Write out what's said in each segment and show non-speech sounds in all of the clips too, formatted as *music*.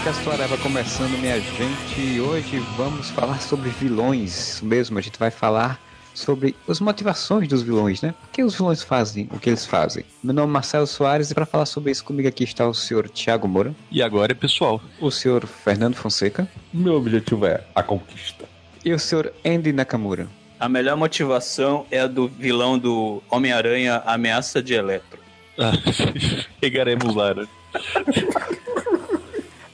Podcast Areva começando, minha gente. E hoje vamos falar sobre vilões mesmo. A gente vai falar sobre as motivações dos vilões, né? Por que os vilões fazem o que eles fazem? Meu nome é Marcelo Soares e para falar sobre isso comigo aqui está o senhor Tiago Moura. E agora, pessoal? O senhor Fernando Fonseca. Meu objetivo é a conquista. E o senhor Andy Nakamura. A melhor motivação é a do vilão do Homem-Aranha Ameaça de Eletro. Ah, *laughs* pegaremos lá, né? *laughs*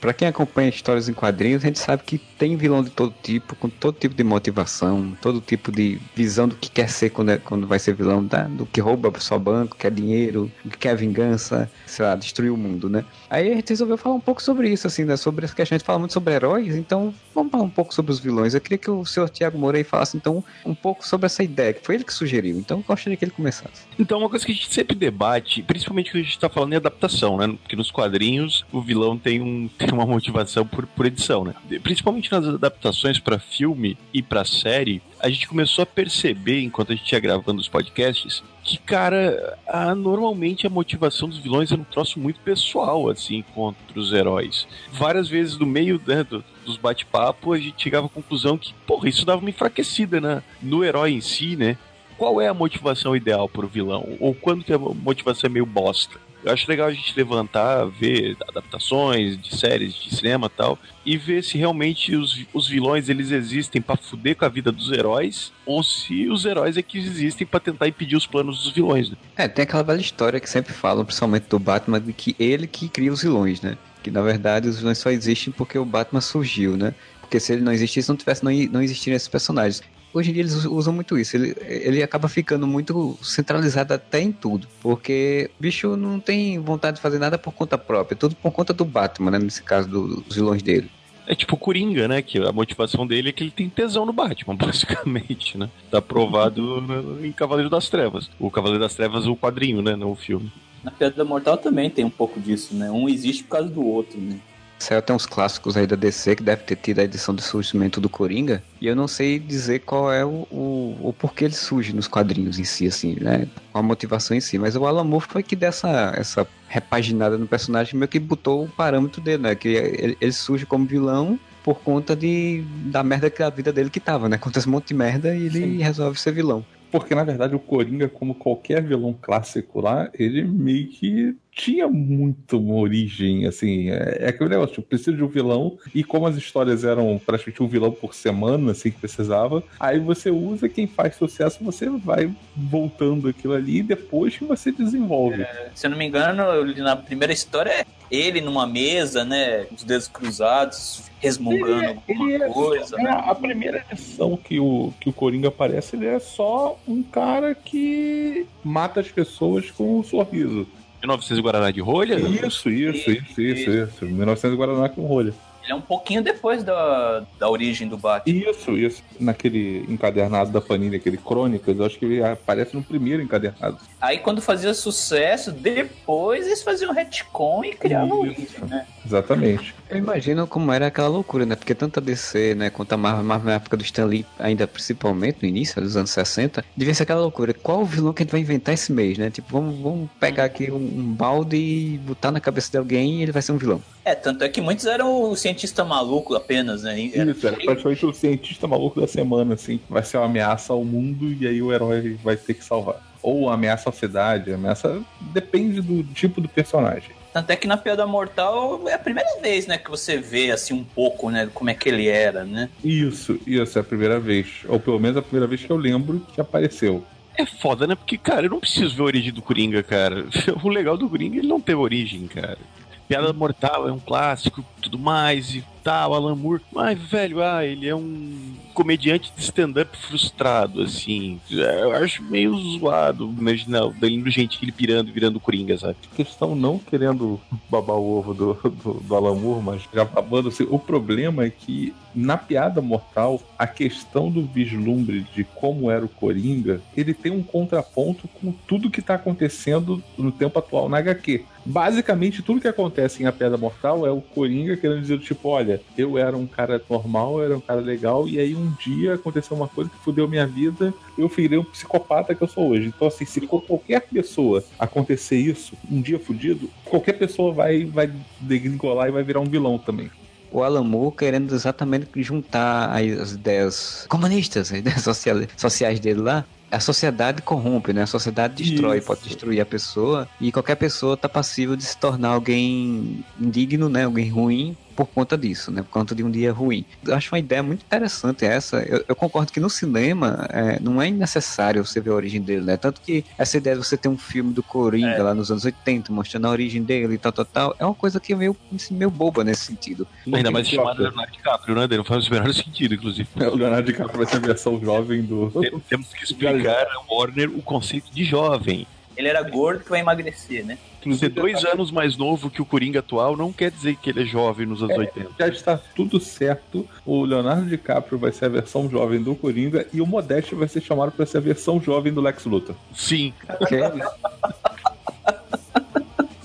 Pra quem acompanha histórias em quadrinhos, a gente sabe que tem vilão de todo tipo, com todo tipo de motivação, todo tipo de visão do que quer ser quando, é, quando vai ser vilão, tá? do que rouba seu banco, quer dinheiro, que quer vingança, sei lá, destruir o mundo, né? Aí a gente resolveu falar um pouco sobre isso, assim, né? Sobre essa questão, a gente fala muito sobre heróis, então vamos falar um pouco sobre os vilões. Eu queria que o senhor Tiago Moura falasse, então, um pouco sobre essa ideia, que foi ele que sugeriu, então eu gostaria que ele começasse. Então, uma coisa que a gente sempre debate, principalmente quando a gente tá falando em adaptação, né? Porque nos quadrinhos o vilão tem, um, tem *laughs* uma motivação por, por edição, né? Principalmente nas adaptações para filme e para série, a gente começou a perceber, enquanto a gente ia gravando os podcasts, que, cara, a, normalmente a motivação dos vilões é um troço muito pessoal, assim, contra os heróis. Várias vezes no meio né, do, dos bate-papo, a gente chegava à conclusão que, porra, isso dava uma enfraquecida né, no herói em si, né? Qual é a motivação ideal pro vilão? Ou quando que a motivação é meio bosta? Eu acho legal a gente levantar, ver adaptações de séries, de cinema tal, e ver se realmente os, os vilões eles existem para fuder com a vida dos heróis, ou se os heróis é que existem para tentar impedir os planos dos vilões. Né? É, tem aquela velha história que sempre falam, principalmente do Batman, de que ele que cria os vilões, né? Que na verdade os vilões só existem porque o Batman surgiu, né? Porque se ele não existisse, não tivesse, não, não existiriam esses personagens hoje em dia eles usam muito isso. Ele, ele acaba ficando muito centralizado até em tudo. Porque o bicho não tem vontade de fazer nada por conta própria. Tudo por conta do Batman, né? Nesse caso do, dos vilões dele. É tipo o Coringa, né? Que a motivação dele é que ele tem tesão no Batman, *laughs* basicamente, né? Tá provado em Cavaleiro das Trevas. O Cavaleiro das Trevas, o quadrinho, né? Não o filme. Na Pedra Mortal também tem um pouco disso, né? Um existe por causa do outro, né? Saiu até uns clássicos aí da DC que deve ter tido a edição de surgimento do Coringa. E eu não sei dizer qual é o, o, o porquê ele surge nos quadrinhos em si, assim, né? Qual a motivação em si. Mas o Alan Moore foi que dessa essa repaginada no personagem meio que botou o parâmetro dele, né? Que ele, ele surge como vilão por conta de, da merda que a vida dele que tava, né? Acontece um monte de merda e ele Sim. resolve ser vilão. Porque, na verdade, o Coringa, como qualquer vilão clássico lá, ele meio que tinha muito uma origem, assim, é, é aquele negócio, tipo, preciso de um vilão, e como as histórias eram praticamente um vilão por semana, assim, que precisava, aí você usa quem faz sucesso, você vai voltando aquilo ali, e depois que você desenvolve. É, se eu não me engano, na primeira história é ele numa mesa, né, os dedos cruzados, resmungando ele, é, alguma ele é, coisa. É, né? A primeira edição que o, que o Coringa aparece, ele é só um cara que mata as pessoas com um sorriso. 1900 Guaraná de rolha? Isso, isso, isso, isso, isso. 1900 Guaraná com rolha. Ele é um pouquinho depois da, da origem do Batman. Isso, isso. Naquele encadernado da Panini, aquele Crônicas, eu acho que ele aparece no primeiro encadernado. Aí quando fazia sucesso, depois eles faziam retcon e criavam o origem, né? Exatamente. Eu imagino como era aquela loucura, né? Porque tanto a DC, né, quanto a Marvel, Marvel na época do Stan Lee, ainda principalmente no início dos anos 60, devia ser aquela loucura. Qual o vilão que a gente vai inventar esse mês, né? Tipo, vamos, vamos pegar aqui um, um balde e botar na cabeça de alguém e ele vai ser um vilão. É, tanto é que muitos eram o cientista maluco apenas, né? Era Isso, era praticamente o cientista maluco da semana, assim. Vai ser uma ameaça ao mundo e aí o herói vai ter que salvar. Ou ameaça à cidade, ameaça. Depende do tipo do personagem. Tanto é que na Piada Mortal é a primeira vez, né, que você vê, assim, um pouco, né, como é que ele era, né? Isso, isso, é a primeira vez. Ou pelo menos a primeira vez que eu lembro que apareceu. É foda, né? Porque, cara, eu não preciso ver a origem do Coringa, cara. *laughs* O legal do Coringa é ele não ter origem, cara. Piada Mortal é um clássico, tudo mais e tal, Alan Moore. Mas, velho, ah, ele é um comediante de stand-up frustrado, assim. É, eu acho meio zoado imaginar dele gente ele pirando, virando coringa, sabe? Questão não querendo babar o ovo do, do, do Alan Moore, mas já babando assim, o problema é que na piada mortal, a questão do vislumbre de como era o Coringa, ele tem um contraponto com tudo que tá acontecendo no tempo atual na HQ. Basicamente, tudo que acontece em A Piada Mortal é o Coringa querendo dizer, tipo, olha, eu era um cara normal, eu era um cara legal, e aí um dia aconteceu uma coisa que fudeu minha vida, eu virei um psicopata que eu sou hoje. Então, assim, se qualquer pessoa acontecer isso, um dia fudido, qualquer pessoa vai, vai degringolar e vai virar um vilão também o Alan Moore querendo exatamente juntar as ideias comunistas, as ideias *laughs* sociais, sociais dele lá, a sociedade corrompe, né? A sociedade destrói, Isso. pode destruir a pessoa e qualquer pessoa está passível de se tornar alguém indigno, né? Alguém ruim por conta disso, né? Por conta de um dia ruim. Eu acho uma ideia muito interessante essa. Eu, eu concordo que no cinema é, não é necessário você ver a origem dele, né? Tanto que essa ideia de você ter um filme do Coringa é. lá nos anos 80, mostrando a origem dele e tal, tal, tal, é uma coisa que é meio, assim, meio boba nesse sentido. Ainda mais chamado Leonardo DiCaprio, né? Não faz o menor sentido, inclusive. É, o Leonardo DiCaprio vai ser a versão jovem do. Temos que explicar a Warner o conceito de jovem. Ele era gordo que vai emagrecer, né? Ser dois anos mais novo que o Coringa atual não quer dizer que ele é jovem nos anos é, 80. Já está tudo certo. O Leonardo DiCaprio vai ser a versão jovem do Coringa e o Modeste vai ser chamado para ser a versão jovem do Lex Luthor. Sim. Okay.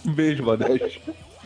Beijo, Modeste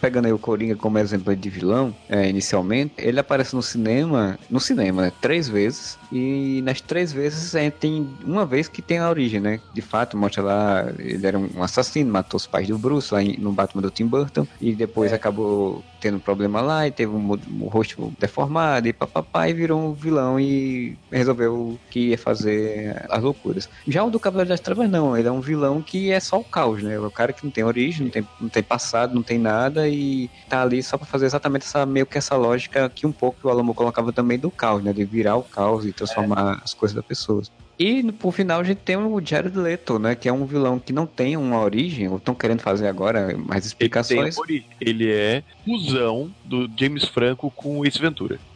pegando aí o Coringa como exemplo de vilão, é, inicialmente, ele aparece no cinema, no cinema, né, três vezes, e nas três vezes gente tem uma vez que tem a origem, né? De fato, mostra lá, ele era um assassino, matou os pais do Bruce lá no Batman do Tim Burton, e depois é. acabou tendo um problema lá e teve um, um rosto deformado e papapá e virou um vilão e resolveu que ia fazer as loucuras. Já o do Cavaleiro das Trevas não, ele é um vilão que é só o caos, né? É o cara que não tem origem, não tem, não tem passado, não tem nada e tá ali só para fazer exatamente essa meio que essa lógica que um pouco o Alamo colocava também do caos, né? De virar o caos e transformar é. as coisas das pessoas. E por final a gente tem o Jared Leto, né? Que é um vilão que não tem uma origem, ou estão querendo fazer agora mais explicações. Ele, ele é fusão do James Franco com o Ace Ventura. *laughs*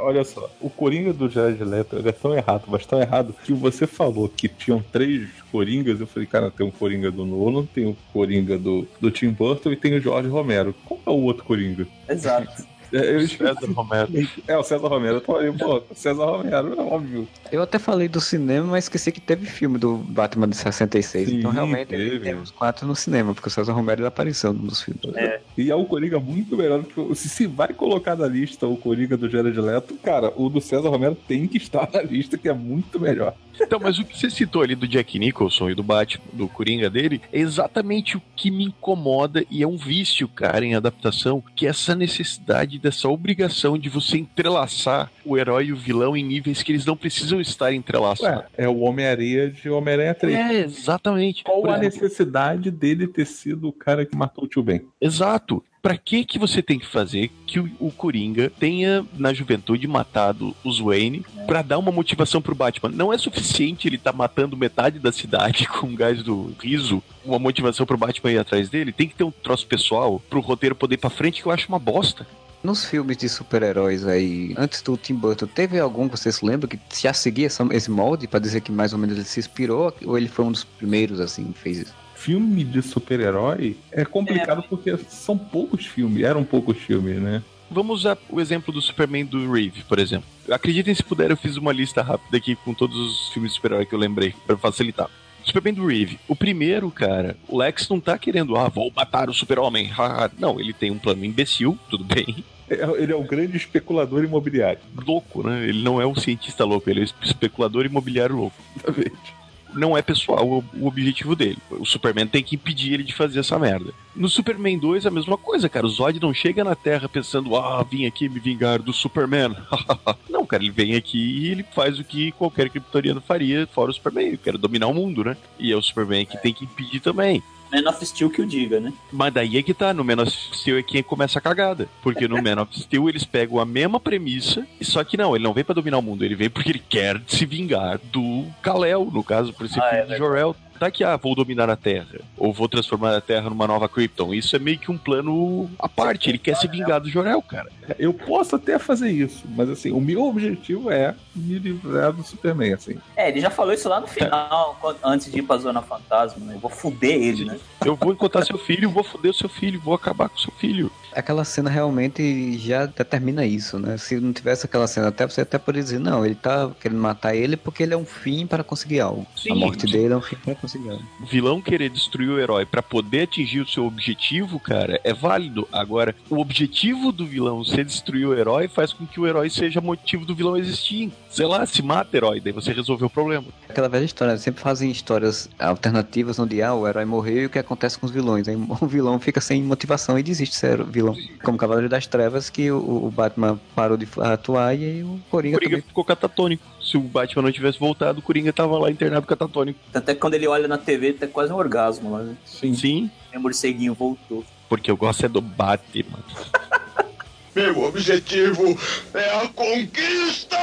Olha só, o Coringa do Jared Leto é tão errado, mas tão errado que você falou que tinham três Coringas. Eu falei, cara, tem um Coringa do Nolan, tem o Coringa do, do Tim Burton e tem o George Romero. Qual é o outro Coringa? Exato. É, eu César Romero. É, o César Romero. Eu falei, pô, César Romero, é óbvio. Eu até falei do cinema, mas esqueci que teve filme do Batman de 66. Sim, então, realmente, teve. tem os quatro no cinema, porque o César Romero apareceu num dos filmes. É. E é o Coringa muito melhor. Se, se vai colocar na lista o Coringa do Jared Leto, cara, o do César Romero tem que estar na lista, que é muito melhor. Então, mas o que você citou ali do Jack Nicholson e do Batman, do Coringa dele, é exatamente o que me incomoda e é um vício, cara, em adaptação, que é essa necessidade dessa obrigação de você entrelaçar o herói e o vilão em níveis que eles não precisam estar entrelaçados. É o Homem-Areia de Homem-Aranha 3. É, exatamente. Qual Por a exemplo, necessidade dele ter sido o cara que matou o tio Ben? Exato. Para que que você tem que fazer que o, o Coringa tenha na juventude matado os Wayne para dar uma motivação pro Batman? Não é suficiente ele tá matando metade da cidade *laughs* com o gás do riso, uma motivação pro Batman ir atrás dele. Tem que ter um troço pessoal pro roteiro poder ir para frente que eu acho uma bosta. Nos filmes de super-heróis aí, antes do Tim Burton, teve algum que vocês lembram que já seguia esse molde para dizer que mais ou menos ele se inspirou? Ou ele foi um dos primeiros, assim, que fez isso? filme de super-herói é complicado é. porque são poucos filmes, eram poucos filmes, né? Vamos usar o exemplo do Superman do Reeve, por exemplo. Acreditem se puder, eu fiz uma lista rápida aqui com todos os filmes de super-herói que eu lembrei, para facilitar. Superman do Reeve. O primeiro, cara, o Lex não tá querendo, ah, vou matar o super-homem. não, ele tem um plano imbecil, tudo bem. É, ele é o grande especulador imobiliário. Louco, né? Ele não é um cientista louco, ele é o especulador imobiliário louco. Exatamente não é pessoal o, o, objetivo dele. O Superman tem que impedir ele de fazer essa merda. No Superman 2 a mesma coisa, cara. O Zod não chega na Terra pensando, ah, vim aqui me vingar do Superman. *laughs* não, cara, ele vem aqui e ele faz o que qualquer criptoriano faria, fora o Superman. Eu quero dominar o mundo, né? E é o Superman que tem que impedir também. Man of Steel que o diga, né? Mas daí é que tá, no Man of Steel é quem começa a cagada. Porque no Man of Steel eles pegam a mesma premissa, só que não, ele não vem para dominar o mundo, ele vem porque ele quer se vingar do Kal-El, no caso, por esse ah, filme é de Jor-El que, ah, vou dominar a Terra, ou vou transformar a Terra numa nova Krypton. Isso é meio que um plano à parte. Ele quer se vingar do Jor-El, cara. Eu posso até fazer isso, mas assim, o meu objetivo é me livrar do Superman, assim. É, ele já falou isso lá no final, *laughs* antes de ir pra Zona Fantasma, né? Eu vou fuder ele, né? Eu vou encontrar seu filho, vou foder o seu filho, vou acabar com o seu filho. Aquela cena realmente já determina isso, né? Se não tivesse aquela cena, até você até poderia dizer, não, ele tá querendo matar ele porque ele é um fim para conseguir algo. Sim, a morte sim. dele é um fim para conseguir algo. O vilão querer destruir o herói pra poder atingir o seu objetivo, cara, é válido. Agora, o objetivo do vilão ser destruir o herói faz com que o herói seja motivo do vilão existir. Sei lá, se mata herói, daí você resolveu o problema. Aquela velha história, sempre fazem histórias alternativas onde ah, o herói morreu e o que acontece com os vilões. Aí *laughs* o vilão fica sem motivação e desiste de ser vilão. Como Cavaleiro das Trevas, que o, o Batman parou de atuar e aí o O Coringa, Coringa também. ficou catatônico. Se o Batman não tivesse voltado, o Coringa tava lá internado catatônico. Até que quando ele olha na TV, ele tá quase um orgasmo lá, né? Sim. Sim, O morceguinho voltou. porque eu gosto é do Batman. *laughs* Meu objetivo é a conquista!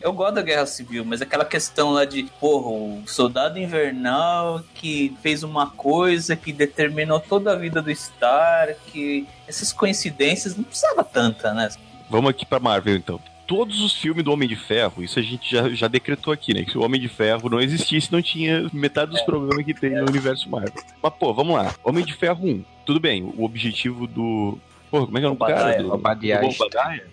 Eu gosto da Guerra Civil, mas aquela questão lá de, porra, o soldado invernal que fez uma coisa que determinou toda a vida do Stark. Essas coincidências não precisava tanta, né? Vamos aqui pra Marvel, então. Todos os filmes do Homem de Ferro, isso a gente já, já decretou aqui, né? Que se o Homem de Ferro não existisse, não tinha metade dos problemas que tem no universo Marvel. Mas, pô, vamos lá. Homem de Ferro 1. Tudo bem, o objetivo do. Pô, como é que é o nome do cara? Do, do?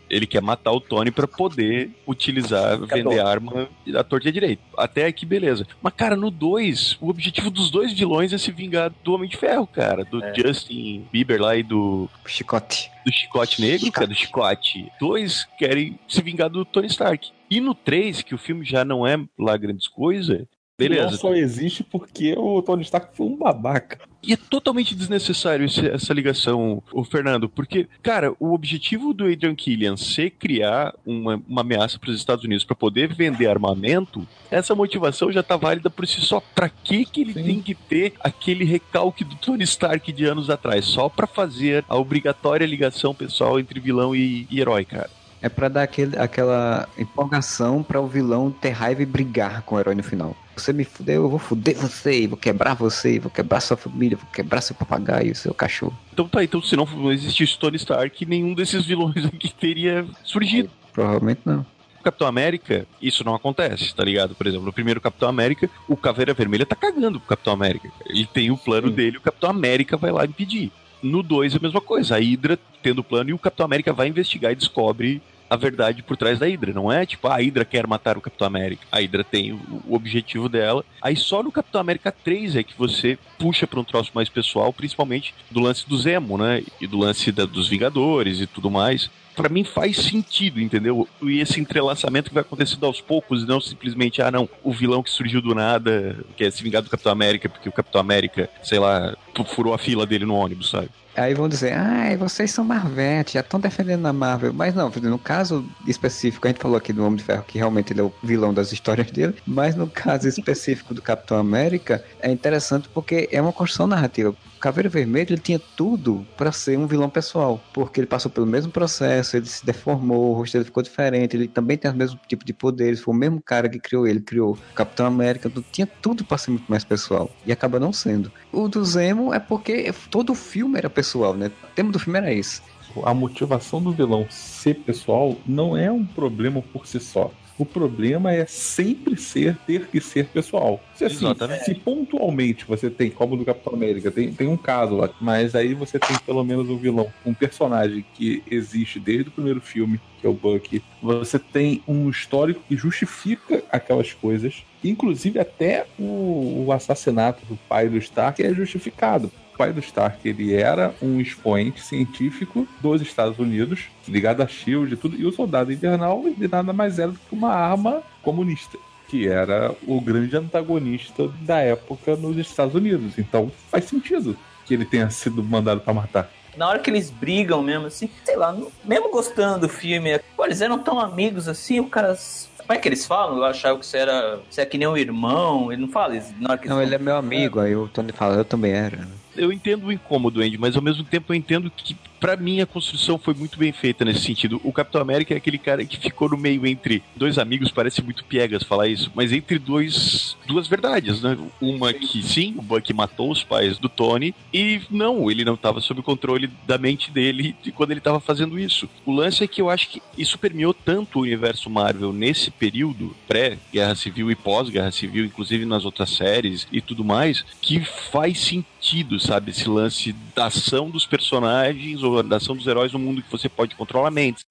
Ele quer matar o Tony pra poder utilizar, vender arma da torta e à direita. Até aqui, beleza. Mas, cara, no 2, o objetivo dos dois vilões é se vingar do Homem de Ferro, cara. Do É. Justin Bieber lá e do Chicote. do chicote negro, que é do chicote. Dois querem se vingar do Tony Stark. E no 3, que o filme já não é lá grandes coisa, Não beleza. só existe porque o Tony Stark foi um babaca. E é totalmente desnecessário esse- essa ligação, o Fernando, porque, cara, o objetivo do Adrian Killian ser criar uma, uma ameaça para os Estados Unidos para poder vender armamento, essa motivação já tá válida por si só. Pra que que ele Sim. tem que ter aquele recalque do Tony Stark de anos atrás? Só pra fazer a obrigatória ligação pessoal entre vilão e, e herói, cara. É pra dar aquele, aquela empolgação pra o vilão ter raiva e brigar com o herói no final. Você me fudeu, eu vou fuder você, vou quebrar você, vou quebrar sua família, vou quebrar seu papagaio, seu cachorro. Então tá, então se não existisse Tony Stark, nenhum desses vilões *laughs* aqui teria surgido. Provavelmente não. Capitão América, isso não acontece, tá ligado? Por exemplo, no primeiro Capitão América, o Caveira Vermelha tá cagando pro Capitão América. Ele tem o plano Sim. dele, o Capitão América vai lá impedir. No 2 é a mesma coisa, a Hydra tendo o plano e o Capitão América vai investigar e descobre a verdade por trás da Hydra. Não é tipo, a Hydra quer matar o Capitão América. A Hydra tem o, objetivo dela. Aí só no Capitão América 3 é que você puxa pra um troço mais pessoal, principalmente do lance do Zemo, né? E do lance da- dos Vingadores e tudo mais. Pra mim faz sentido, entendeu? E esse entrelaçamento que vai acontecendo aos poucos, não simplesmente, ah, não, o vilão que surgiu do nada quer se vingar do Capitão América porque o Capitão América, sei lá, furou a fila dele no ônibus, sabe? Aí vão dizer, ai, vocês são Marvete, já estão defendendo a Marvel. Mas não, no caso específico, a gente falou aqui do Homem de Ferro, que realmente ele é o vilão das histórias dele. Mas no caso específico do Capitão América, é interessante porque é uma construção narrativa. O Caveira Vermelho ele tinha tudo para ser um vilão pessoal, porque ele passou pelo mesmo processo, ele se deformou, o rosto dele ficou diferente, ele também tem o mesmo tipo de poderes, foi o mesmo cara que criou ele, criou o Capitão América, então tinha tudo para ser muito mais pessoal, e acaba não sendo. O do Zemo é porque todo o filme era pessoal, né? O tema do filme era esse. A motivação do vilão ser pessoal não é um problema por si só. O problema é sempre ser, ter que ser pessoal. Se, assim, Exatamente. se pontualmente você tem, como do Capitão América, tem, tem um caso lá, mas aí você tem pelo menos um vilão, um personagem que existe desde o primeiro filme, que é o Bucky. Você tem um histórico que justifica aquelas coisas. Inclusive até o, o assassinato do pai do Stark é justificado. Pai do Stark ele era um expoente científico dos Estados Unidos, ligado a Shield e tudo, e o soldado invernal ele nada mais era do que uma arma comunista, que era o grande antagonista da época nos Estados Unidos. Então faz sentido que ele tenha sido mandado para matar. Na hora que eles brigam mesmo, assim, sei lá, no- mesmo gostando do filme, pô, eles eram tão amigos assim, o cara. Como é que eles falam? Eu achava que você era. Você é que nem um irmão. Ele não fala isso. Na hora que Não, eles ele é meu amigo, aí o Tony fala, eu também era. Eu entendo o incômodo, Andy, mas ao mesmo tempo eu entendo que Pra mim, a construção foi muito bem feita nesse sentido. O Capitão América é aquele cara que ficou no meio entre dois amigos, parece muito piegas falar isso, mas entre dois, duas verdades, né? Uma que sim, o Buck matou os pais do Tony, e não, ele não estava sob o controle da mente dele de quando ele estava fazendo isso. O lance é que eu acho que isso permeou tanto o universo Marvel nesse período, pré-guerra civil e pós-guerra civil, inclusive nas outras séries e tudo mais, que faz sentido, sabe? Esse lance da ação dos personagens da ação dos heróis no mundo que você pode controlar mentes.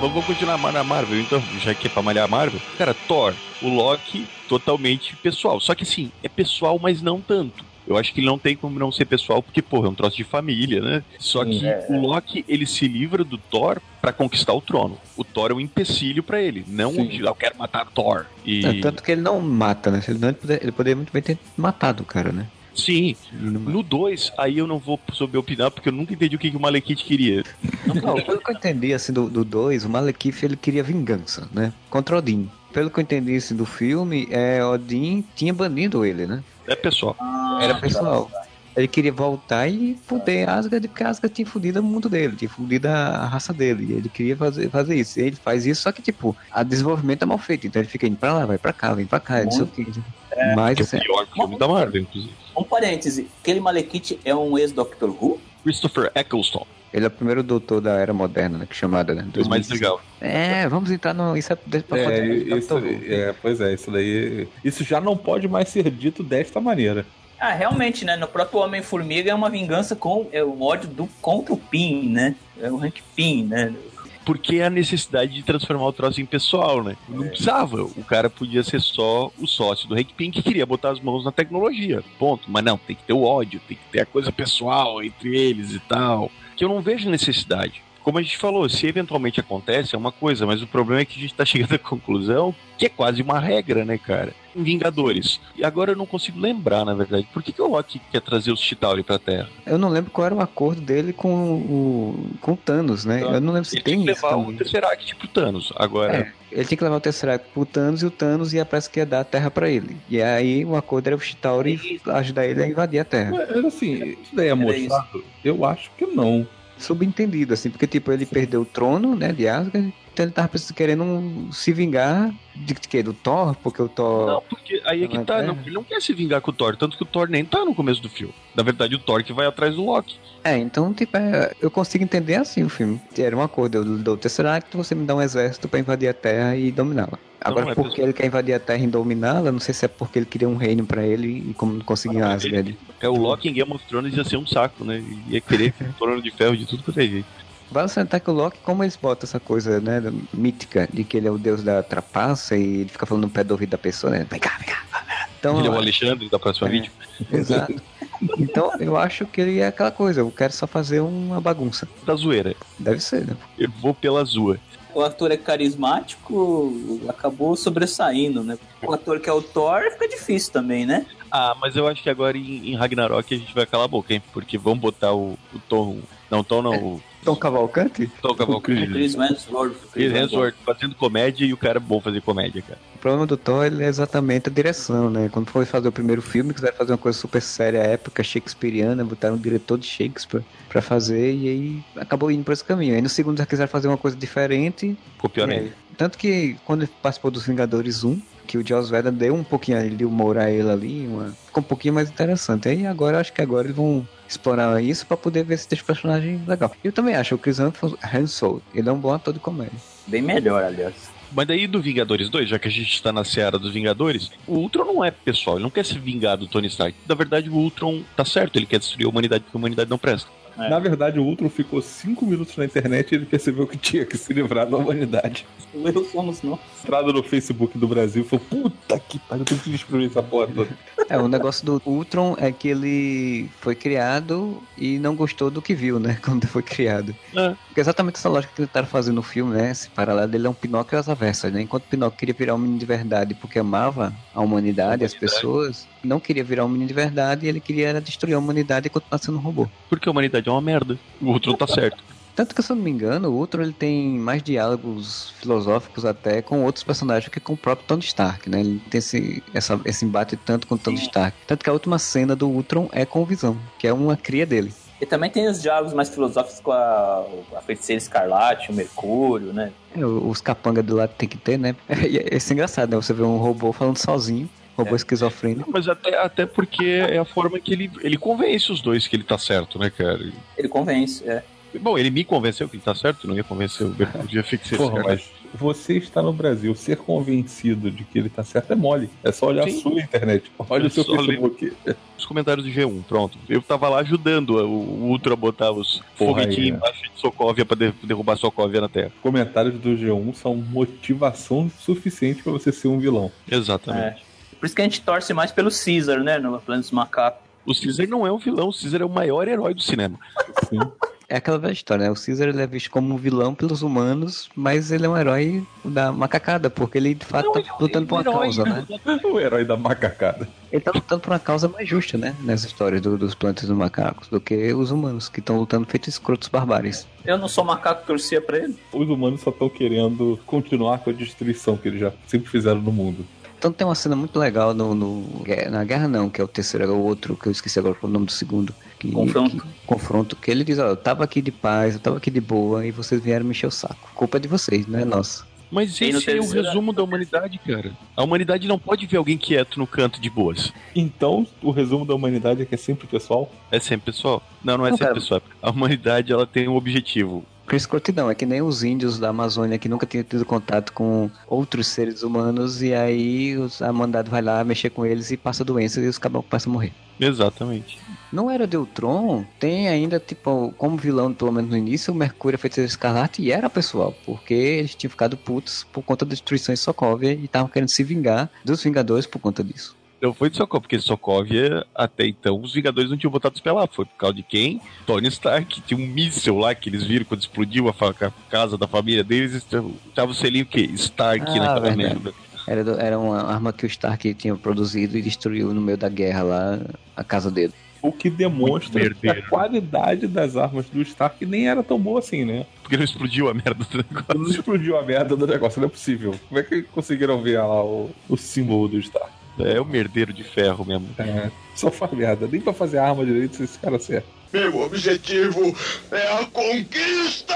Vamos continuar na Marvel, então, já que é pra malhar a Marvel. Cara, Thor, o Loki, totalmente pessoal. Só que assim, é pessoal, mas não tanto. Eu acho que ele não tem como não ser pessoal, porque, porra, é um troço de família, né? Só que É. o Loki, ele se livra do Thor pra conquistar o trono. O Thor é um empecilho pra ele, não Sim. "Ah, eu quero matar o Thor. E... É, tanto que ele não mata, né? Ele, não, ele poderia- muito bem ter matado o cara, né? Sim, no 2, aí eu não vou saber opinar, porque eu nunca entendi o que, que o Malekith queria. Não, *laughs* pelo que eu entendi, assim, do 2, do dois, o Malekith, ele queria vingança, né? Contra Odin. Pelo que eu entendi, assim, do filme, é, Odin tinha banido ele, né? É pessoal. Era pessoal. Ele queria voltar e fuder Asgard, porque Asgard tinha fudido o mundo dele, tinha fudido a raça dele. E ele queria fazer, fazer isso. E ele faz isso, só que, tipo, a desenvolvimento é mal feito. Então ele fica indo pra lá, vai pra cá, vem pra cá, não sei o que. Mas, Que é o pior filme da Marvel, inclusive. Um parêntese, aquele Malekith é um ex-Doctor Who? Christopher Eccleston, ele é o primeiro doutor da era moderna, né? Que é chamada, né? o mais legal. É, vamos entrar no. Isso é, pra É, isso, é, pois é, isso daí. Isso já não pode mais ser dito desta maneira. Ah, realmente, né? No próprio Homem-Formiga é uma vingança com é o ódio do contra o Pym, né? É o Hank Pym, né? Porque a necessidade de transformar o troço em pessoal, né? Não precisava. O cara podia ser só o sócio do Hank Pym que queria botar as mãos na tecnologia. Ponto. Mas não, tem que ter o ódio, tem que ter a coisa pessoal entre eles e tal. Que eu não vejo necessidade. Como a gente falou, se eventualmente acontece, é uma coisa, mas o problema é que a gente tá chegando à conclusão que é quase uma regra, né, cara? Em Vingadores. E agora eu não consigo lembrar, na verdade. Por que, que o Loki quer trazer os Chitauri pra Terra? Eu não lembro qual era o acordo dele com o, com o Thanos, né? Eu não lembro se Ele tem tem que isso levar o também. Tesseract pro Thanos. Agora, É, ele tinha que levar o Tesseract pro Thanos e o Thanos ia parece que ia dar a Terra pra ele. E aí o acordo era o Chitauri ajudar ele a invadir a Terra. Mas assim, isso daí é mostrado? Eu acho que não. Subentendido, assim, porque tipo, ele perdeu o trono, né, de Asgard, então ele tava querendo um- se vingar de, de quê? Do Thor? Porque o Thor. Não, porque aí é que tá, é. não, ele não quer se vingar com o Thor, tanto que o Thor nem tá no começo do filme. Na verdade, o Thor que vai atrás do Loki. É, então, tipo, é, eu consigo entender assim o filme. Era um acordo, eu dou o Tesseract, você me dá um exército pra invadir a Terra e dominá-la. Agora, Não, é porque ele quer invadir a Terra e dominá-la, não sei se é porque ele queria um reino pra ele e como não conseguiu Não, Asgard. É o Loki em Game of Thrones ia ser um saco, né? Ia querer *laughs* um trono de ferro de tudo quanto é jeito. Vale salientar que o Loki, como eles botam essa coisa, né, mítica, de que ele é o deus da trapaça e ele fica falando no pé do ouvido da pessoa, né? Vem cá, vem cá. Então, Ele é o Alexandre da próxima É. vídeo. Exato. Então, eu acho que ele é aquela coisa, eu quero só fazer uma bagunça. Da zoeira. Deve ser, né? Eu vou pela zoa. O ator é carismático, acabou sobressaindo, né? O ator que é o Thor fica difícil também, né? Ah, mas eu acho que agora em, em Ragnarok a gente vai calar a boca, hein? Porque vamos botar o, o Tom. Não, Tom não, o Tom Cavalcante? Tom Cavalcante. Chris Hemsworth. Chris Hemsworth fazendo comédia e o cara é bom fazer comédia, cara. O problema do Thor ele é exatamente a direção, né? Quando foi fazer o primeiro filme, quiseram fazer uma coisa super séria, época, shakespeariana, botaram um diretor de Shakespeare pra fazer e aí acabou indo por esse caminho. Aí no segundo já quiseram fazer uma coisa diferente. Ficou pior e aí- ainda. Tanto que quando ele participou dos Vingadores 1, que o Joss Whedon deu um pouquinho de humor a ele ali, uma... ficou um pouquinho mais interessante. Aí agora, acho que agora eles vão explorar isso pra poder ver se deixa o personagem legal. Eu também acho, o Chris Hemsworth, ele é um bom ator de comédia. Bem melhor, aliás. Mas daí do Vingadores 2, já que a gente tá na seara dos Vingadores, o Ultron não é pessoal, ele não quer se vingar do Tony Stark. Na verdade, o Ultron tá certo, ele quer destruir a humanidade porque a humanidade não presta. É. Na verdade, o Ultron ficou cinco minutos na internet e ele percebeu que tinha que se livrar da humanidade. Eu somos nós. Entrada no Facebook do Brasil falou: puta que pariu, eu tenho que destruir essa porra toda. É, o negócio do Ultron é que ele foi criado e não gostou do que viu, né? *laughs* Quando foi criado. É. Porque exatamente essa lógica que tentaram fazer no filme, né? Esse paralelo dele é um Pinóquio às avessas, né? Enquanto Pinóquio queria virar um menino de verdade porque amava a humanidade, as pessoas, não queria virar um menino de verdade e ele queria era destruir a humanidade e continuar sendo um robô. Porque a humanidade é uma merda. O Ultron tá certo. Tanto que, se eu não me engano, o Ultron ele tem mais diálogos filosóficos até com outros personagens que com o próprio Tony Stark, né? Ele tem esse, essa, esse embate tanto com o Tony Stark. Tanto que a última cena do Ultron é com o Visão, que é uma cria dele. E também tem os diálogos mais filosóficos com a, a feiticeira escarlate, o Mercúrio, né? É, os capanga do lado tem que ter, né? *laughs* É, é engraçado, né? Você vê um robô falando sozinho, robô É. esquizofrênico. Mas até, até porque é a forma que ele, ele convence os dois que ele tá certo, né, cara? Ele convence, é. Bom, ele me convenceu que ele tá certo, não ia convencer o fixar esse Porra, mas você está no Brasil, ser convencido de que ele tá certo é mole. É só olhar Sim. a sua internet. Olha Eu o seu só Facebook. Os comentários do G1, pronto. Eu tava lá ajudando o, Ultra a botar os foguetinhos aí, embaixo de Sokovia pra de- derrubar Sokovia na Terra. Comentários do G1 são motivação suficiente pra você ser um vilão. Exatamente. Por isso que a gente torce mais pelo Caesar, né? No Plano dos Macacos. O Caesar não é um vilão, o Caesar é o maior herói do cinema. Sim. É aquela velha história, né? O Caesar ele é visto como um vilão pelos humanos, mas ele é um herói da macacada, porque ele de fato tá lutando por uma causa, né? o herói da macacada. Ele tá lutando por uma causa mais justa, né? Nessa história do- dos plantas dos macacos, do que os humanos, que estão lutando feitos escrotos barbários. Eu não sou macaco que torcia pra ele. Os humanos só estão querendo continuar com a destruição que eles já sempre fizeram no mundo. Então tem uma cena muito legal no, no- na guerra não, que é o terceiro, é o outro, que eu esqueci agora o nome do segundo. Que, Confronto. que- confronto, que ele diz, ó, eu tava aqui de paz, eu tava aqui de boa, e vocês vieram me encher o saco. A culpa é de vocês, não é nossa. Mas esse é o terceiro- resumo da humanidade, cara. A humanidade não pode ver alguém quieto no canto de boas. Então, o resumo da humanidade é que é sempre pessoal. É sempre pessoal? Não, não é Não, sempre cara. pessoal. A humanidade ela tem um objetivo. Por escrotidão, é que nem os índios da Amazônia que nunca tinham tido contato com outros seres humanos, e aí os- a mandado vai lá mexer com eles e passa doença e os caboclos passam a morrer. Exatamente. Não era de Ultron, tem ainda, tipo, como vilão, pelo menos no início, o Mercúrio, a Feiticeira Escarlate, e era pessoal, porque eles tinham ficado putos por conta da destruição de Sokovia e estavam querendo se vingar dos Vingadores por conta disso. Não foi de Sokovia, porque Sokovia, até então, os Vingadores não tinham botado os pé lá. Foi por causa de quem? Tony Stark. Tinha um míssel lá que eles viram quando explodiu a, a casa da família deles. Tava o selinho o quê? Stark Ah, naquela verdade. merda. Era, do- era uma arma que o Stark tinha produzido e destruiu no meio da guerra lá a casa dele. O que demonstra que a qualidade das armas do Stark nem era tão boa assim, né? Porque não explodiu a merda do Não negócio. explodiu a merda do negócio, não é possível. Como é que conseguiram ver lá o, o símbolo do Stark? É o merdeiro de ferro mesmo. É, só faz merda. Nem pra fazer arma direito esse cara serve. Meu objetivo é a conquista!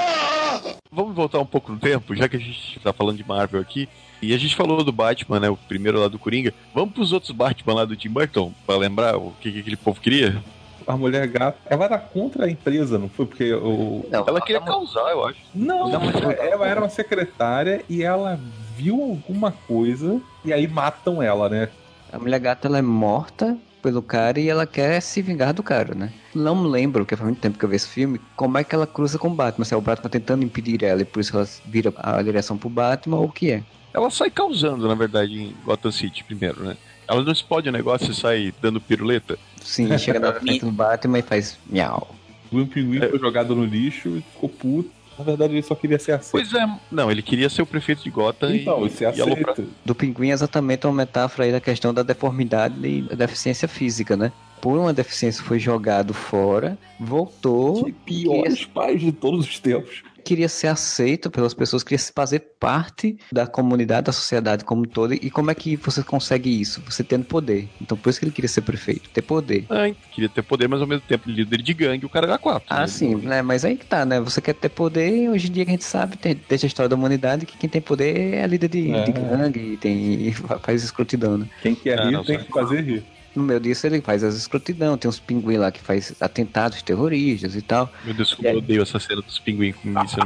Vamos voltar um pouco no tempo, já que a gente tá falando de Marvel aqui. E a gente falou do Batman, né? O primeiro lá do Coringa. Vamos pros outros Batman lá do Tim Burton, pra lembrar o que, que aquele povo queria? A mulher gata, ela era contra a empresa, não foi? Porque o. Não, Ela queria causar, eu acho. Não, uma- ela era uma secretária e ela viu alguma coisa e aí matam ela, né? A mulher gata ela é morta pelo cara e ela quer se vingar do cara, né? Não me lembro, porque faz muito tempo que eu vi esse filme, como é que ela cruza com o Batman. Se é o Batman tentando impedir ela e por isso ela vira a direção pro Batman ou o que é. Ela sai causando, na verdade, em Gotham City primeiro, né? Ela não explode o negócio e sai dando piruleta. Sim, *laughs* chega na frente do Batman e faz miau. O pinguim foi jogado no lixo e ficou puto. Na verdade, ele só queria ser aceito. Pois é. Não, ele queria ser o prefeito de Gotham Então, e, e se e aloprar. aceita. Do pinguim é exatamente uma metáfora aí da questão da deformidade e da deficiência física, né? Por uma deficiência foi jogado fora, voltou Que piores pais de todos os tempos. Queria ser aceito pelas pessoas, queria fazer parte da comunidade, da sociedade como um todo. E como é que você consegue isso? Você tendo poder. Então por isso que ele queria ser prefeito, ter poder. Ah, queria ter poder, mas ao mesmo tempo líder de gangue, o cara era quatro. Ah, né? sim, né? Mas aí que tá, né? Você quer ter poder, e hoje em dia que a gente sabe, tem, desde a história da humanidade, que quem tem poder é líder de, É. de gangue, tem, e faz escrotidão, né? Quem quer Ah, rir não, tem que fazer rir. No meio disso ele faz as escrotidão, tem uns pinguins lá que faz atentados terroristas e tal. Meu Deus, como eu odeio essa cena dos pinguins com isso.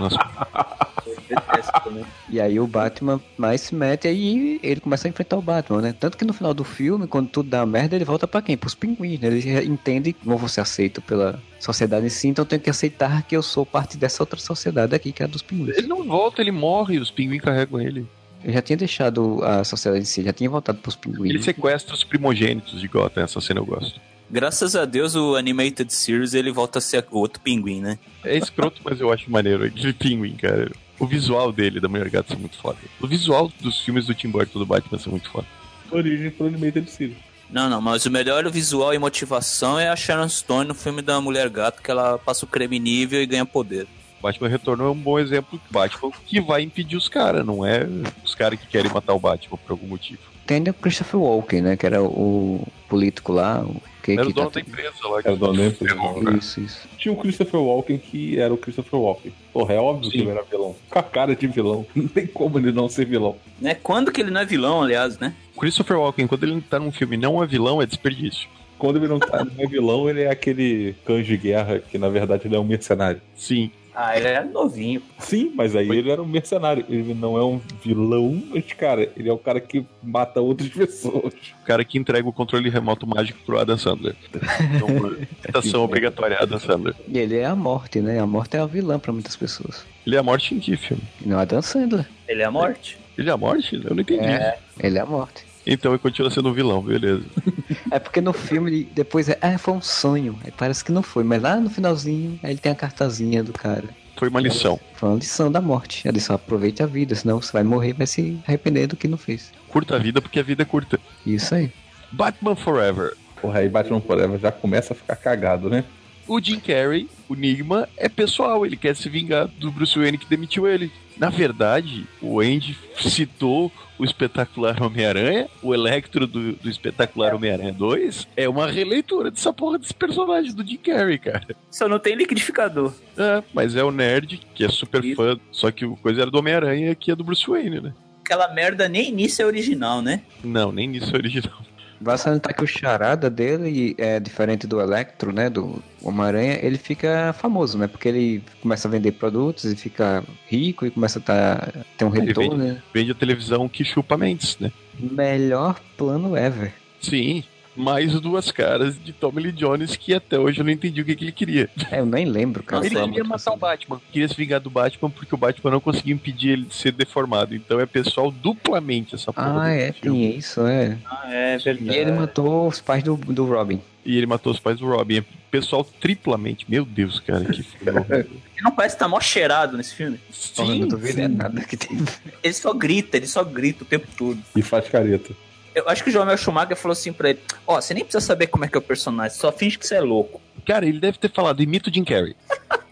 Também. E aí o Batman mais se mete e aí ele começa a enfrentar o Batman, né? Tanto que no final do filme, quando tudo dá merda, ele volta pra quem? Pros pinguins, né? Ele entende que não vou ser aceito pela sociedade em si, então eu tenho que aceitar que eu sou parte dessa outra sociedade aqui, que é a dos pinguins. ele não volta, ele morre e os pinguins carregam ele. Eu já tinha deixado a sociedade em si, já tinha voltado pros pinguins. Ele sequestra os primogênitos de Gotham, essa cena eu gosto. Graças a Deus, o Animated Series ele volta a ser o outro pinguim, né? É escroto, mas eu acho maneiro aquele pinguim, cara. O visual dele, da Mulher Gata, é muito foda. O visual dos filmes do Tim Burton do Batman são muito foda. Origem pro Animated Series. Não, não, mas o melhor visual e motivação é a Sharon Stone no filme da Mulher Gato, que ela passa o creme nível e ganha poder. Batman Retorno é um bom exemplo de Batman que vai impedir os caras, não é os caras que querem matar o Batman por algum motivo. Tem ainda o Christopher Walken, né? Que era o político lá. O que, Era que o dono tá- da empresa lá. Era o dono da empresa. né? Isso, isso. Tinha o Christopher Walken que era o Christopher Walken. Porra, é óbvio que Sim. ele era vilão. Com a cara de vilão. *laughs* Não tem como ele não ser vilão. Né? Quando que ele não é vilão, aliás, né? Christopher Walken, quando ele tá num filme e não é vilão, é desperdício. Quando ele não, tá, não é vilão, ele é aquele cães de guerra que na verdade ele é um mercenário. Sim. Ah, ele era novinho. Sim, mas aí ele era um mercenário. Ele não é um vilão, mas, cara, ele é o cara que mata outras *laughs* pessoas. O cara que entrega o controle remoto mágico pro Adam Sandler. Então, *laughs* citação obrigatória, Adam Sandler. E ele é a morte, né? A morte é a vilã pra muitas pessoas. Ele é a morte em que filme? Não é Adam Sandler. Ele é a morte. Ele é a morte? Eu não entendi. É, ele é a morte. Então ele continua sendo um vilão, beleza. *laughs* É porque no filme depois é, ah, foi um sonho. Aí parece que não foi, mas lá no finalzinho aí ele tem a cartazinha do cara. Foi uma lição. Foi uma lição da morte. Ele só aproveite a vida, senão você vai morrer e vai se arrepender do que não fez. Curta a vida porque a vida é curta. Isso aí. Batman Forever. Porra, aí Batman Forever já começa a ficar cagado, né? O Jim Carrey, o Enigma, é pessoal, ele quer se vingar do Bruce Wayne que demitiu ele. Na verdade, o Andy citou o espetacular Homem-Aranha, o Electro do, do espetacular Homem-Aranha 2, é uma releitura dessa porra desse personagem do Jim Carrey, cara. Só não tem liquidificador. É, mas é o nerd, que é super Isso. fã, só que o coisa era do Homem-Aranha que é do Bruce Wayne, né? Aquela merda nem início é original, né? Não, nem nisso é original. Vai salientar que o charada dele é diferente do Electro, né? Do Homem-Aranha, ele fica famoso, né? Porque ele começa a vender produtos e fica rico e começa a tá, ter um retorno, vende. né? Vende a televisão que chupa mentes, né? Melhor plano ever. Sim, mais duas caras de Tommy Lee Jones que até hoje eu não entendi o que, que ele queria. É, eu nem lembro, cara. ele queria matar o Batman. Queria se vingar do Batman porque o Batman não conseguia impedir ele de ser deformado. Então é pessoal duplamente essa porra. Ah, é, filme. tem isso, é. Ah, é E verdade. ele matou os pais do, do Robin. E ele matou os pais do Robin. É pessoal triplamente. Meu Deus, cara, que filme. Ele não parece que tá mó cheirado nesse filme. Sim, não tô vendo é nada que tem. Ele só grita, ele só grita o tempo todo. E faz careta. Eu acho que o Joel Schumacher falou assim pra ele: Ó, você nem precisa saber como é que é o personagem, só finge que você é louco. Cara, ele deve ter falado, imita o Jim Carrey.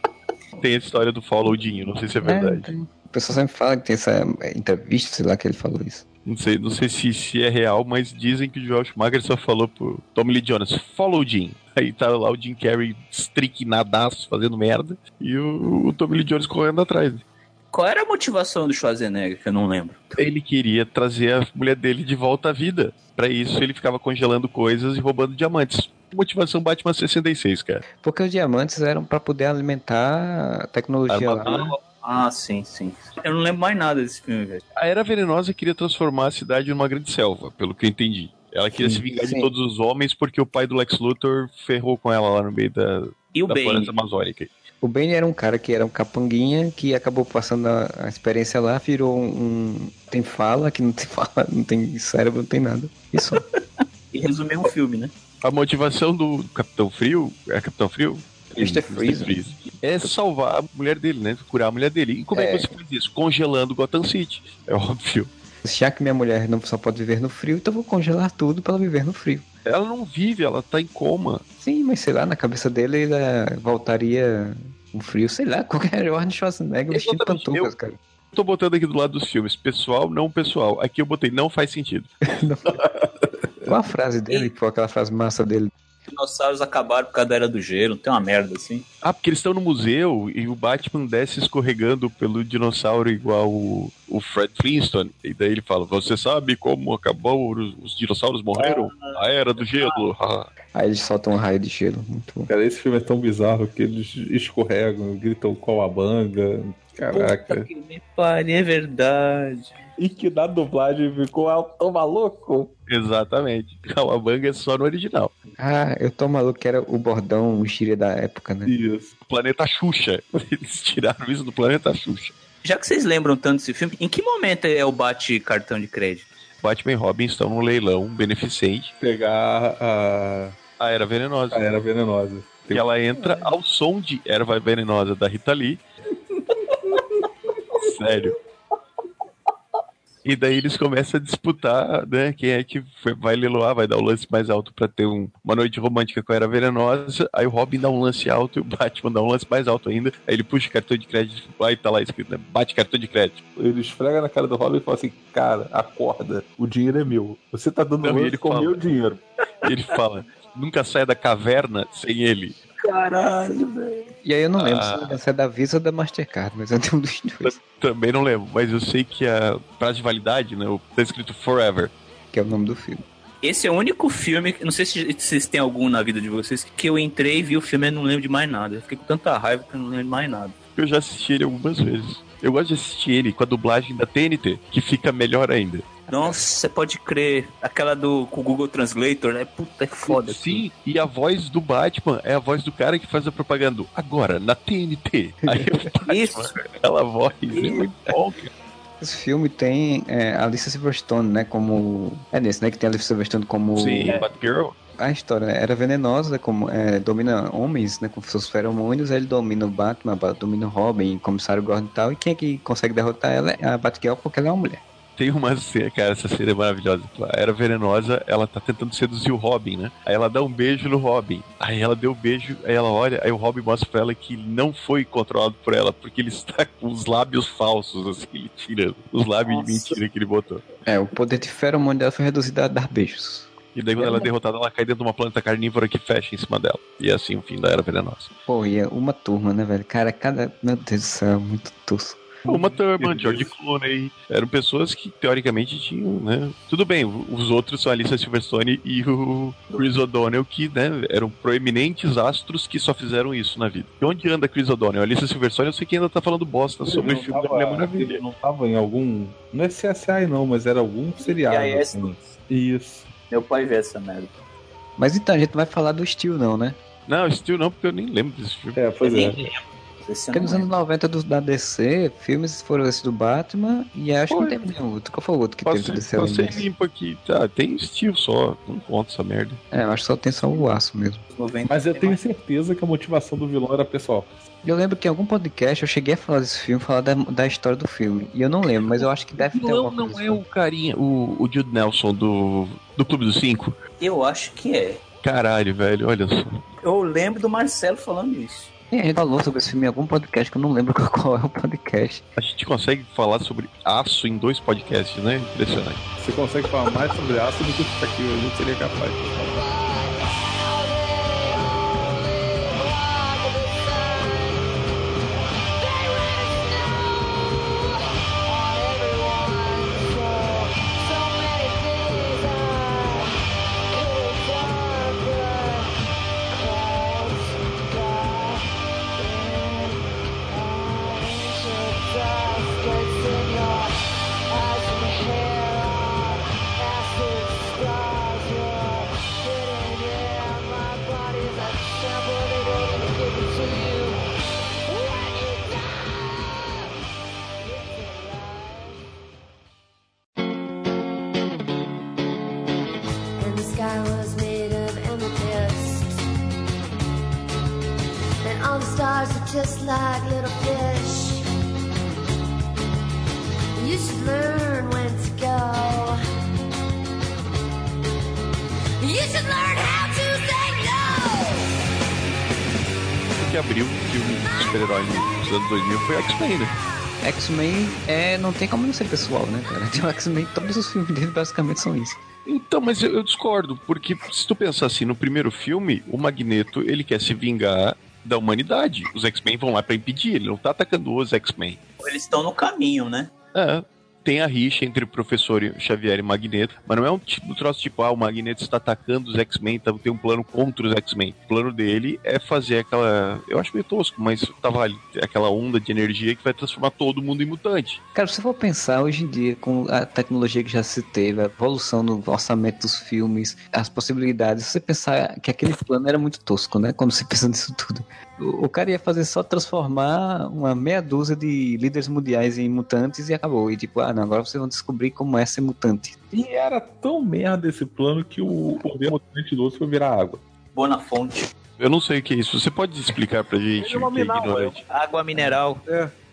*laughs* tem a história do Follow Dinho, não sei se é verdade. É, o pessoal sempre fala que tem essa é, entrevista, sei lá, que ele falou isso. Não sei, não sei se, se é real, mas dizem que o Joel Schumacher só falou pro Tommy Lee Jones, follow o Jim. Aí tá lá o Jim Carrey estriquinadaço, fazendo merda, e o, o Tommy Lee Jones correndo atrás. Qual era a motivação do Schwarzenegger, que eu não lembro? Ele queria trazer a mulher dele de volta à vida. Pra isso, ele ficava congelando coisas e roubando diamantes. Motivação Batman 66, cara. Porque os diamantes eram pra poder alimentar a tecnologia lá. Armadura. Ah, sim, sim. Eu não lembro mais nada desse filme, velho. A Era Venenosa queria transformar a cidade numa grande selva, pelo que eu entendi. Ela queria Sim, se vingar sim. de todos os homens porque o pai do Lex Luthor ferrou com ela lá no meio da, E o da Bane? floresta amazônica. O Bane era um cara que era um capanguinha, que acabou passando a, a experiência lá, virou um, um- Tem fala, que não tem *laughs* fala, não tem cérebro, não tem nada. Isso. *laughs* E resumiu um filme, né? A motivação do Capitão Frio, é Capitão Frio? Mr. Freeze. Freeze. É salvar a mulher dele, né? Curar a mulher dele. E como é, É. que você faz isso? Congelando Gotham City. É óbvio. Já que minha mulher não só pode viver no frio, então eu vou congelar tudo pra ela viver no frio. Ela não vive, ela tá em coma. Sim, mas sei lá, na cabeça dele ele eh, voltaria um frio, sei lá, *laughs* qualquer Arnold Schwarzenegger vestido de pantufas, eu- cara. Tô botando aqui do lado dos filmes. Pessoal, não pessoal. Aqui eu botei não faz sentido. *laughs* Qual a frase dele, que foi aquela frase massa dele? Os dinossauros acabaram por causa da era do gelo, tem uma merda assim. Ah, porque eles estão no museu e o Batman desce escorregando pelo dinossauro igual o, o Fred Flintstone. E daí ele fala: Você sabe como acabou, os, os dinossauros morreram? A era do gelo. Ah. Aí eles soltam um raio de gelo, muito bom. Cara, esse filme é tão bizarro que eles escorregam, gritam com a banga. Puta Caraca. que me pariu, é verdade. *laughs* E que na dublagem ficou ah, tô maluco. Exatamente. Calabanga é só no original. Ah, eu tô maluco que era o bordão, o xíria da época, né? Isso. Planeta Xuxa. *laughs* Eles tiraram isso do Planeta Xuxa. Já que vocês lembram tanto desse filme, em que momento é o bate cartão de crédito? Batman e Robin estão num leilão beneficente. Pegar a, A Era Venenosa. a Era Venenosa. E ela entra ao som de Erva Venenosa da Rita Lee. *laughs* Sério. E daí eles começam a disputar, né? Quem é que vai leiloar, vai dar o lance mais alto pra ter um- uma noite romântica com a Era Venenosa. Aí o Robin dá um lance alto e o Batman dá um lance mais alto ainda. Aí ele puxa o cartão de crédito, aí tá lá escrito, né? Bate cartão de crédito. Ele esfrega na cara do Robin e fala assim: Cara, acorda, o dinheiro é meu. Você tá dando Não, e lance ele com o meu dinheiro. E ele fala: nunca saia da caverna sem ele. Caralho, velho. E aí eu não lembro Ah. se é da Visa ou da Mastercard, mas eu tenho um dos dois, Também não lembro, mas eu sei que a prazo de validade, né? Tá escrito Forever. que é o nome do filme. Esse é o único filme, não sei se vocês têm algum na vida de vocês, que eu entrei, vi o filme e não lembro de mais nada. Eu fiquei com tanta raiva que eu não lembro de mais nada. Eu já assisti ele algumas vezes. Eu gosto de assistir ele com a dublagem da TNT, que fica melhor ainda. Nossa, você pode crer. Aquela do com o Google Translator, né? Puta, é foda. Sim, e a voz do Batman é a voz do cara que faz a propaganda. Agora, na TNT. *laughs* Aí o Batman, Isso. aquela voz. É muito bom, cara. Esse filme tem é, a Alicia Silverstone, né, como... É nesse, né, que tem a Alicia Silverstone como... Sim, Batgirl. A história né, era venenosa, como é, domina homens, né, com seus feromônios, ele domina o Batman, ba- domina o Robin, o comissário Gordon e tal, e quem é que consegue derrotar ela é a Batgirl porque ela é uma mulher. Tem uma cena, cara, essa cena é maravilhosa. A Era Venenosa, ela tá tentando seduzir o Robin, né? Aí ela dá um beijo no Robin. Aí ela deu o beijo, aí ela olha, aí o Robin mostra pra ela que não foi controlado por ela, porque ele está *laughs* com os lábios falsos, assim, ele tira os lábios de Nossa. mentira que ele botou. É, o poder de feromônio dela foi reduzido a dar beijos. E daí quando ela é derrotada, ela cai dentro de uma planta carnívora que fecha em cima dela. E é assim o fim da Era Venenosa. Pô, e é uma turma, né, velho? Cara, cada... Meu Deus do céu, muito tosco. Uma Thurman, George Clooney, eram pessoas que teoricamente tinham, né? Tudo bem, os outros são a Alicia Silverstone e o Chris O'Donnell, que, né, eram proeminentes astros que só fizeram isso na vida. E onde anda Chris O'Donnell? A Alicia Silverstone, eu sei que ainda tá falando bosta sobre o Ele filme da não Mulher tava- Maravilha. ele não tava em algum. Não é CSI, não, mas era algum seriado. E aí, assim. Isso. Meu pai vê essa merda. Mas então, a gente não vai falar do Steel, não, né? Não, Steel não, porque eu nem lembro desse filme. É, pois é. Esse Porque não nos anos lembro. 90 do, da DC, filmes foram esses do Batman, e acho que não Foi. teve nenhum outro. Qual foi o outro que teve Passei, do DC passei limpo aqui. Tá, tem Steel só. Não conta essa merda. É, eu acho que só tem só o aço mesmo. 90 Mas eu tenho mais. certeza que a motivação do vilão era pessoal. Eu lembro que em algum podcast eu cheguei a falar desse filme, falar da, da história do filme. E eu não lembro, mas eu acho que deve ter Não, alguma não coisa é o carinha, o, o Jude Nelson do, do Clube dos Cinco. Eu acho que é. Caralho, velho, olha só. Eu lembro do Marcelo falando isso. Sim, a gente falou sobre esse filme em algum podcast que eu não lembro *laughs* qual, é o podcast. A gente consegue falar sobre aço em dois podcasts, né? Impressionante. Você consegue falar mais sobre aço do que isso aqui, eu não seria capaz. and the O que abriu o filme de super-herói nos anos 2000 foi X-Men, né? X-Men é, não tem como não ser pessoal, né, cara? Tem o X-Men, todos os filmes dele basicamente são isso. Então, mas eu, eu discordo, porque se tu pensar assim, no primeiro filme, o Magneto, ele quer se vingar da humanidade. Os X-Men vão lá pra impedir, ele não tá atacando os X-Men. Eles estão no caminho, né? É, tem a rixa entre o professor Xavier e Magneto, mas não é um tipo, um troço tipo, ah, o Magneto está atacando os X-Men, então tem um plano contra os X-Men. O plano dele é fazer aquela. Eu acho meio tosco, mas tava ali, aquela onda de energia que vai transformar todo mundo em mutante. Cara, se você for pensar hoje em dia, com a tecnologia que já se teve, a evolução no orçamento dos filmes, as possibilidades, se você pensar que aquele plano era muito tosco, né? Quando você pensa *laughs* nisso tudo. O, o cara ia fazer só transformar uma meia dúzia de líderes mundiais em mutantes e acabou. E tipo, ah, não, agora vocês vão descobrir como é ser mutante. E era tão merda esse plano que o poder mutante do outro foi virar água. Boa na fonte. Eu não sei o que é isso. Você pode explicar pra gente? É uma que é mineral, ignorante? Água mineral.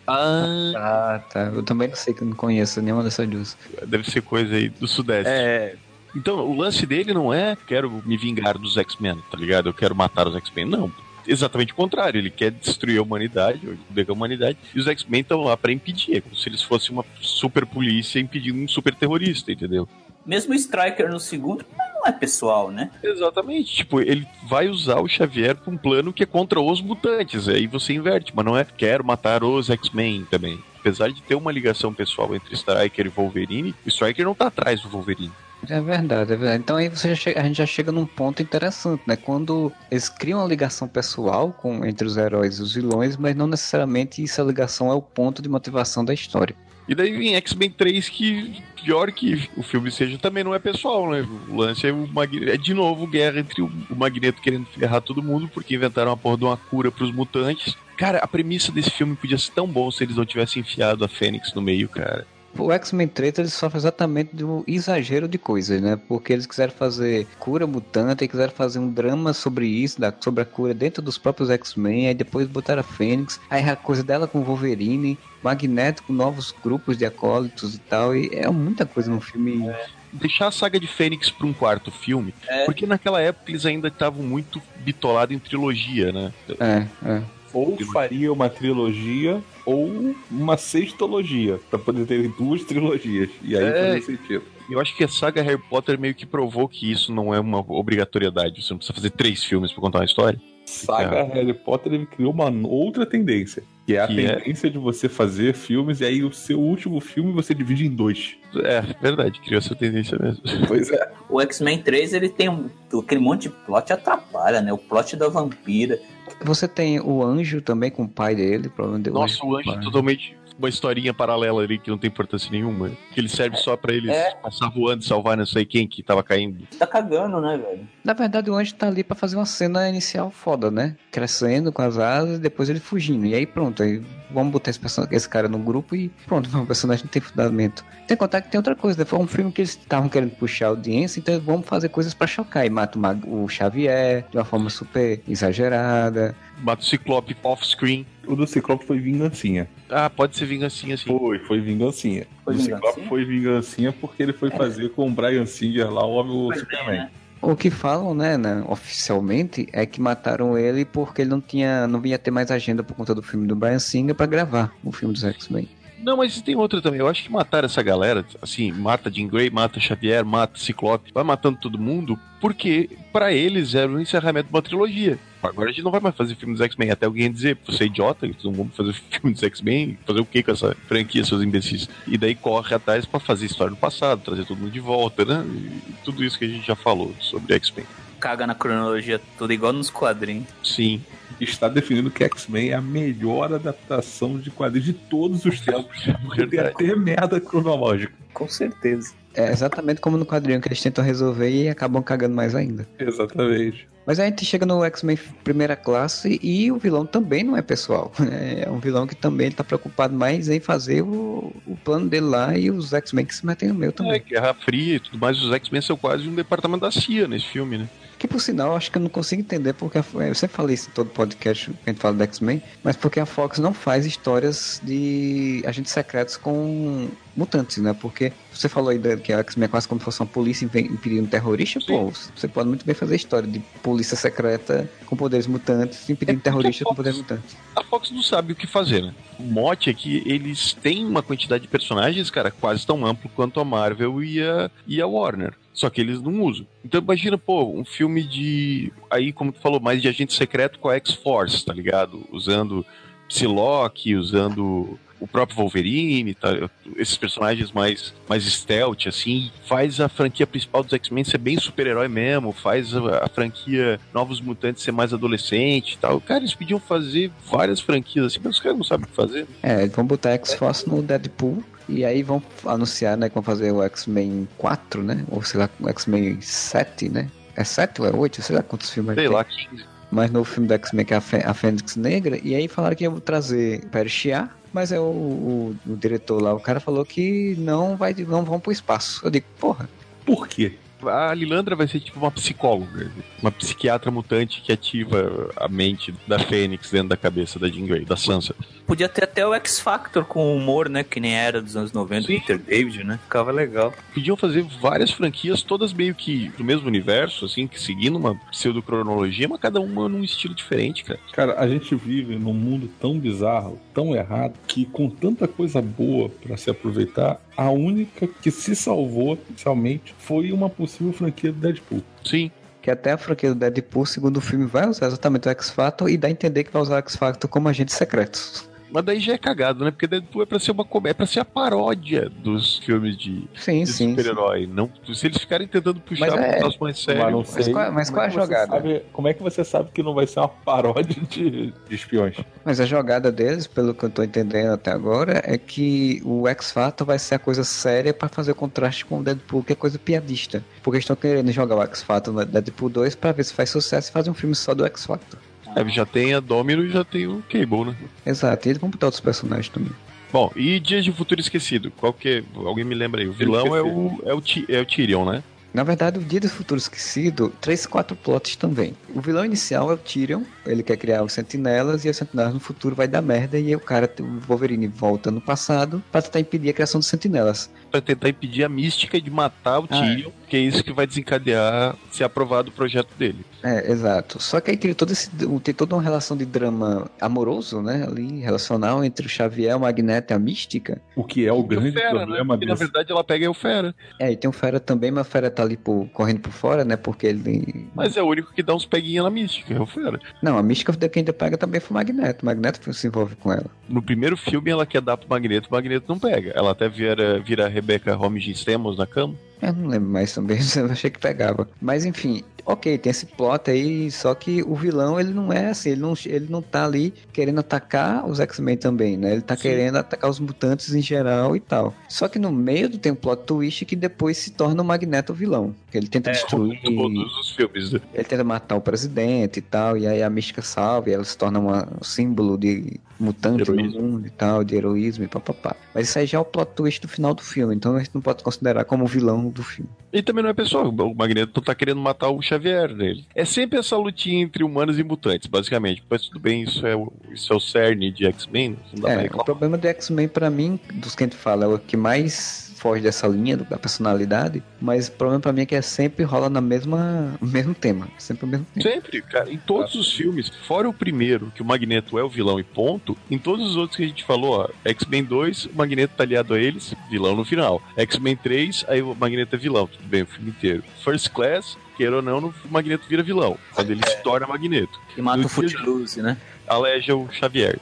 Ah, Ah, tá. Eu também não sei que eu não conheço nenhuma dessas duas. deve ser coisa aí do Sudeste. É. Então, o lance dele não é quero me vingar dos X-Men, tá ligado? Eu quero matar os X-Men. Não. Exatamente o contrário, ele quer destruir a humanidade, destruir a humanidade, e os X-Men estão lá pra impedir, é como se eles fossem uma super polícia impedindo um super terrorista, entendeu? Mesmo o Striker no segundo, não é pessoal, né? Exatamente, tipo, ele vai usar o Xavier pra um plano que é contra os mutantes, aí você inverte, mas não é quero matar os X-Men também. Apesar de ter uma ligação pessoal entre Striker e Wolverine, o Striker não tá atrás do Wolverine. É verdade, é verdade. Então aí você já chega- a gente já chega num ponto interessante, né? Quando eles criam uma ligação pessoal com, entre os heróis e os vilões, mas não necessariamente essa ligação é o ponto de motivação da história. E daí vem X-Men 3, que pior que o filme seja, também não é pessoal, né? O lance é, o é de novo guerra entre o, Magneto querendo ferrar todo mundo, porque inventaram uma porra de uma cura pros mutantes. Cara, a premissa desse filme podia ser tão bom se eles não tivessem enfiado a Fênix no meio, cara. O X-Men 3 ele sofre exatamente do exagero de coisas, né? Porque eles quiseram fazer cura mutante, e quiseram fazer um drama sobre isso, da- sobre a cura dentro dos próprios X-Men, aí depois botaram a Fênix, aí a coisa dela com o Wolverine, Magneto com novos grupos de acólitos e tal, e é muita coisa no filme. Deixar a saga de Fênix pra um quarto filme, É. porque naquela época eles ainda estavam muito bitolados em trilogia, né? É, é. Ou faria uma trilogia ou uma sextologia, pra poder ter duas trilogias. E aí É. fazia sentido. Eu acho que a saga Harry Potter meio que provou que isso não é uma obrigatoriedade. Você não precisa fazer três filmes pra contar uma história. Saga Harry Potter ele criou uma outra tendência, que é a Que é? tendência de você fazer filmes e aí o seu último filme você divide em dois. É, verdade, criou essa tendência mesmo. *laughs* Pois é. O X-Men 3, ele tem um- aquele monte de plot atrapalha, né? O plot da vampira. Você tem o anjo também com o pai dele, provavelmente. Nossa, o anjo é totalmente uma historinha paralela ali que não tem importância nenhuma. Que ele serve só pra eles É. passar voando e salvar não sei quem que tava caindo. Tá cagando, né, velho? Na verdade, o anjo tá ali pra fazer uma cena inicial foda, né? Crescendo com as asas e depois ele fugindo. E aí pronto, aí vamos botar esse, person- esse cara no grupo e pronto, *laughs* o personagem não tem fundamento. Tem que contar que tem outra coisa, né? Foi um filme que eles estavam querendo puxar a audiência, então vamos fazer coisas pra chocar. E mata o Xavier de uma forma super exagerada. Mata o Ciclope off-screen. O do Ciclope foi vingancinha. Ah, pode ser vingancinha assim. Foi, foi vingancinha. Foi o do Ciclope vingancinha? foi vingancinha porque ele foi fazer com o Brian Singer lá, o homem é, Superman. né? O que falam, né, né, oficialmente, é que mataram ele porque ele não tinha, não ia ter mais agenda por conta do filme do Brian Singer pra gravar o filme dos X-Men. Não, mas tem outra também. Eu acho que mataram essa galera, assim, mata Jean Grey, mata Xavier, mata Ciclope, vai matando todo mundo, porque pra eles era o encerramento de uma trilogia. Agora a gente não vai mais fazer filme dos X-Men. Até alguém dizer, você é idiota, vocês não vão fazer filme dos X-Men, fazer o que com essa franquia, seus imbecis? E daí corre atrás pra fazer história do passado, trazer todo mundo de volta, né? E tudo isso que a gente já falou sobre X-Men. Caga na cronologia toda, igual nos quadrinhos. Sim. Está definindo que X-Men é a melhor adaptação de quadrinhos de todos os tempos. Porque tem até merda cronológica. Com certeza. É exatamente como no quadrinho que eles tentam resolver e acabam cagando mais ainda. Exatamente. Mas a gente chega no X-Men primeira classe e o vilão também não é pessoal. *laughs* É um vilão que também está preocupado mais em fazer o, o plano dele lá e os X-Men que se metem no É, também. Guerra Fria e tudo mais, os X-Men são quase um departamento da CIA nesse filme, né? Que por sinal, acho que eu não consigo entender porque a, eu sempre falei isso em todo podcast que a gente fala do X-Men, mas porque a Fox não faz histórias de agentes secretos com mutantes, né? Porque você falou aí que a X-Men é quase como se fosse uma polícia impe- impedindo um terrorista, pô, você pode muito bem fazer história de polícia secreta com poderes mutantes impedindo terroristas com poderes mutantes. a Fox não sabe o que fazer, né? O mote é que eles têm uma quantidade de personagens, cara, quase tão amplo quanto a Marvel e a, e a Warner. Só que eles não usam. Então imagina, pô, um filme de. Aí, como tu falou, mais de agente secreto com a X-Force, tá ligado? Usando Psylocke, usando o próprio Wolverine, tá? esses personagens mais, mais stealth, assim, faz a franquia principal dos X-Men ser bem super-herói mesmo, faz a, a franquia Novos Mutantes ser mais adolescente e tal. Cara, eles podiam fazer várias franquias assim, mas os caras não sabem o que fazer. É, eles vão botar X-Force no Deadpool e aí vão anunciar, né, que vão fazer o X-Men 4, né? Ou sei lá, o X-Men 7, né? É 7 ou é 8? Sei lá quantos filmes Sei tem. lá, 15. Mas no filme do X-Men que é a, Fê- a Fênix Negra, e aí falaram que iam trazer Perry Chia, mas é o, o, o diretor lá, o cara falou que não vai, não vão pro espaço. Eu digo, porra, Por quê? A Lilandra vai ser tipo uma psicóloga, uma psiquiatra mutante que ativa a mente da Fênix dentro da cabeça da Jean Grey, da Sansa. Podia ter até o X Factor com humor, né? Que nem era dos anos 90, Sim. Peter David, né? Ficava legal. Podiam fazer várias franquias, todas meio que do mesmo universo, assim, que seguindo uma pseudocronologia, mas cada uma num estilo diferente, cara. Cara, a gente vive num mundo tão bizarro, tão errado, que com tanta coisa boa pra se aproveitar, a única que se salvou oficialmente foi uma possível franquia do Deadpool. Sim. Que até a franquia do Deadpool, segundo o filme, vai usar exatamente o X-Factor e dá a entender que vai usar o X-Factor como agente secreto. Mas daí já é cagado, né? Porque Deadpool é pra ser uma é pra ser a paródia dos filmes de, de super-herói. Não, se eles ficarem tentando puxar Mas é- um mais sério. Mas não mas- sei. qual- mas como qual é a que você jogada? sabe- como é que você sabe que não vai ser uma paródia de, de espiões? Mas a jogada deles, pelo que eu tô entendendo até agora, é que o X-Factor vai ser a coisa séria pra fazer o contraste com o Deadpool, que é coisa piadista. Porque eles estão querendo jogar o X-Factor no Deadpool 2 pra ver se faz sucesso e fazer um filme só do X-Factor. É, já tem a Domino e já tem o Cable, né? Exato, e eles vão botar outros personagens também. Bom, e Dias de Futuro Esquecido? Qual que é? Alguém me lembra aí? O vilão é o, é o, Ti- é o Tyrion, né? Na verdade, o Dia do Futuro Esquecido, três, quatro plots também. O vilão inicial é o Tyrion, ele quer criar os sentinelas e os sentinelas no futuro vai dar merda e o cara, o Wolverine volta no passado pra tentar impedir a criação dos sentinelas. Pra tentar impedir a mística de matar o Ah, Tyrion, que é isso que vai desencadear se aprovado o projeto dele. É, exato. Só que aí tem, todo esse, tem toda uma relação de drama amoroso, né? Ali, relacional entre o Xavier, o Magneto e a mística. O que é o grande Fera, né? problema Porque, na desse. verdade ela pega o Fera. É, e tem o Fera também, mas o Fera tá ali por, correndo por fora, né? Porque ele. Mas é o único que dá uns peguinhos na mística, é o Fera. Não, a mística quem ainda pega também foi o Magneto. O Magneto se envolve com ela. No primeiro filme ela quer dar pro Magneto, o Magneto não pega. Ela até vira, vira a Rebecca Holmes de Stamos na cama. Eu não lembro mais também, *laughs* eu achei que pegava. Mas enfim, ok, tem esse plot aí, só que o vilão, ele não é assim, ele não, ele não tá ali querendo atacar os X-Men também, né? Ele tá Sim. querendo atacar os mutantes em geral e tal. Só que no meio do tem um plot twist que depois se torna o Magneto o vilão. Ele tenta destruir, Todos os filmes. né? ele tenta matar o presidente e tal, e aí a mística salva e ela se torna uma- um símbolo de mutante no Heroísmo. mundo e tal, de heroísmo e papapá. Mas isso aí já é o plot twist do final do filme, então a gente não pode considerar como o vilão do filme. E também não é pessoal, o Magneto tá querendo matar o Xavier dele. É sempre essa lutinha entre humanos e mutantes, basicamente. Mas tudo bem, isso é o, isso é o cerne de X-Men, não dá pra É, o reclamar. problema do X-Men, pra mim, dos que a gente fala, é o que mais foge dessa linha da personalidade, mas o problema pra mim é que é sempre rola na mesma, *laughs* mesmo tema, sempre o mesmo tema. Sempre, cara. Em todos os filmes, fora o primeiro, que o Magneto é o vilão e ponto, em todos os outros que a gente falou, ó, X-Men 2, o Magneto tá aliado a eles, vilão no final. X-Men 3, aí o Magneto é vilão, tudo bem, o filme inteiro. First Class, queira ou não, o Magneto vira vilão, quando ele se torna Magneto. E mata No o Footloose, né? Aleja o Xavier.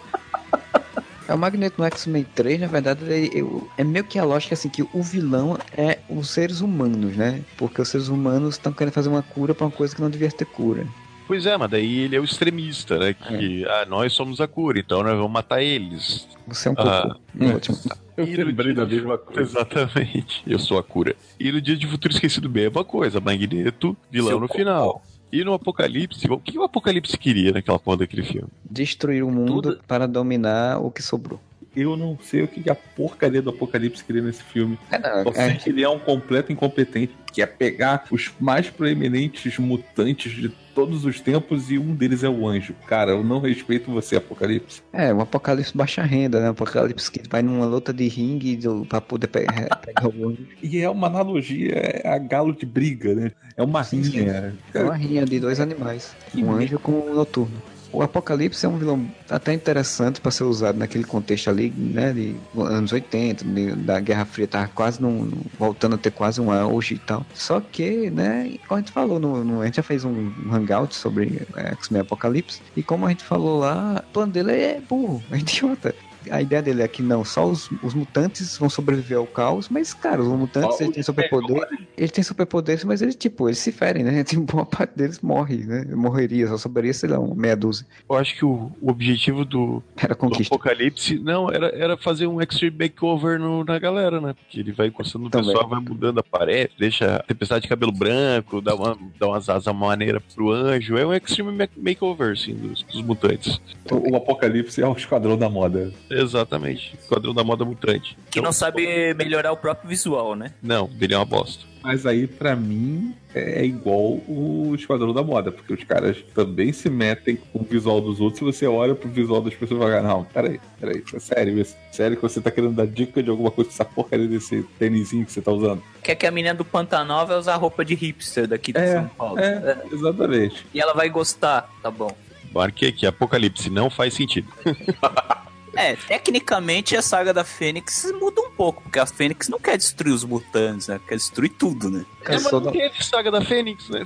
*laughs* É o Magneto no X-Men 3, na verdade, ele- eu- é meio que a lógica assim que o vilão é os seres humanos, né? Porque os seres humanos estão querendo fazer uma cura pra uma coisa que não devia ter cura. Pois é, mas daí ele é o extremista, né? Que, ah, nós somos a cura, então nós vamos matar eles. Você é um Ah, matar. Eu *laughs* E lembrei da mesma coisa. Exatamente. Eu sou a cura. E no Dia de Futuro Esquecido bem, é uma coisa. Magneto, vilão Seu no final. E no Apocalipse, o que o Apocalipse queria naquela porra daquele filme? Destruir o mundo Tudo- para dominar o que sobrou. Eu não sei o que a porcaria do Apocalipse queria nesse filme. É, não, Só sei é, que ele é um completo incompetente, que é pegar os mais proeminentes mutantes de todos os tempos e um deles é o anjo. Cara, eu não respeito você, Apocalipse. é, um apocalipse baixa renda, né? Um apocalipse que vai numa luta de ringue do, pra poder pe- pegar o anjo. *laughs* E é uma analogia a galo de briga, né? É uma Sim, sim. rinha. É uma rinha de dois animais. Que Um anjo com um noturno. O Apocalipse é um vilão até interessante para ser usado naquele contexto ali, né, de anos 80, de- da Guerra Fria, tava quase num, voltando a ter quase um auge e tal. Só que, né, como a gente falou, no, no- a gente já fez um, um hangout sobre é, X-Men Apocalipse, e como a gente falou lá, o plano dele é burro, é idiota. A ideia dele é que não, só os, os mutantes vão sobreviver ao caos, mas, cara, os mutantes eles têm superpoder, eles têm superpoderes, mas eles, tipo, eles se ferem, né? *laughs* Tem boa parte deles morre, né? Morreria, só sobraria, sei lá, uma meia dúzia. Eu acho que o, o objetivo do, Era do conquista. Apocalipse, não, era, era fazer um extreme makeover no- na galera, né? Porque ele vai encostando no pessoal, vai mudando a parede, deixa a tempestade de cabelo branco, dá, uma, dá umas asas maneira pro anjo. É um extreme ma- makeover, assim, dos, dos mutantes. O, o Apocalipse é o esquadrão da moda. Exatamente. Quadrão da moda mutante. Que não sabe melhorar o próprio visual, né? Não, dele é uma bosta. Mas aí, pra mim, é igual o Esquadrão da Moda, porque os caras também se metem com o visual dos outros. Se você olha pro visual das pessoas e fala, não, peraí, peraí, é sério isso? Sério que você tá querendo dar dica de alguma coisa com essa porcaria desse tênisinho que você tá usando? Quer que a menina do Pantanal vai usar roupa de hipster daqui de É, São Paulo. É, exatamente. E ela vai gostar, tá bom. Marquei aqui, Apocalipse não faz sentido. *laughs* É, tecnicamente a saga da Fênix muda um pouco, porque a Fênix não quer destruir os mutantes, né? Quer destruir tudo, né? É, mas da- não teve saga da Fênix, né?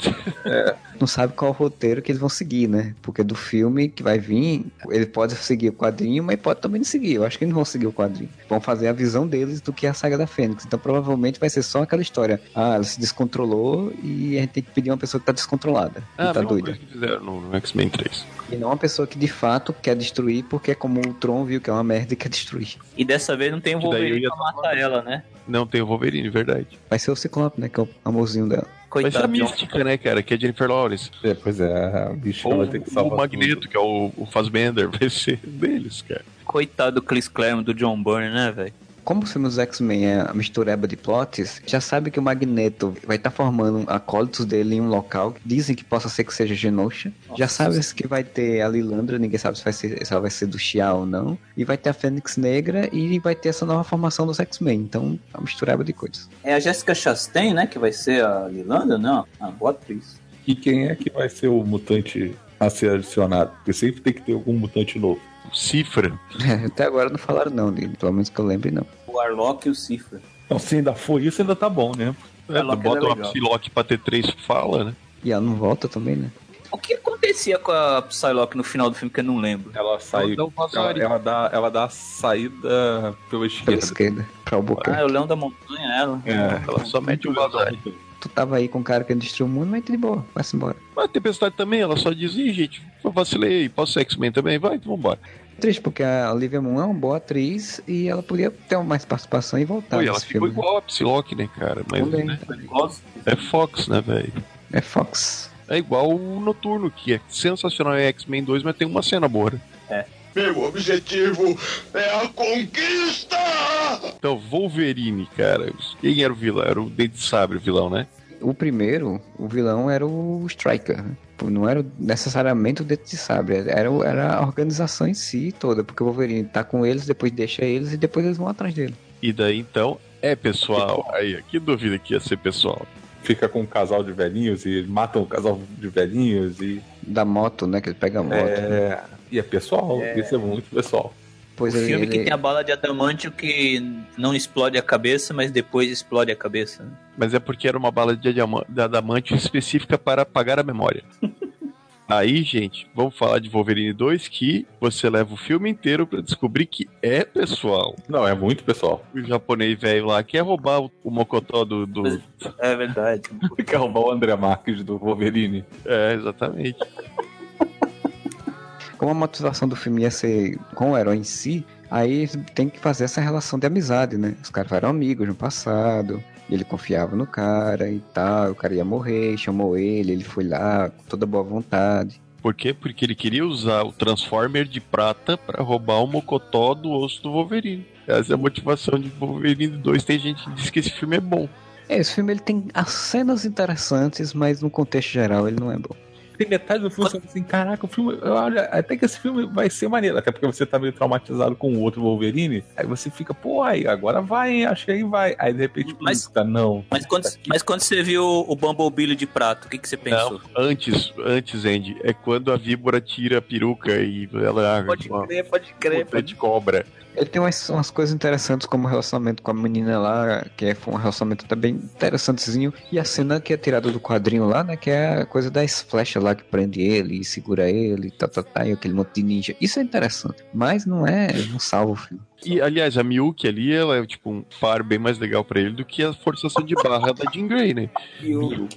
não sabe qual o roteiro que eles vão seguir, né? Porque do filme que vai vir, ele pode seguir o quadrinho, mas pode também não seguir. Eu acho que eles não vão seguir o quadrinho. Vão fazer a visão deles do que é a saga da Fênix. Então provavelmente vai ser só aquela história. Ah, ela se descontrolou e a gente tem que pedir uma pessoa que tá descontrolada. Ah, que tá doida. coisa que fizeram no, no X-Men 3. E não uma pessoa que de fato quer destruir, porque é como o Tron viu que é uma merda e quer destruir. E dessa vez não tem o Wolverine pra matar ela, né? Não tem o Wolverine, verdade. Vai ser o Ciclope, né? Que é o amorzinho dela. A Coitado. de um- Mística, né, cara? Que é Jennifer Lawrence. É, pois é, a bicha Ou vai ter que o salvar. Magneto, que é o, o Fassbender. *laughs* Vai ser deles, cara. Coitado do Chris Claremont, do John Byrne, né, velho? Como o filme dos X-Men é a mistureba de plots, já sabe que o Magneto vai estar formando acólitos dele em um local que dizem que possa ser que seja Genosha. já sabe que vai ter a Lilandra, ninguém sabe se, vai ser, se ela vai ser do Xia ou não. E vai ter a Fênix Negra e vai ter essa nova formação dos X-Men. Então, é uma mistureba de coisas. É a Jessica Chastain, né? Que vai ser a Lilanda? Não, a boa atriz. E quem é que vai ser o mutante a ser adicionado? Porque sempre tem que ter algum mutante novo. O Cifra. Até agora não falaram não dele, pelo menos que eu lembre não. O Arlok e o Cifra. Então, se ainda for isso, ainda tá bom, né? É, bota uma legal. Psylocke pra ter três fala, né? E ela não volta também, né? O que acontecia com a Psylocke no final do filme que eu não lembro? Ela sai. Ela, ela dá, ela dá a saída pela Pela esquerda. esquerda, pra Ah, Albuquerque. é o Leão da Montanha, ela. É, Ela só mete um vazare. Tu tava aí com o cara que destruiu o mundo, mas de boa, vai-se embora. Mas a Tempestade também, ela só diz, Ih, gente, eu vacilei, posso ser X-Men também? Vai, então vambora. Triste, porque a Olivia Munn é uma boa atriz e ela podia ter mais participação e voltar e ela ficou filme. igual a Psylocke, né, cara? Mas Também. né, Gosto. é Fox, né, velho? É Fox. É igual o Noturno, que é sensacional em X-Men 2, mas tem uma cena boa. né? Meu objetivo é a conquista! Então, Wolverine, cara. Quem era o vilão? Era o Dente de Sabre, o vilão, né? O primeiro, o vilão era o Striker. né? Não era necessariamente o Dente de Sabre, era, era a organização em si toda, porque o Wolverine tá com eles, depois deixa eles e depois eles vão atrás dele. E daí, então, é pessoal. Aí, que dúvida que ia ser pessoal. Fica com um casal de velhinhos e matam o casal de velhinhos e. Da moto, né? Que ele pega a moto. É. E é pessoal, isso é muito pessoal. Pois o ele, filme que ele- tem a bala de adamantio que não explode a cabeça, mas depois explode a cabeça. né? Mas é porque era uma bala de adamantio específica para apagar a memória. *laughs* Aí, gente, vamos falar de Wolverine 2, que você leva o filme inteiro pra descobrir que é pessoal. Não, é muito pessoal. O japonês velho lá quer roubar o, o mocotó do, do- É verdade. *laughs* Quer roubar o André Marques do Wolverine. É, exatamente. Como a motivação do filme ia ser com o herói em si, aí tem que fazer essa relação de amizade, né? Os caras eram amigos no passado, e ele confiava no cara e tal, o cara ia morrer, chamou ele, ele foi lá com toda boa vontade. Por quê? Porque ele queria usar o Transformer de prata pra roubar o mocotó do osso do Wolverine. Essa é a motivação de Wolverine 2. Tem gente que diz que esse filme é bom. É, esse filme ele tem as cenas interessantes, mas no contexto geral ele não é bom. Tem metade do filme você fala assim, caraca, o filme. Olha, até que esse filme vai ser maneiro. Até porque você tá meio traumatizado com o outro Wolverine. Aí você fica, pô, aí, agora vai, hein? Acho que aí vai. Aí de repente, Mas- puta, não. Mas quando, mas quando você viu o Bumblebee de prato, o que, que você pensou? Antes, antes, Andy, é quando a víbora tira a peruca e ela Pode uma crer, pode crer. puta de cobra. Ele tem umas, umas coisas interessantes, como o relacionamento com a menina lá, que é um relacionamento também interessantezinho. E a cena que é tirada do quadrinho lá, né? Que é a coisa das flechas lá que prende ele e segura ele, tá, tá, tá, e aquele monte de ninja. Isso é interessante, mas não é, não salva o filme. E, aliás, a Miyuki ali, ela é tipo um par bem mais legal pra ele do que a forçação de barra da Jean Grey, né? O,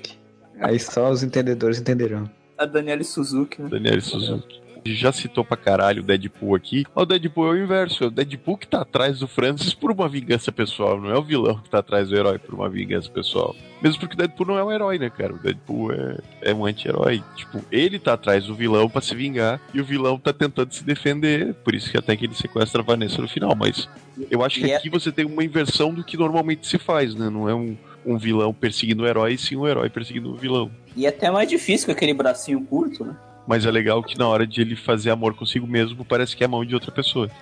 Aí só os entendedores entenderão. a Daniele Suzuki, né? Daniel Suzuki. Já citou pra caralho o Deadpool aqui. O Deadpool é o inverso. É o Deadpool que tá atrás do Francis por uma vingança pessoal. Não é o vilão que tá atrás do herói por uma vingança pessoal. Mesmo porque o Deadpool não é um herói, né, cara? O Deadpool é, é um anti-herói. Tipo, ele tá atrás do vilão pra se vingar e o vilão tá tentando se defender. Por isso que até que ele sequestra a Vanessa no final. Mas eu acho que é- aqui você tem uma inversão do que normalmente se faz, né? Não é um, um vilão perseguindo o herói, e sim um herói perseguindo o vilão. E é até mais difícil com aquele bracinho curto, né? Mas é legal que na hora de ele fazer amor consigo mesmo, parece que é a mão de outra pessoa. *laughs*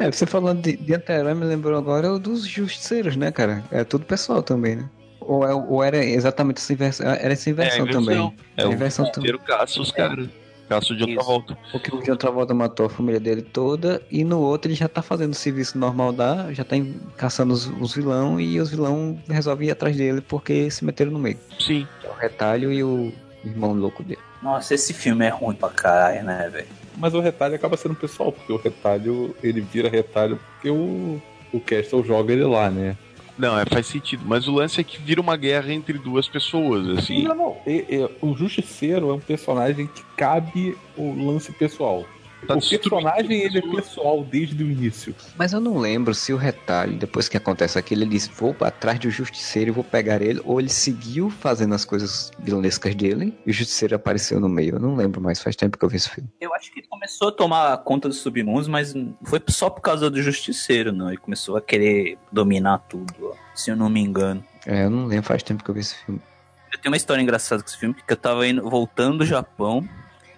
É, você falando de, de anti-herói me lembrou agora o dos justiceiros, né, cara? É tudo pessoal também, né? Ou, é- ou era exatamente essa inversão? Era essa inversão a também. É o inversão também. terceiro caça os caras. Caça de outra volta. Porque o de outra volta matou a família dele toda e no outro ele já tá fazendo o serviço normal da, já tá caçando os, os vilão e os vilão resolvem ir atrás dele porque se meteram no meio. Sim. É o retalho e o irmão louco dele. Nossa, esse filme é ruim pra caralho, né, velho? Mas o retalho acaba sendo pessoal, porque o retalho, ele vira retalho porque o, o Castle joga ele lá, né? Não, é, faz sentido. Mas o lance é que vira uma guerra entre duas pessoas, assim. Não, não. O Justiceiro é um personagem que cabe o lance pessoal. Tá o personagem ele é pessoal desde o início. Mas eu não lembro se o retalho, depois que acontece aquilo, ele disse, vou atrás do justiceiro e vou pegar ele, ou ele seguiu fazendo as coisas vilanescas dele e o justiceiro apareceu no meio. Eu não lembro mais, faz tempo que eu vi esse filme. Eu acho que ele começou a tomar conta dos submundos, mas foi só por causa do justiceiro, não. Ele começou a querer dominar tudo, ó, se eu não me engano. É, eu não lembro, faz tempo que eu vi esse filme. Eu tenho uma história engraçada com esse filme, que eu tava indo, voltando do Japão.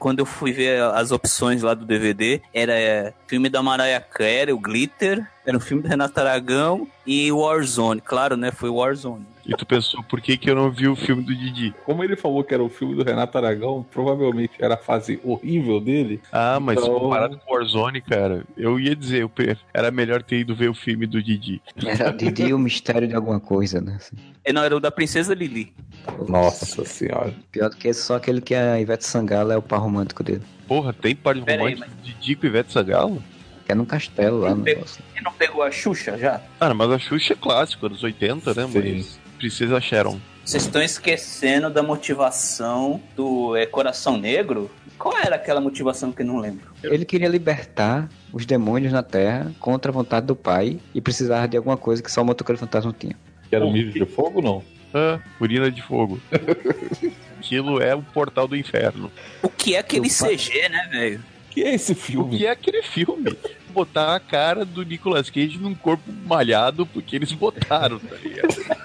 Quando eu fui ver as opções lá do DVD, era é, filme da Mariah Carey, o Glitter, era um filme do Renato Aragão e Warzone. Claro, né? Foi Warzone. E tu pensou, por que, que eu não vi o filme do Didi? Como ele falou que era o filme do Renato Aragão, provavelmente era a fase horrível dele. Ah, mas Então- comparado com o Warzone, cara, eu ia dizer, era melhor ter ido ver o filme do Didi. Era Didi e o mistério de alguma coisa, né? Assim. É, não, era o da Princesa Lili. Nossa senhora. Pior do que esse, só aquele que a Ivete Sangalo é o par romântico dele. Porra, tem par Pera aí, romântico de Didi com Ivete Sangalo? Que é num castelo lá no negócio. Você não pegou a Xuxa já? Ah, mas a Xuxa é clássico, anos 80, né? Sim. Mas Princesa Sharon. Vocês estão esquecendo da motivação do é, Coração Negro? Qual era aquela motivação que eu não lembro? Ele queria libertar os demônios na Terra contra a vontade do pai e precisava de alguma coisa que só o motoqueiro fantasma tinha. Que era o mídia de fogo, não? Ah, urina de fogo. *laughs* Aquilo é o portal do inferno. O que é aquele Meu pai- CG, né, velho? Que é esse O filme? que é aquele filme? Botar a cara do Nicolas Cage num corpo malhado porque eles botaram, tá ligado?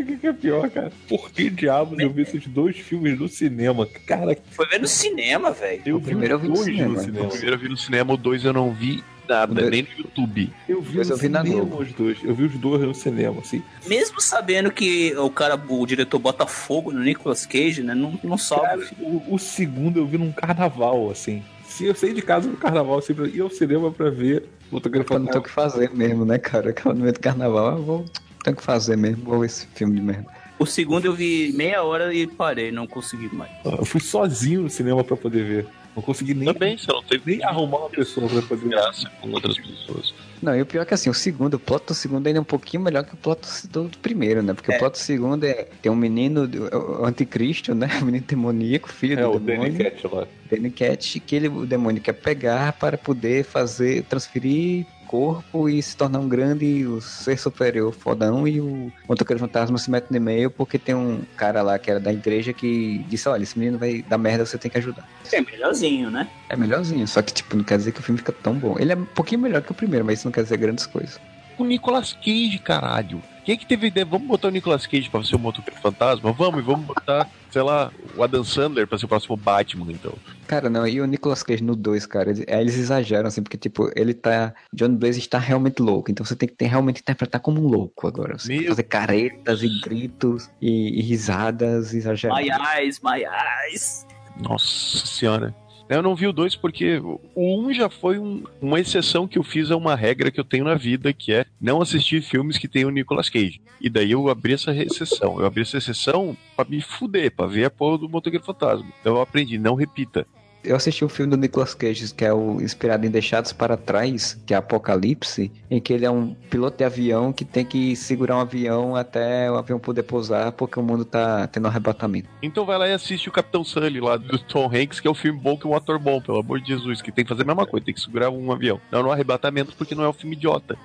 O que é pior, cara. Por que diabos eu vi esses dois filmes no cinema? Cara, Foi ver no cinema, velho. eu O vi primeiro eu vi no dois cinema. no O cinema. primeiro eu vi no cinema, o dois eu não vi nada, dois- nem no YouTube. Eu vi eu vi na cinema Globo. os dois. Eu vi os dois no cinema, assim. Mesmo sabendo que o cara, o diretor bota fogo no Nicolas Cage, né? Não, não salva. O, o segundo eu vi num carnaval, assim. Se eu saí de casa no carnaval, assim, pra ir ao cinema pra ver Eu não tenho o que fazer mesmo, né, cara? Acaba no meio do carnaval, eu vou. O que fazer mesmo, vou ver esse filme de merda. O segundo eu vi meia hora e parei, não consegui mais. Eu fui sozinho no cinema pra poder ver. Não consegui nem, Também, não teve nem arrumar uma pessoa pra poder ver. graça com outras pessoas. Não, e o pior é que assim, o segundo, o plot do segundo ainda é um pouquinho melhor que o plot do, primeiro, né? Porque É. o plot do segundo é tem um menino, do- o anticristo, né? *laughs* O menino demoníaco, filho É, do o Danny demônio. Cat lá. Danny Cat, que ele, o demônio quer pegar para poder fazer, transferir corpo e se tornar um grande o ser superior fodão e o motoqueiro fantasma se mete no meio porque tem um cara lá que era da igreja que disse, olha, esse menino vai dar merda, você tem que ajudar. É melhorzinho, né? É melhorzinho, só que tipo, não quer dizer que o filme fica tão bom. Ele é um pouquinho melhor que o primeiro, mas isso não quer dizer grandes coisas. O Nicolas Cage, caralho. Quem é que teve ideia? Vamos botar o Nicolas Cage pra ser o motoqueiro fantasma? Vamos, e vamos botar, *laughs* sei lá, o Adam Sandler pra ser o próximo Batman, então. Cara, não, e o Nicolas Cage no 2, cara, eles, eles exageram, assim, porque, tipo, ele tá. John Blaze está realmente louco, então você tem que ter, realmente interpretar como um louco agora. Você tem que Meu fazer caretas e gritos e, e risadas exageradas. My eyes, my eyes. Nossa senhora. Eu não vi o 2 porque o 1 um já foi um- uma exceção que eu fiz a uma regra que eu tenho na vida, que é não assistir filmes que tem o Nicolas Cage. E daí eu abri essa exceção. Eu abri essa exceção pra me fuder, pra ver a porra do Motoqueiro Fantasma. Então eu aprendi, não repita. Eu assisti o filme do Nicolas Cage, que é o inspirado em Deixados para Trás, que é Apocalipse, em que ele é um piloto de avião que tem que segurar um avião até o avião poder pousar, porque o mundo tá tendo um arrebatamento. Então vai lá e assiste o Capitão Sully lá do Tom Hanks, que é um filme bom que é um ator bom, pelo amor de Jesus, que tem que fazer a mesma coisa, tem que segurar um avião. Não no arrebatamento, porque não é um filme idiota.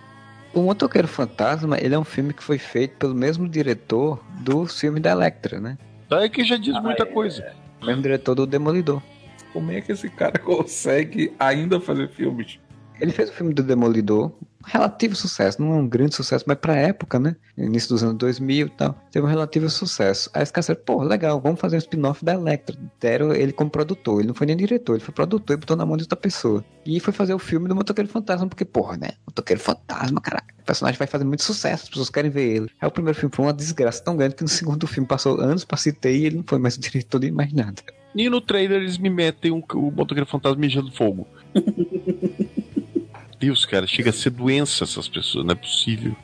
O Motoqueiro Fantasma, ele é um filme que foi feito pelo mesmo diretor do filme da Electra, né? Tá é que já diz muita é. coisa. O mesmo diretor do Demolidor. Como é que esse cara *laughs* consegue ainda fazer filmes? Ele fez o filme do Demolidor, relativo sucesso, não é um grande sucesso, mas pra época, né? Início dos anos 2000 e tal, teve um relativo sucesso. Aí os caras pô, legal, vamos fazer um spin-off da Electra. Deram ele como produtor, ele não foi nem diretor, ele foi produtor e botou na mão de outra pessoa. E foi fazer o filme do Motoqueiro Fantasma, porque, porra, né? Motoqueiro Fantasma, caralho. O personagem vai fazer muito sucesso, as pessoas querem ver ele. Aí o primeiro filme foi uma desgraça tão grande que no segundo filme passou anos pra citar e ele não foi mais o *laughs* diretor de mais nada. E no trailer eles me metem um, o motoqueiro fantasma mijando fogo. *laughs* Deus, cara, chega a ser doença essas pessoas, não é possível.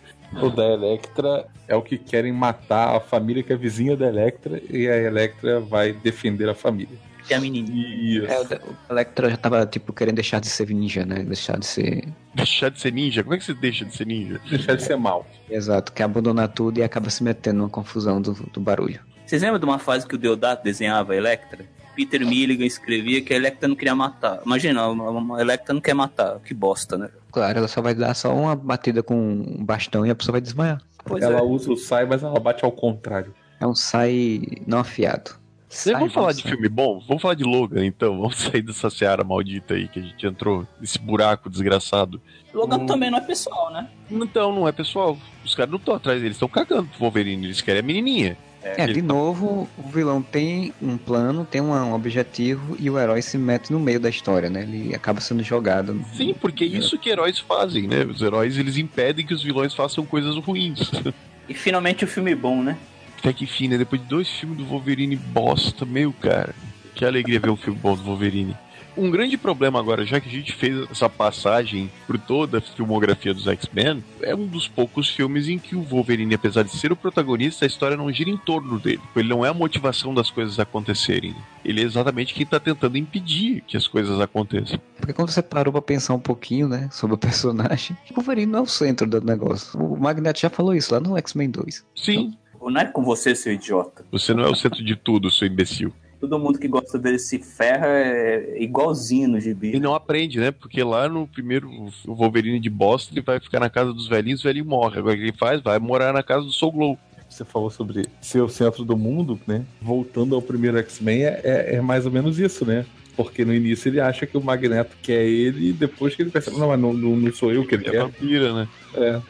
O da Electra é o que querem matar a família que é vizinha da Electra e a Electra vai defender a família. Que é a menininha. Isso. É, o Electra já tava, tipo, querendo deixar de ser ninja, né? Deixar de ser. Deixar de ser ninja? Como é que você deixa de ser ninja? Deixar de ser mal. Exato, quer abandonar tudo e acaba se metendo numa confusão do, do barulho. Vocês lembram de uma fase que o Deodato desenhava a Electra? Peter Milligan escrevia que a Electra não queria matar. Imagina, uma- Electra não quer matar. Que bosta, né? Claro, ela só vai dar só uma batida com um bastão e a pessoa vai desmaiar. Pois ela é. usa o sai, mas ela bate ao contrário. É um sai não afiado. Sai, vamos falar de filme bom? Vamos falar de Logan, então. *laughs* Vamos sair dessa seara maldita aí que a gente entrou, nesse buraco desgraçado. Logan Hum. também não é pessoal, né? Então, não é pessoal. Os caras não estão atrás, eles estão cagando pro Wolverine, eles querem a menininha. É, de novo, o vilão tem um plano, tem uma- um objetivo e o herói se mete no meio da história, né? Ele acaba sendo jogado. Sim, porque é isso que heróis fazem, né? Os heróis, eles impedem que os vilões façam coisas ruins. *laughs* E finalmente o filme bom, né? Até que enfim, né? Depois de dois filmes do Wolverine bosta, meu cara. Que alegria ver um filme bom do Wolverine. Um grande problema agora, já que a gente fez essa passagem por toda a filmografia dos X-Men, é um dos poucos filmes em que o Wolverine, apesar de ser o protagonista, a história não gira em torno dele. Ele não é a motivação das coisas acontecerem. Ele é exatamente quem tá tentando impedir que as coisas aconteçam. Porque quando você parou pra pensar um pouquinho, né, sobre o *laughs* personagem, o Wolverine não é o centro do negócio. O Magneto já falou isso lá no X-Men 2. Sim, Não é com você, seu idiota. você não é o centro de tudo, seu imbecil. Todo mundo que gosta dele se ferra é igualzinho no Ele gibi. não aprende, né? Porque lá no primeiro o Wolverine de Boston, ele vai ficar na casa dos velhinhos, o velhinho morre. Agora o que ele faz? Vai morar na casa do Soul Glow. Você falou sobre ser o centro do mundo, né? Voltando ao primeiro X-Men, é, é- é mais ou menos isso, né? Porque no início ele acha que o Magneto quer ele e depois que ele percebe, não, mas não, não, não sou eu que ele É quer. vampira, né? É.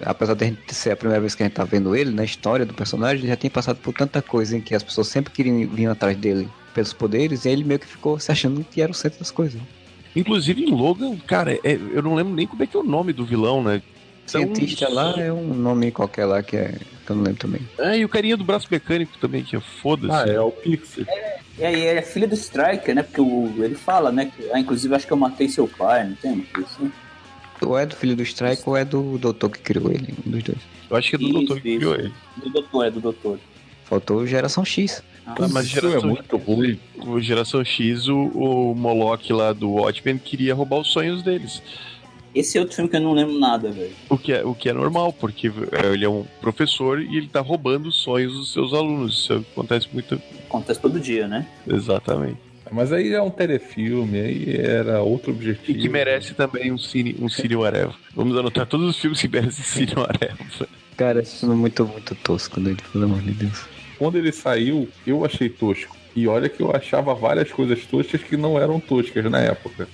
Apesar de a gente ser a primeira vez que a gente tá vendo ele, na história do personagem, ele já tem passado por tanta coisa em que as pessoas sempre queriam vir atrás dele pelos poderes, e aí ele meio que ficou se achando que era o centro das coisas. Inclusive em Logan, cara, é- eu não lembro nem como é que é o nome do vilão, né? Então, Cientista lá é um nome qualquer lá que é. que eu não lembro também. É, e o carinha do braço mecânico também, que é foda-se. Ah, é o Pixie. E aí ele é filho do Striker, né? Porque o, ele fala, né? Que, ah, inclusive acho que eu matei seu pai, não tem uma coisa assim? Ou é do filho do Strike ou é do doutor que criou ele, um dos dois. Eu acho que é do Isso, doutor que criou isso. ele. Do doutor, é do doutor. Faltou Geração X. Ah, mas Isso é geração, muito ruim. o Geração X, o, o Moloch lá do Watchmen queria roubar os sonhos deles. Esse é outro filme que eu não lembro nada, velho. O que, é, o que é normal, porque é, ele é um professor e ele tá roubando os sonhos dos seus alunos. Isso acontece muito. Acontece todo dia, né? Exatamente. Mas aí é um telefilme, aí era outro objetivo. E que merece também um cine, um cine whatever. Vamos anotar todos os filmes que merecem cine whatever. Cara, isso é muito, muito tosco dele, pelo amor de Deus. Quando ele saiu, eu achei tosco. E olha que eu achava várias coisas toscas que não eram toscas na época.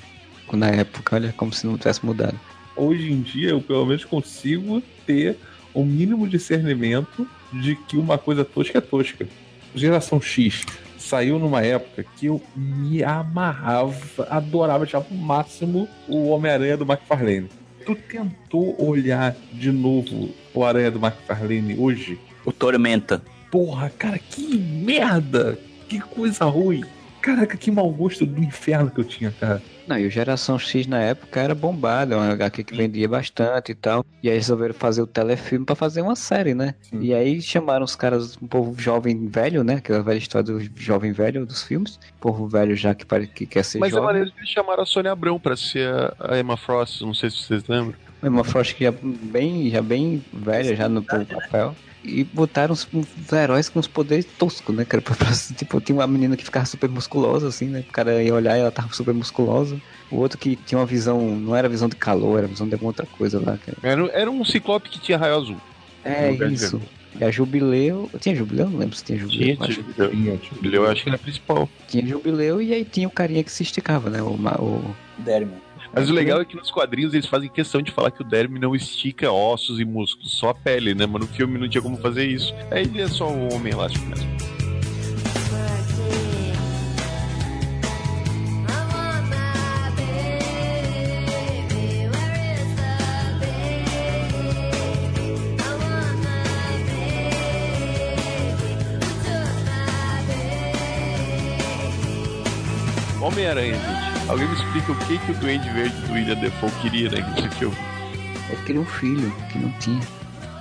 Na época, olha, como se não tivesse mudado. Hoje em dia, eu pelo menos consigo ter o mínimo discernimento de que uma coisa tosca é tosca. Geração X saiu numa época que eu me amarrava, adorava, achava o máximo o Homem-Aranha do McFarlane. Tu tentou olhar de novo o Aranha do McFarlane hoje? O Tormenta. Porra, cara, que merda! Que coisa ruim! Caraca, que mau gosto do inferno que eu tinha, cara. Não, e o Geração X na época era bombado, é uma HQ que vendia bastante e tal. E aí resolveram fazer o telefilme pra fazer uma série, né? Sim. E aí chamaram os caras, um povo jovem velho, né? Aquela velha história do jovem velho dos filmes. Povo velho já que, pare- que quer ser Mas é jovem. maneiro que eles chamaram a Sônia Abrão pra ser a, Emma Frost, não sei se vocês lembram. Uma Frost que já bem, já bem velha já no papel. E botaram uns, uns heróis com os poderes toscos, né, cara? *laughs* Pra- pra- tipo, tinha uma menina que ficava super musculosa, assim, né? O cara ia olhar e ela tava super musculosa. O outro que tinha uma visão, não era visão de calor, era visão de alguma outra coisa lá, cara. Era, era um ciclope que tinha raio azul. É isso. E a Jubileu. Tinha Jubileu? Não lembro se tinha Jubileu. Tinha, Acho tinha. que Eu acho que ele é principal. tinha Jubileu e aí tinha o carinha que se esticava, né? O, o. Mas o legal é que nos quadrinhos eles fazem questão de falar que o Derme não estica ossos e músculos, só a pele, né? Mas no filme não tinha como fazer isso. Aí ele é só o homem elástico mesmo. Homem-Aranha. Alguém me explica o que, que o Duende Verde do William Defoe queria né, nesse filme? Ele queria um filho que não tinha.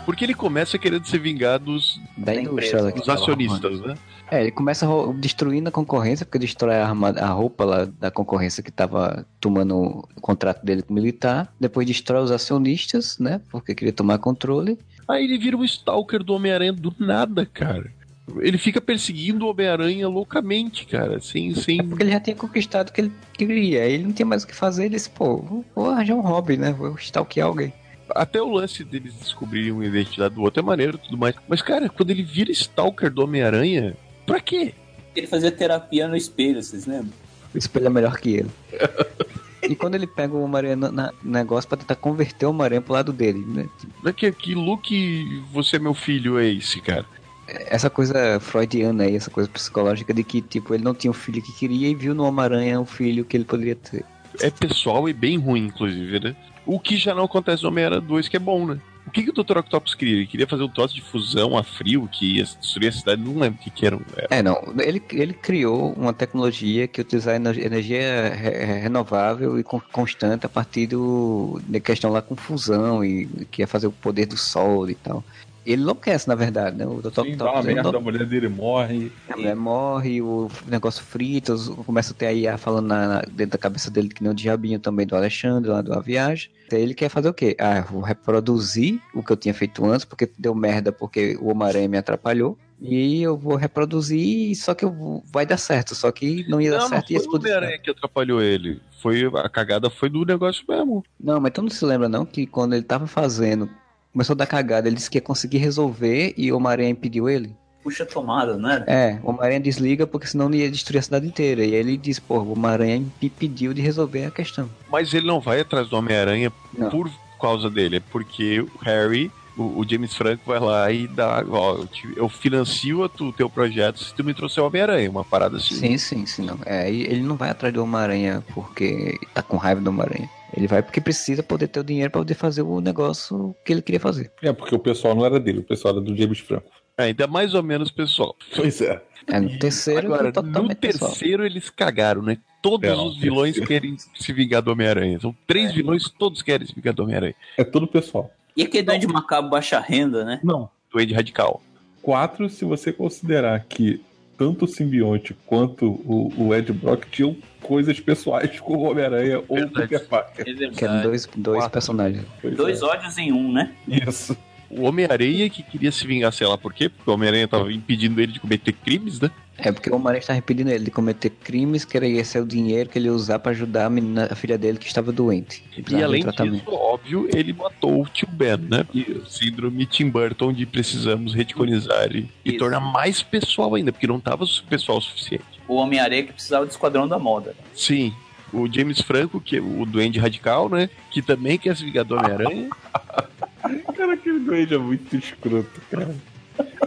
Porque ele começa querendo se vingar dos, Da indústria. empresa. dos tava acionistas, né? É, ele começa destruindo a concorrência, porque destrói a, arma- a roupa lá da concorrência que tava tomando o contrato dele com o militar. Depois destrói os acionistas, né? Porque queria tomar controle. Aí ele vira um stalker do Homem-Aranha do nada, cara. Ele fica perseguindo o Homem-Aranha loucamente, cara. Sem, sem... É porque ele já tinha conquistado o que ele queria. Aí ele não tinha mais o que fazer. Ele disse, pô, vou, vou arranjar um hobby, né? Vou stalkear alguém. Até o lance deles descobrirem uma identidade do outro é maneiro e tudo mais. Mas, cara, quando ele vira stalker do Homem-Aranha, pra quê? Ele fazia terapia no espelho, vocês lembram? O espelho é melhor que ele. e quando ele pega o Homem-Aranha no na- negócio pra tentar converter o Homem-Aranha pro lado dele, né? Não é que, que Luke, você é meu filho, é esse, cara. Essa coisa freudiana aí, essa coisa psicológica de que, tipo, ele não tinha o filho que queria e viu no Homem-Aranha o filho que ele poderia ter. É pessoal e bem ruim, inclusive, né? O que já não acontece no Homem-Aranha 2, que é bom, né? O que, que o Dr. Octopus queria? Ele queria fazer um troço de fusão a frio que ia destruir a cidade. Não lembro o que, que era. É, não. Ele, ele criou uma tecnologia que utilizava ener- energia re- re- renovável e con- constante a partir do, da questão lá com fusão e que ia fazer o poder do sol e tal. Ele enlouquece, na verdade, né? O Dr. Sim, dá uma Octopus ele merda, a mulher dele morre. A mulher morre, o negócio frita, os- começa a ter aí a falando na- na- dentro da cabeça dele que nem o diabinho também do Alexandre, lá da viagem. Aí ele quer fazer o quê? Ah, vou reproduzir o que eu tinha feito antes, porque deu merda porque o Homem-Aranha me atrapalhou. E eu vou reproduzir, só que eu vou- vai dar certo. Só que não ia dar Não, não certo e ia foi o. Homem-Aranha que atrapalhou ele. Foi, a cagada foi do negócio mesmo. Não, mas tu não se lembra não que quando ele tava fazendo, começou a dar cagada, ele disse que ia conseguir resolver e o Homem-Aranha impediu ele? Puxa tomada, não era? É, o Homem-Aranha desliga porque senão ia destruir a cidade inteira. E aí ele diz, pô, o Homem-Aranha me impediu de resolver a questão. Mas ele não vai atrás do Homem-Aranha por causa dele. É porque o Harry, o, o James Franco, vai lá e dá. Ó, eu, te- eu financio o tu- teu projeto se tu me trouxer o Homem-Aranha. Uma parada assim. Sim, sim, sim. Não. É, ele não vai atrás do Homem-Aranha porque tá com raiva do Homem-Aranha. Ele vai porque precisa poder ter o dinheiro pra poder fazer o negócio que ele queria fazer. É, porque o pessoal não era dele, o pessoal era do James Franco. É, ainda mais ou menos, pessoal. Pois é. É, no terceiro, Agora, no totalmente pessoal. terceiro eles cagaram, né? Todos Não, os vilões terceiro. querem se vingar do Homem-Aranha. São três vilões, todos querem se vingar do Homem-Aranha. É tudo pessoal. E aquele doente macabro baixa renda, né? Não. Duende Radical. Quatro, se você considerar que tanto o simbionte quanto o, o Ed Brock tinham coisas pessoais com o Homem-Aranha ou o. Peter Parker. É Que eram dois, dois Quatro. personagens. Pois Dois é. ódios em um, né? Isso. O Homem-Aranha que queria se vingar, sei lá por quê, porque o Homem-Aranha tava impedindo ele de cometer crimes, né? É porque o Homem-Aranha estava impedindo ele de cometer crimes, que era esse é o dinheiro que ele ia usar pra ajudar a, menina, a filha dele que estava doente. E além tratamento. disso, óbvio, ele matou o tio Ben, né? E síndrome Tim Burton de precisamos reticonizar e, e tornar mais pessoal ainda, porque não tava pessoal o suficiente. O Homem-Aranha que precisava do Esquadrão da Moda. Sim, o James Franco, que é o Duende Radical, né? Que também quer se vingar do Homem-Aranha. *laughs* Cara, aquele doente é muito escroto, cara.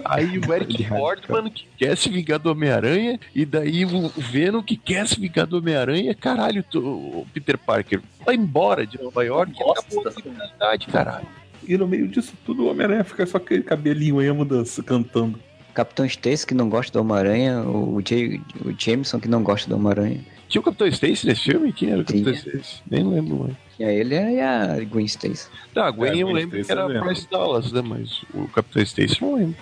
Aí o Eric Fordman, que quer se vingar do Homem-Aranha. E daí o Venom, que quer se vingar do Homem-Aranha. Caralho, tu- o Peter Parker vai embora de Nova York e Gosta acabou a caralho. E no meio disso tudo, o Homem-Aranha fica só aquele cabelinho emo dança, cantando. Capitão Stacy, que não gosta do Homem-Aranha, o, o Jameson, que não gosta do Homem-Aranha. Tinha o Capitão Stacy nesse filme? Quem era o Capitão. Stacy? Nem lembro, mano. E aí ele é e a Gwen Stacy. Tá, a Gwen É, eu Gwen lembro que era a. Bryce Dallas, né? Mas o Capitão Stacy eu não lembro.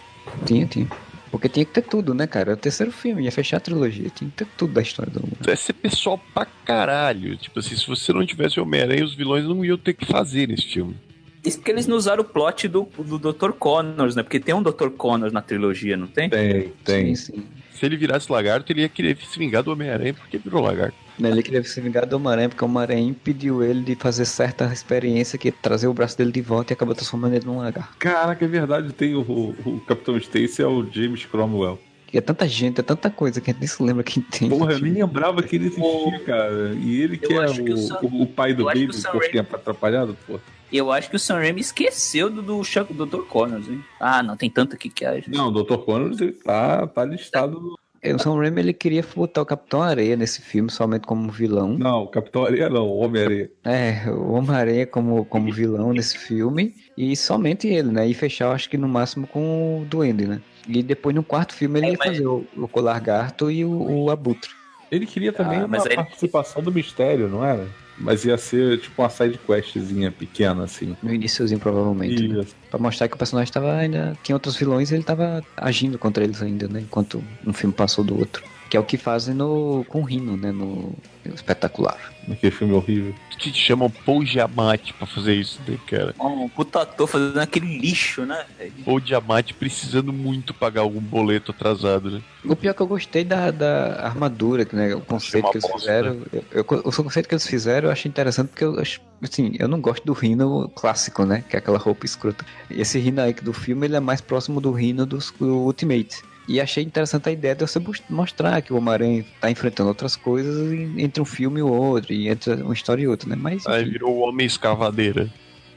Tinha, tinha. Porque tinha que ter tudo, né, cara? É o terceiro filme, ia fechar a trilogia. Tinha que ter tudo da história do mundo. Deve ser pessoal pra caralho. Tipo assim, se você não tivesse o Homem-Aranha, os vilões não iam ter que fazer nesse filme. Isso porque eles não usaram o plot do, do Dr. Connors, né? Porque tem um Dr. Connors na trilogia, não tem? Tem, tem. Sim, sim. Se ele virasse lagarto, ele ia querer se vingar do Homem-Aranha porque virou lagarto. Ele queria se vingar do Homem-Aranha, porque o Homem-Aranha impediu ele de fazer certa experiência que é trazer o braço dele de volta e acabou transformando ele num lagarto. Caraca, é verdade, tem o, o, o Capitão Stacy é o James Cromwell. é tanta gente, é tanta coisa que a gente nem se lembra quem tem. Porra, eu nem lembrava que ele existia, cara. E ele que Eu é que o o, Sam- o, o pai do eu acho que Baby, o Sam Raimi- tempo atrapalhado, pô. Eu acho que o Sam Raimi esqueceu do, do, Chuck- do Dr. Connors, hein? Ah, não, tem tanto aqui que a Não, o Dr. Connors ele tá, tá listado. É, O Sam Raimi ele queria botar o Capitão Areia nesse filme somente como vilão. Não, Capitão Areia não, Homem-Areia. É, o Homem-Aranha como, como vilão nesse filme. E somente ele, né? E fechar, eu acho que no máximo com o Duende, né? E depois no quarto filme ele É, ia mas- fazer o, o Lagarto e o, o Abutre. Ele queria também Ah, uma participação do mistério, não era? Mas ia ser tipo uma side questzinha pequena, assim. No iníciozinho, provavelmente. né? Pra mostrar que o personagem tava ainda. Tinha outros vilões e ele tava agindo contra eles ainda, né? Enquanto um filme passou do outro. Que é o que fazem no, com o Rino, né? No, no espetacular. Naquele filme horrível. Que te chamam Paul Giamatti pra fazer isso, né, cara? Um puta ator fazendo aquele lixo, né? Paul Giamatti precisando muito pagar algum boleto atrasado, né? O pior é que eu gostei da, da armadura, que, né, o conceito que eles bosta, fizeram. Eu, eu- o conceito que eles fizeram eu achei interessante porque eu acho, assim, eu não gosto do Rino clássico, né? Que é aquela roupa escrota. Esse Rino aí do filme ele é mais próximo do Rino dos- do Ultimate. E achei interessante a ideia de você mostrar que o Homem-Aranha tá enfrentando outras coisas entre um filme e o outro, e entre uma história e outra, né? Mas Aí virou o Homem Escavadeira.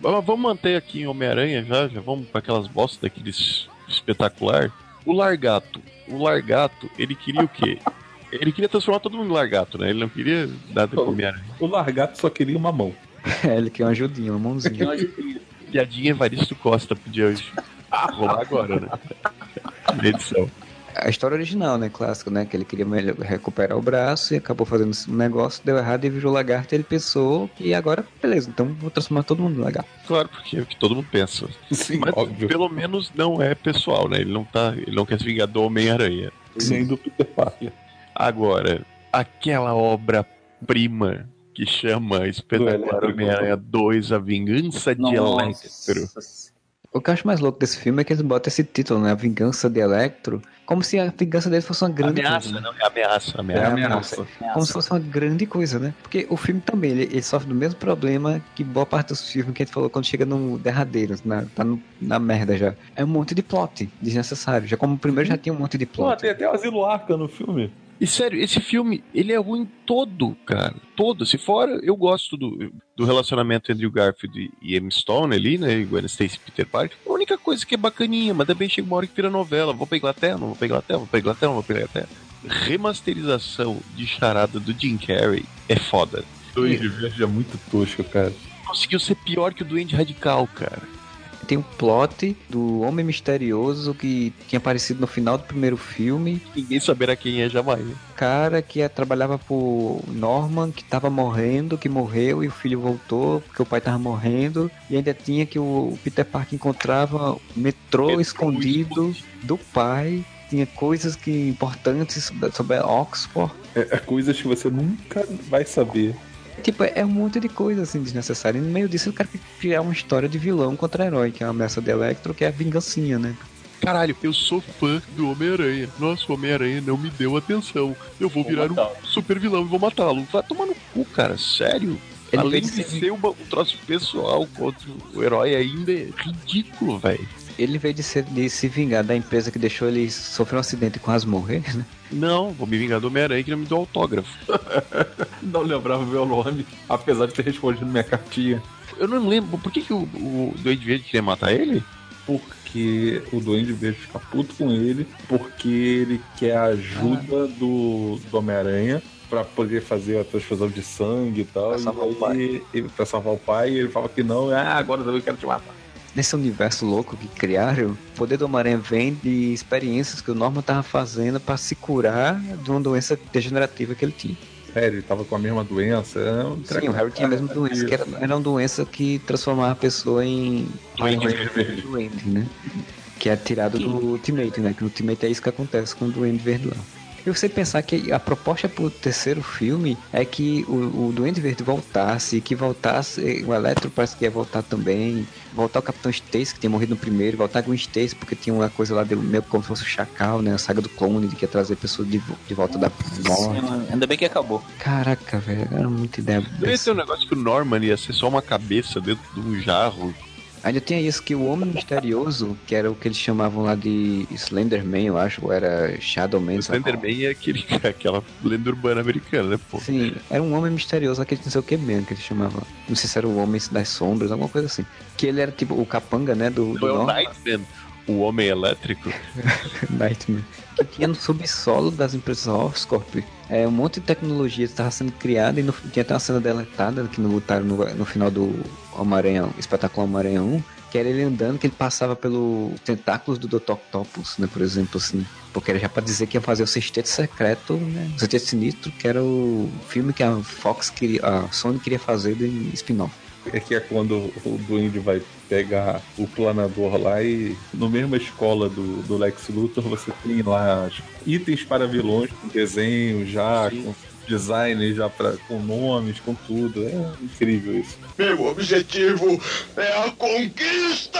Mas vamos manter aqui em Homem-Aranha já, já vamos para aquelas bostas daqueles espetacular. O Largato. O Largato, ele queria o quê? *laughs* Ele queria transformar todo mundo em largato, né? Ele não queria nada com Homem-Aranha. O Largato só queria uma mão. *laughs* ele quer uma ajudinha, uma mãozinha. Piadinha Evaristo Costa podia rolar *laughs* agora, né? Na *laughs* edição. a história original, né? Clássico, né? Que ele queria recuperar o braço e acabou fazendo um negócio, deu errado e virou lagarto. E ele pensou que agora, beleza, então vou transformar todo mundo em lagarto. Claro, porque é o que todo mundo pensa. Sim, Mas óbvio. pelo menos não é pessoal, né? Ele não tá. Ele não quer se vingar do Homem-Aranha. Nem do Peter Parker. Agora, aquela obra-prima que chama Espetacular. Homem-Aranha 2, A Vingança de Electro. O que eu acho mais louco desse filme é que eles botam esse título, né? A Vingança de Electro, como se a vingança dele fosse uma grande Ameaça, coisa. né? não, é ameaça, É ameaça. ameaça. Como se fosse uma grande coisa, né? Porque o filme também, ele, ele sofre do mesmo problema que boa parte dos filmes que a gente falou quando chega no derradeiro, na, tá no- na merda já. É um monte de plot desnecessário. Já como o primeiro já tinha um monte de Pô, plot. tem até o Asilo Arca no filme. E sério, esse filme, ele é ruim todo, cara. Todo. Se fora, eu gosto do, do relacionamento entre o Garfield e Emma Stone ali, né? E Gwen Stacy e Peter Parker. A única coisa que é bacaninha, mas também chega uma hora que vira novela. Vou pra Inglaterra, não vou pra Inglaterra, vou pra Inglaterra, não vou pra Inglaterra. Remasterização de charada do Jim Carrey é foda. Duende Verde é muito tosco, cara. Conseguiu ser pior que o Duende Radical, cara. Tem o plot do Homem Misterioso que tinha aparecido no final do primeiro filme. Ninguém saberá quem é jamais. né? Cara que é- trabalhava por Norman, que tava morrendo, que morreu e o filho voltou porque o pai tava morrendo. E ainda tinha que o Peter Parker encontrava o metrô, Metrô escondido do pai. Tinha coisas que importantes sobre Oxford. É, é coisas que você nunca vai saber. Tipo, é um monte de coisa assim desnecessária. E no meio disso, o cara quer criar uma história de vilão contra herói, que é a ameaça de Electro, que é a vingancinha, né? Caralho, eu sou fã do Homem-Aranha. Nossa, o Homem-Aranha não me deu atenção. Eu vou, Vou virar um super vilão e vou matá-lo. Vai tomar no cu, cara. Sério? Ele Além de ser- ser uma- um troço pessoal contra o herói ainda é ridículo, velho. Ele veio de, ser, de se vingar da empresa que deixou ele sofrer um acidente e quase morrer, né? Não, vou me vingar do Homem-Aranha que não me deu autógrafo. *laughs* Não lembrava meu nome, apesar de ter respondido minha cartinha. Eu não lembro. Por que, que o, o Duende Verde queria matar ele? Porque o Duende Verde fica puto com ele, porque ele quer a ajuda do, do Homem-Aranha pra poder fazer a transfusão de sangue e tal. Pra salvar e o pai. Ele, pra salvar o pai, e ele fala que não, ah, agora eu quero te matar. Nesse universo louco que criaram, o poder do Homem-Aranha vem de experiências que o Norman tava fazendo pra se curar de uma doença degenerativa que ele tinha. Sério, ele tava com a mesma doença. é um Sim, o Harry tinha a mesma doença, que era, era uma doença que transformava a pessoa em doente, né? Que é tirado do Ultimate, né? Que no Ultimate é isso que acontece com o Duende Verde lá. E você pensar que a proposta pro terceiro filme é que o, o Duende Verde voltasse, que voltasse, o Eletro parece que ia voltar também, voltar o Capitão Stacy, que tinha morrido no primeiro, voltar a Gwen Stacy, porque tinha uma coisa lá dele, meio como se fosse o Chacal, né? A saga do clone, de que ia trazer pessoas de, de volta da morte. Ainda bem que acabou. Caraca, velho, era muita ideia. Deve ser um negócio que o Norman ia ser só uma cabeça dentro de um jarro Ainda tinha isso que o Homem Misterioso, que era o que eles chamavam lá de Slenderman, eu acho, ou era Shadowman. Slenderman é aquele, *laughs* aquela lenda urbana americana, né, pô? Sim, era um homem misterioso, aquele não sei o que mesmo que eles chamavam. Não sei se era o Homem das Sombras, alguma coisa assim. Que ele era tipo o capanga, né, do, do é o. Nightman, o homem elétrico. *laughs* Nightman. Que tinha no subsolo das empresas Oscorp é, um monte de tecnologia estava sendo criada e no, tinha até uma cena deletada que não botaram no, no final do Homem-Aranha, Espetacular Homem-Aranha 1, que era ele andando, que ele passava pelos tentáculos do Dr. Octopus, né, por exemplo, assim. Porque era já pra dizer que ia fazer o Sexteto Secreto, né, o Sexteto Sinistro, que era o filme que a Fox queria, a Sony queria fazer de spin-off. É que é quando o Duende vai pegar o planador lá e no mesma escola do, do Lex Luthor você tem lá as itens para vilões com desenho já, Sim. com design já pra, com nomes, com tudo. É incrível isso. Meu objetivo é a conquista!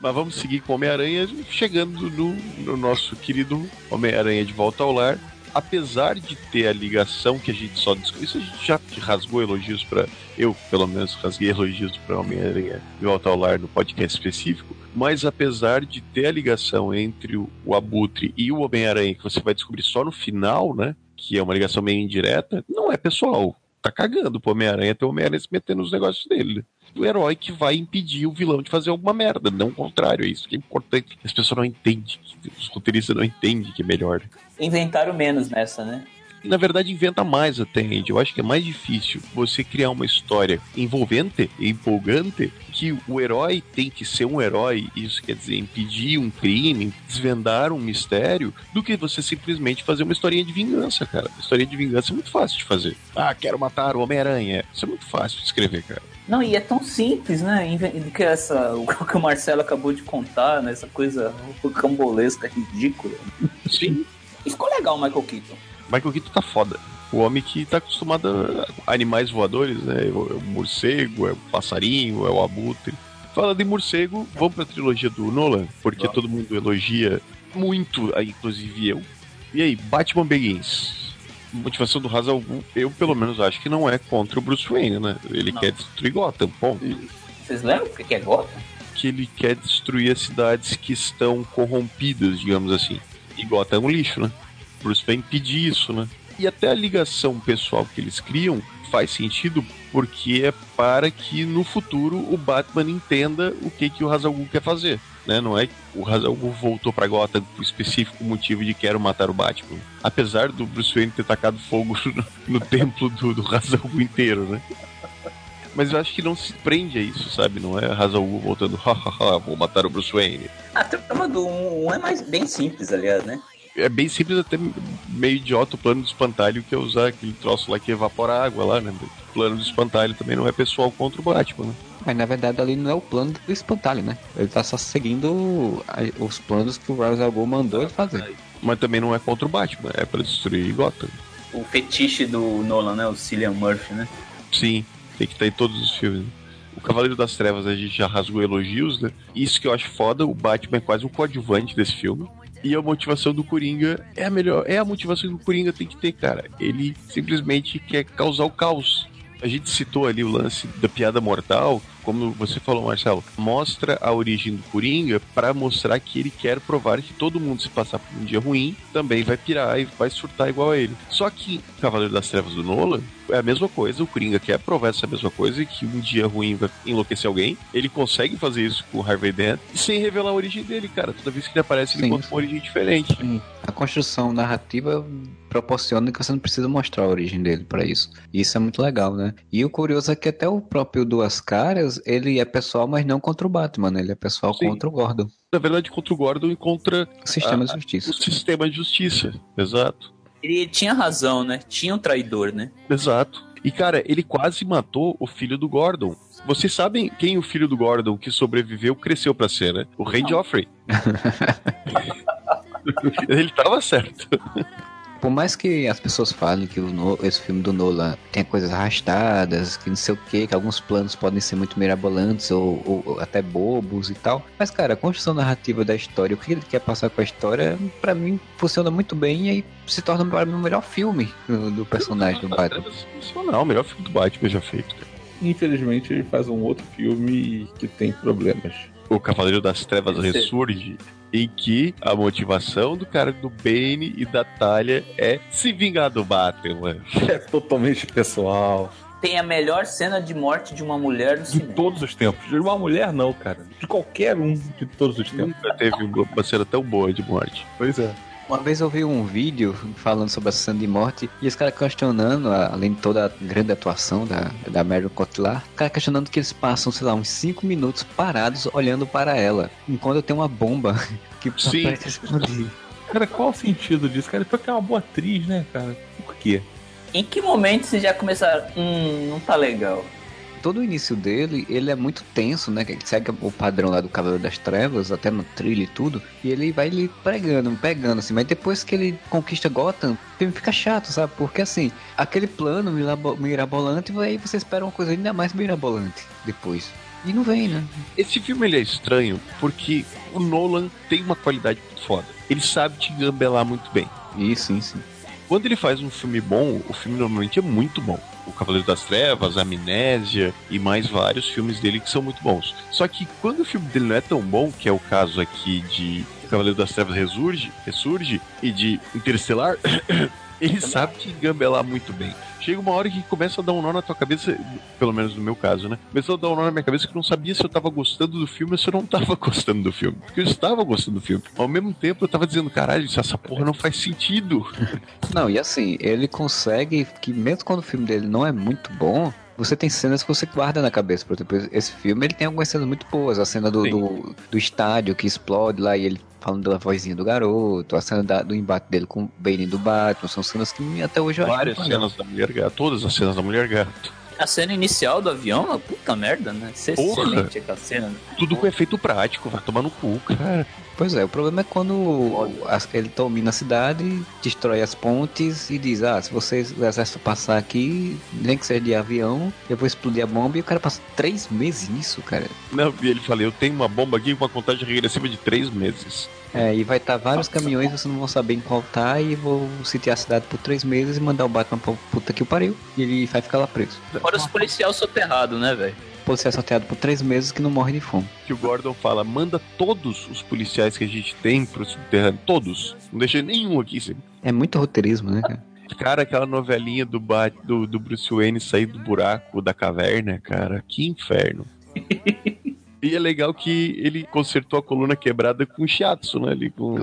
Mas vamos seguir com o Homem-Aranha, chegando no, no nosso querido Homem-Aranha de volta ao lar. Apesar de ter a ligação que a gente só discutiu, isso a gente já rasgou elogios para eu, pelo menos, rasguei elogios para Homem-Aranha de volta ao lar no podcast específico. Mas apesar de ter a ligação entre o, o Abutre e o Homem-Aranha, que você vai descobrir só no final, né? Que é uma ligação meio indireta, não é pessoal. Tá cagando pro Homem-Aranha ter o Homem-Aranha se metendo nos negócios dele. o herói que vai impedir o vilão de fazer alguma merda, não o contrário, é isso que é importante. As pessoas não entendem, os roteiristas não entendem que é melhor. Inventaram menos nessa, né? Na verdade, inventa mais até, Andy. Eu acho que é mais difícil você criar uma história envolvente e empolgante que o herói tem que ser um herói, isso quer dizer impedir um crime, desvendar um mistério, do que você simplesmente fazer uma historinha de vingança, cara. História de vingança é muito fácil de fazer. Ah, quero matar o Homem-Aranha. Isso é muito fácil de escrever, cara. Não, e é tão simples, né? Que essa, o *laughs* que o Marcelo acabou de contar, né? Essa coisa cambolesca, ridícula. Sim. E ficou legal o Michael Keaton. Michael Keaton tá foda. O homem que tá acostumado a animais voadores, né? É o é o morcego, é o passarinho, é o abutre. Falando em morcego, vamos pra trilogia do Nolan, porque todo mundo elogia muito, inclusive eu. E aí, Batman Begins. Motivação do Ra's al Ghul, eu pelo menos acho que não é contra o Bruce Wayne, né? Ele Não. quer destruir Gotham, ponto. Vocês lembram o que é Gotham? Que ele quer destruir as cidades que estão corrompidas, digamos assim. E Gotham é um lixo, né? Bruce vai impedir isso, né? E até a ligação pessoal que eles criam faz sentido porque é para que no futuro o Batman entenda o que, que o Ra's al Ghul quer fazer. Né? Não é que o Ra's al Ghul voltou para Gotham por específico motivo de quero matar o Batman. Apesar do Bruce Wayne ter tacado fogo *laughs* no, no templo do, do inteiro, né? Mas eu acho que não se prende a isso, sabe? Não é Ra's al Ghul voltando, hahaha, vou matar o Bruce Wayne. A trama do 1 é mais bem simples, aliás, né? É bem simples, até meio idiota o plano do espantalho, que é usar aquele troço lá que evapora a água lá, né? O plano do espantalho também não é pessoal contra o Batman, né? Mas na verdade ali não é o plano do espantalho, né? Ele tá só seguindo os planos que o Ra's al Ghul mandou ele fazer. Mas também não é contra o Batman, é pra destruir Gotham. O fetiche do Nolan, né? O Cillian Murphy, né? Sim, tem que estar em todos os filmes. né? O Cavaleiro das Trevas a gente já rasgou elogios, né? Isso que eu acho foda, o Batman é quase um coadjuvante desse filme. E a motivação do Coringa é a melhor, é a motivação que o Coringa tem que ter, cara. Ele simplesmente quer causar o caos. A gente citou ali o lance da piada mortal, como você falou, Marcelo, mostra a origem do Coringa para mostrar que ele quer provar que todo mundo se passar por um dia ruim também vai pirar e vai surtar igual a ele. Só que Cavaleiro das Trevas do Nolan é a mesma coisa, o Coringa quer provar essa mesma coisa, que um dia ruim vai enlouquecer alguém. Ele consegue fazer isso com o Harvey Dent sem revelar a origem dele, cara. Toda vez que ele aparece, ele Sim, conta uma origem diferente. A construção narrativa proporciona que você não precisa mostrar a origem dele pra isso. E isso é muito legal, né? E o curioso é que até o próprio Duas Caras, ele é pessoal, mas não contra o Batman, né? Ele é pessoal Sim. contra o Gordon. Na verdade, contra o Gordon e contra O sistema Ah, de justiça. o sistema de justiça. Exato. Ele tinha razão, né? Tinha um traidor, né? Exato. E, cara, ele quase matou o filho do Gordon. Vocês sabem quem o filho do Gordon que sobreviveu cresceu pra ser, né? O Rei Joffrey. *laughs* ele tava certo. *laughs* Por mais que as pessoas falem que o No- esse filme do Nolan tem coisas arrastadas, que não sei o que, que alguns planos podem ser muito mirabolantes ou, ou- ou até bobos e tal. Mas, cara, a construção narrativa da história, o que ele quer passar com a história, pra mim funciona muito bem e aí se torna para mim o melhor filme do, do personagem do Batman. Sensacional, o melhor filme do Batman já feito. infelizmente ele faz um outro filme que tem problemas. O Cavaleiro das Trevas Esse- ressurge, em que a motivação do cara do Bane e da Talia é se vingar do Batman. *laughs* É totalmente pessoal. Tem a melhor cena de morte de uma mulher no De cinema. todos os tempos. De uma mulher, não, cara. De qualquer um de todos os tempos. Nunca teve uma cena tão boa de morte. Pois é. Uma vez eu vi um vídeo falando sobre a cena de morte e os caras questionando, além de toda a grande atuação da, da Marion Cotillard, os caras questionando que eles passam, sei lá, uns 5 minutos parados olhando para ela, enquanto tem uma bomba *laughs* que Sim. parece explodir. Cara, qual o sentido disso? Cara, porque é uma boa atriz, né, cara? Por quê? Em que momento vocês já começaram? Hum, não tá legal. Todo o início dele, ele é muito tenso, né? Que segue o padrão lá do Cavaleiro das Trevas, até no trilho e tudo. E ele vai lhe pregando, pegando, assim. Mas depois que ele conquista Gotham, o filme fica chato, sabe? Porque, assim, aquele plano mirabo- mirabolante, aí você espera uma coisa ainda mais mirabolante depois. E não vem, né? Esse filme ele é estranho porque o Nolan tem uma qualidade muito foda. Ele sabe te gambelar muito bem. Isso, sim, sim. Quando ele faz um filme bom, o filme normalmente é muito bom. O Cavaleiro das Trevas, Amnésia e mais vários filmes dele que são muito bons. Só que quando o filme dele não é tão bom, que é o caso aqui de Cavaleiro das Trevas Ressurge, Ressurge e de Interestelar, *coughs* ele sabe te gambelar muito bem. Chega uma hora que começa a dar um nó na tua cabeça, pelo menos no meu caso, né? Começou a dar um nó na minha cabeça que eu não sabia se eu tava gostando do filme ou se eu não tava *laughs* gostando do filme. Porque eu estava gostando do filme. Ao mesmo tempo eu tava dizendo, caralho, essa porra não faz sentido. *laughs* Não, e assim, ele consegue que mesmo quando o filme dele não é muito bom, você tem cenas que você guarda na cabeça. Por exemplo, esse filme ele tem algumas cenas muito boas. A cena do, do, do estádio que explode lá e ele falando da vozinha do garoto, a cena da- do embate dele com o Bane do Batman, são cenas que até hoje eu acho Várias muito legal. cenas da Mulher Gato, todas as cenas da Mulher Gato. A cena inicial do avião, puta merda, né? Isso é Porra. excelente aquela cena. né? Tudo com efeito prático, vai tomar no cu, cara. Pois é, o problema é quando ele domina a cidade, destrói as pontes e diz: Ah, se vocês, o exército passar aqui, nem que seja de avião, eu vou explodir a bomba. E o cara passa três meses nisso, cara. Não, e ele falou, eu tenho uma bomba aqui com uma contagem regressiva de três meses. É, e vai estar vários caminhões, vocês não vão saber em qual tá, e vou sitiar a cidade por três meses e mandar o Batman pra puta que o pariu. E ele vai ficar lá preso. Fora os policiais soterrados, né, velho? Policial sorteado por três meses que não morre de fome. Que o Gordon fala, manda todos os policiais que a gente tem pro subterrâneo, todos. Não deixa nenhum aqui. sim. É muito roteirismo, né, cara? Cara, aquela novelinha do, Bat, do, do Bruce Wayne sair do buraco da caverna, cara, que inferno. *laughs* E é legal que ele consertou a coluna quebrada com shiatsu, né? Ali com...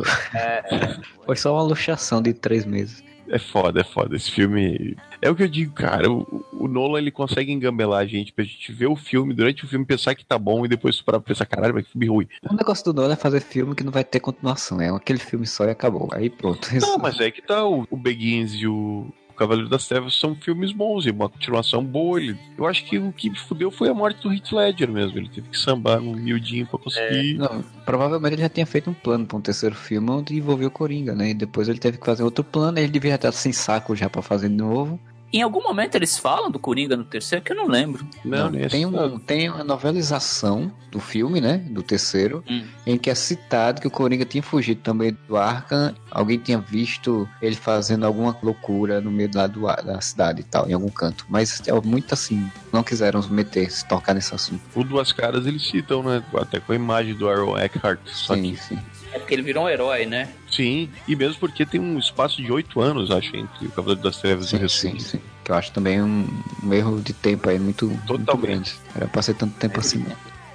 Foi só uma luxação de três meses. É foda, é foda. Esse filme. É o que eu digo, cara. O, o Nolan ele consegue engambelar a gente pra gente ver o filme, durante o filme pensar que tá bom e depois parar pra pensar, caralho, mas que filme ruim. O negócio do Nolan é fazer filme que não vai ter continuação. É aquele filme só e acabou. Aí pronto. Não, mas é que tá o, o Begins e o. Cavaleiro das Trevas são filmes bons e uma continuação boa. Ele, eu acho que o que fudeu foi a morte do Heath Ledger mesmo. Ele teve que sambar um miudinho pra conseguir. Não, provavelmente ele já tinha feito um plano pra um terceiro filme onde envolveu o Coringa, né? E depois ele teve que fazer outro plano, ele devia estar sem saco já pra fazer de novo. Em algum momento eles falam do Coringa no terceiro, que eu não lembro. Não, nesse- tem, um, tem uma novelização do filme, né? Do terceiro, Hum. em que é citado que o Coringa tinha fugido também do Arkham. Alguém tinha visto ele fazendo alguma loucura no meio lá do, da cidade e tal, em algum canto. Mas é muito assim, não quiseram se meter, se tocar nesse assunto. O Duas Caras eles citam, né? Até com a imagem do Aaron Eckhart. Só Sim, que, sim. É porque ele virou um herói, né? sim, e mesmo porque tem um espaço de oito anos, acho, entre o Cavaleiro das Trevas e o Sim, sim, sim. Que eu acho também um, um erro de tempo aí muito, muito Totalmente. grande. Era pra ser tanto tempo assim.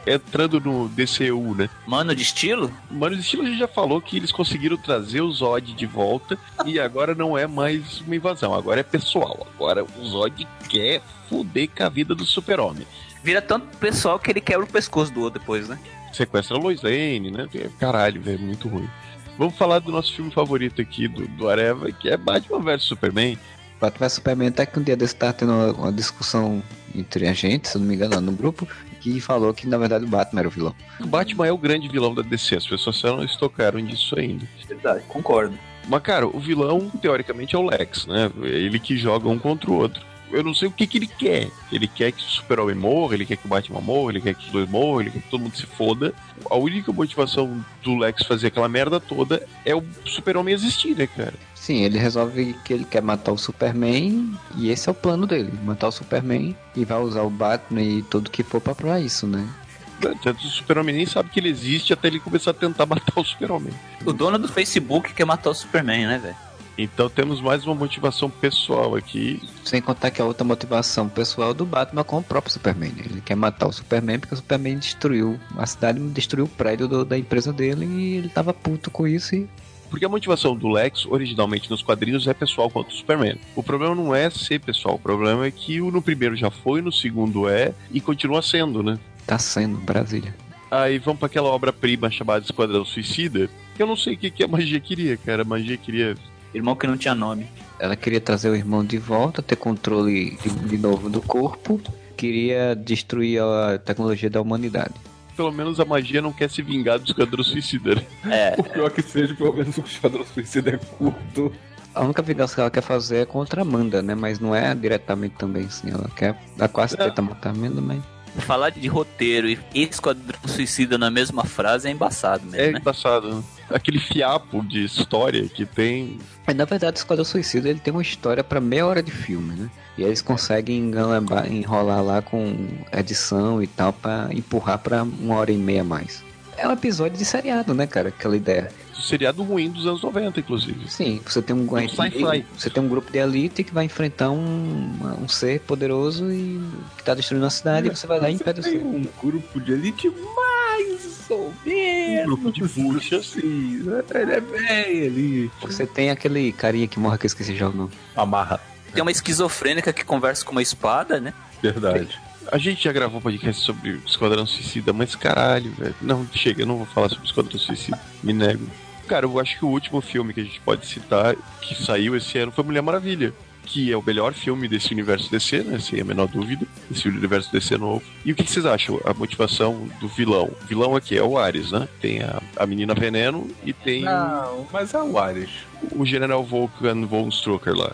Entrando no DCU, né? Mano de estilo? Mano de Estilo a gente já falou que eles conseguiram trazer o Zod de volta *laughs* e agora não é mais uma invasão, agora é pessoal. Agora o Zod quer fuder com a vida do super-homem. Vira tanto pessoal que ele quebra o pescoço do outro depois, né? Sequestra a Lois Lane, né? Caralho, velho, muito ruim. Vamos falar do nosso filme favorito aqui, do, do Areva, que é Batman vs Superman. Batman vs Superman até que um dia desse tá tendo uma, uma discussão entre a gente, se eu não me engano, no grupo, que falou que na verdade o Batman era o vilão. O Batman é o grande vilão da DC, as pessoas só não estocaram disso ainda. Verdade, concordo. Mas, cara, o vilão, teoricamente, é o Lex, né? É ele que joga um contra o outro. Eu não sei o que, que ele quer. Ele quer que o Super-Homem morra, ele quer que o Batman morra, ele quer que os dois morram, ele quer que todo mundo se foda. A única motivação do Lex fazer aquela merda toda é o Super-Homem existir, né, cara? Sim, ele resolve que ele quer matar o Superman e esse é o plano dele, matar o Superman e vai usar o Batman e tudo que for pra, pra isso, né? Tanto o Super-Homem nem sabe que ele existe até ele começar a tentar *laughs* matar o Super-Homem. O dono do Facebook quer matar o Superman, né, velho? Então temos mais uma motivação pessoal aqui. Sem contar que a outra motivação pessoal do Batman com o próprio Superman. Ele quer matar o Superman porque o Superman destruiu a cidade, destruiu o prédio do- da empresa dele e ele tava puto com isso e Porque a motivação do Lex, originalmente nos quadrinhos, é pessoal contra o Superman. O problema não é ser pessoal, o problema é que o no primeiro já foi, no segundo é, e continua sendo, né? tá sendo Brasília. Aí vamos para aquela obra-prima chamada Esquadrão Suicida, que eu não sei o que, que a magia queria, cara. A magia queria. Irmão que não tinha nome. Ela queria trazer o irmão de volta, ter controle de, de novo do corpo, queria destruir a tecnologia da humanidade. Pelo menos a magia não quer se vingar do Esquadrão Suicida. né? É, *laughs* O pior que seja, pelo menos o Esquadrão Suicida é curto. A única vingança que ela quer fazer é contra a Amanda, né? Mas não é diretamente também, assim. Ela quer. Ela quase É. tenta matar a Amanda, mas. falar de roteiro e Esquadrão Suicida na mesma frase é embaçado mesmo, É né? engraçado, né? *laughs* Aquele fiapo de história que tem. Mas, na verdade, o Esquadrão Suicida ele tem uma história pra meia hora de filme, né? E aí eles conseguem engalambar- enrolar lá com edição e tal pra empurrar pra uma hora e meia a mais. É um episódio de seriado, né, cara? Aquela ideia. um seriado ruim dos anos 90, inclusive. Sim, você tem um, sci-fi. você tem um grupo de elite que vai enfrentar um, um ser poderoso e que tá destruindo a cidade e você vai lá e impede o ser. um grupo de elite mais Um grupo de buchas. Sim, né? ele é bem ali. Você tem aquele carinha que morre que eu esqueci já o nome. Amarra. Tem uma esquizofrênica que conversa com uma espada, né? Verdade. A gente já gravou podcast sobre Esquadrão Suicida, mas caralho, velho. Não, chega, eu não vou falar sobre Esquadrão Suicida. Me nego. Cara, eu acho que o último filme que a gente pode citar que saiu esse ano foi Mulher Maravilha. Que é o melhor filme desse universo DC, né? Sem a menor dúvida. Esse universo DC novo. E o que, que vocês acham? A motivação do vilão. O vilão aqui é o Ares, né? Tem a, a menina Veneno e tem o- Não, mas é o Ares. o General Volkan von Strucker lá.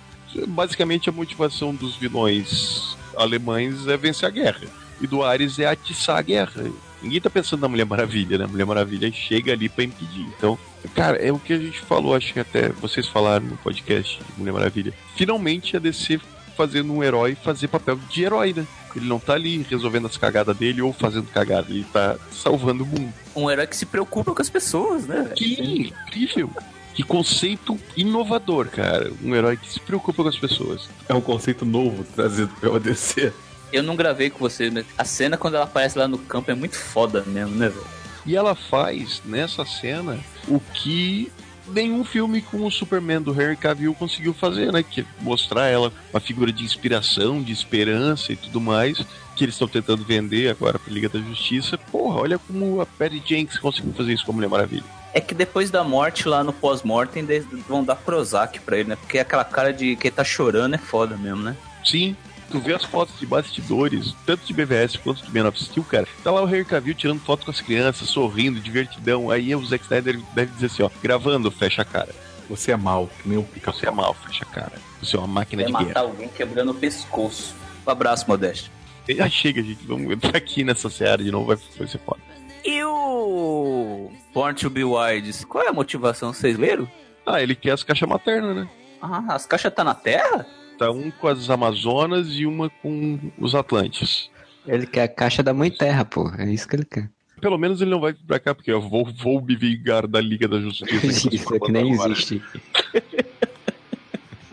Basicamente a motivação dos vilões alemães é vencer a guerra. E do Ares é atiçar a guerra. Ninguém tá pensando na Mulher Maravilha, né? A Mulher Maravilha chega ali pra impedir. Então, cara, é o que a gente falou, acho que até vocês falaram no podcast de Mulher Maravilha. Finalmente a DC fazendo um herói fazer papel de herói, né? Ele não tá ali resolvendo as cagadas dele ou fazendo cagada, ele tá salvando o mundo. Um herói que se preocupa com as pessoas, né? Que incrível! Que conceito inovador, cara. Um herói que se preocupa com as pessoas. É um conceito novo trazido pela DC. Eu não gravei com você, mas a cena quando ela aparece lá no campo é muito foda mesmo, né, velho? E ela faz nessa cena o que nenhum filme com o Superman do Henry Cavill conseguiu fazer, né? Que é mostrar ela uma figura de inspiração, de esperança e tudo mais. Que eles estão tentando vender agora pra Liga da Justiça. Porra, olha como a Patty Jenks conseguiu fazer isso com a Mulher Maravilha. É que depois da morte, lá no pós-mortem, vão dar Prozac pra ele, né? Porque aquela cara de que ele tá chorando é foda mesmo, né? Sim, tu vê as fotos de bastidores, tanto de BVS quanto de Man of Steel, cara. Tá lá o Henry Cavill tirando foto com as crianças, sorrindo, divertidão. Aí o Zack Snyder deve dizer assim, ó, gravando, fecha a cara. Você é mal, que nem o pica Você é mal, fecha a cara. Você é uma máquina Vai de matar guerra. alguém quebrando o pescoço. Um abraço, Modesto. *laughs* Ah, chega, gente, vamos entrar aqui nessa seara de novo, vai, vai ser foda. E o Born to Be Wild? Qual é a motivação? Vocês leram? Ah, ele quer as caixas maternas, né? Ah, as caixas tá na Terra? Tá um com as Amazonas e uma com os Atlantes. Ele quer a caixa da mãe terra, pô. É isso que ele quer. Pelo menos ele não vai pra cá, porque eu vou, vou me vingar da Liga da Justiça. *laughs* Isso é que nem Agora. existe. *laughs*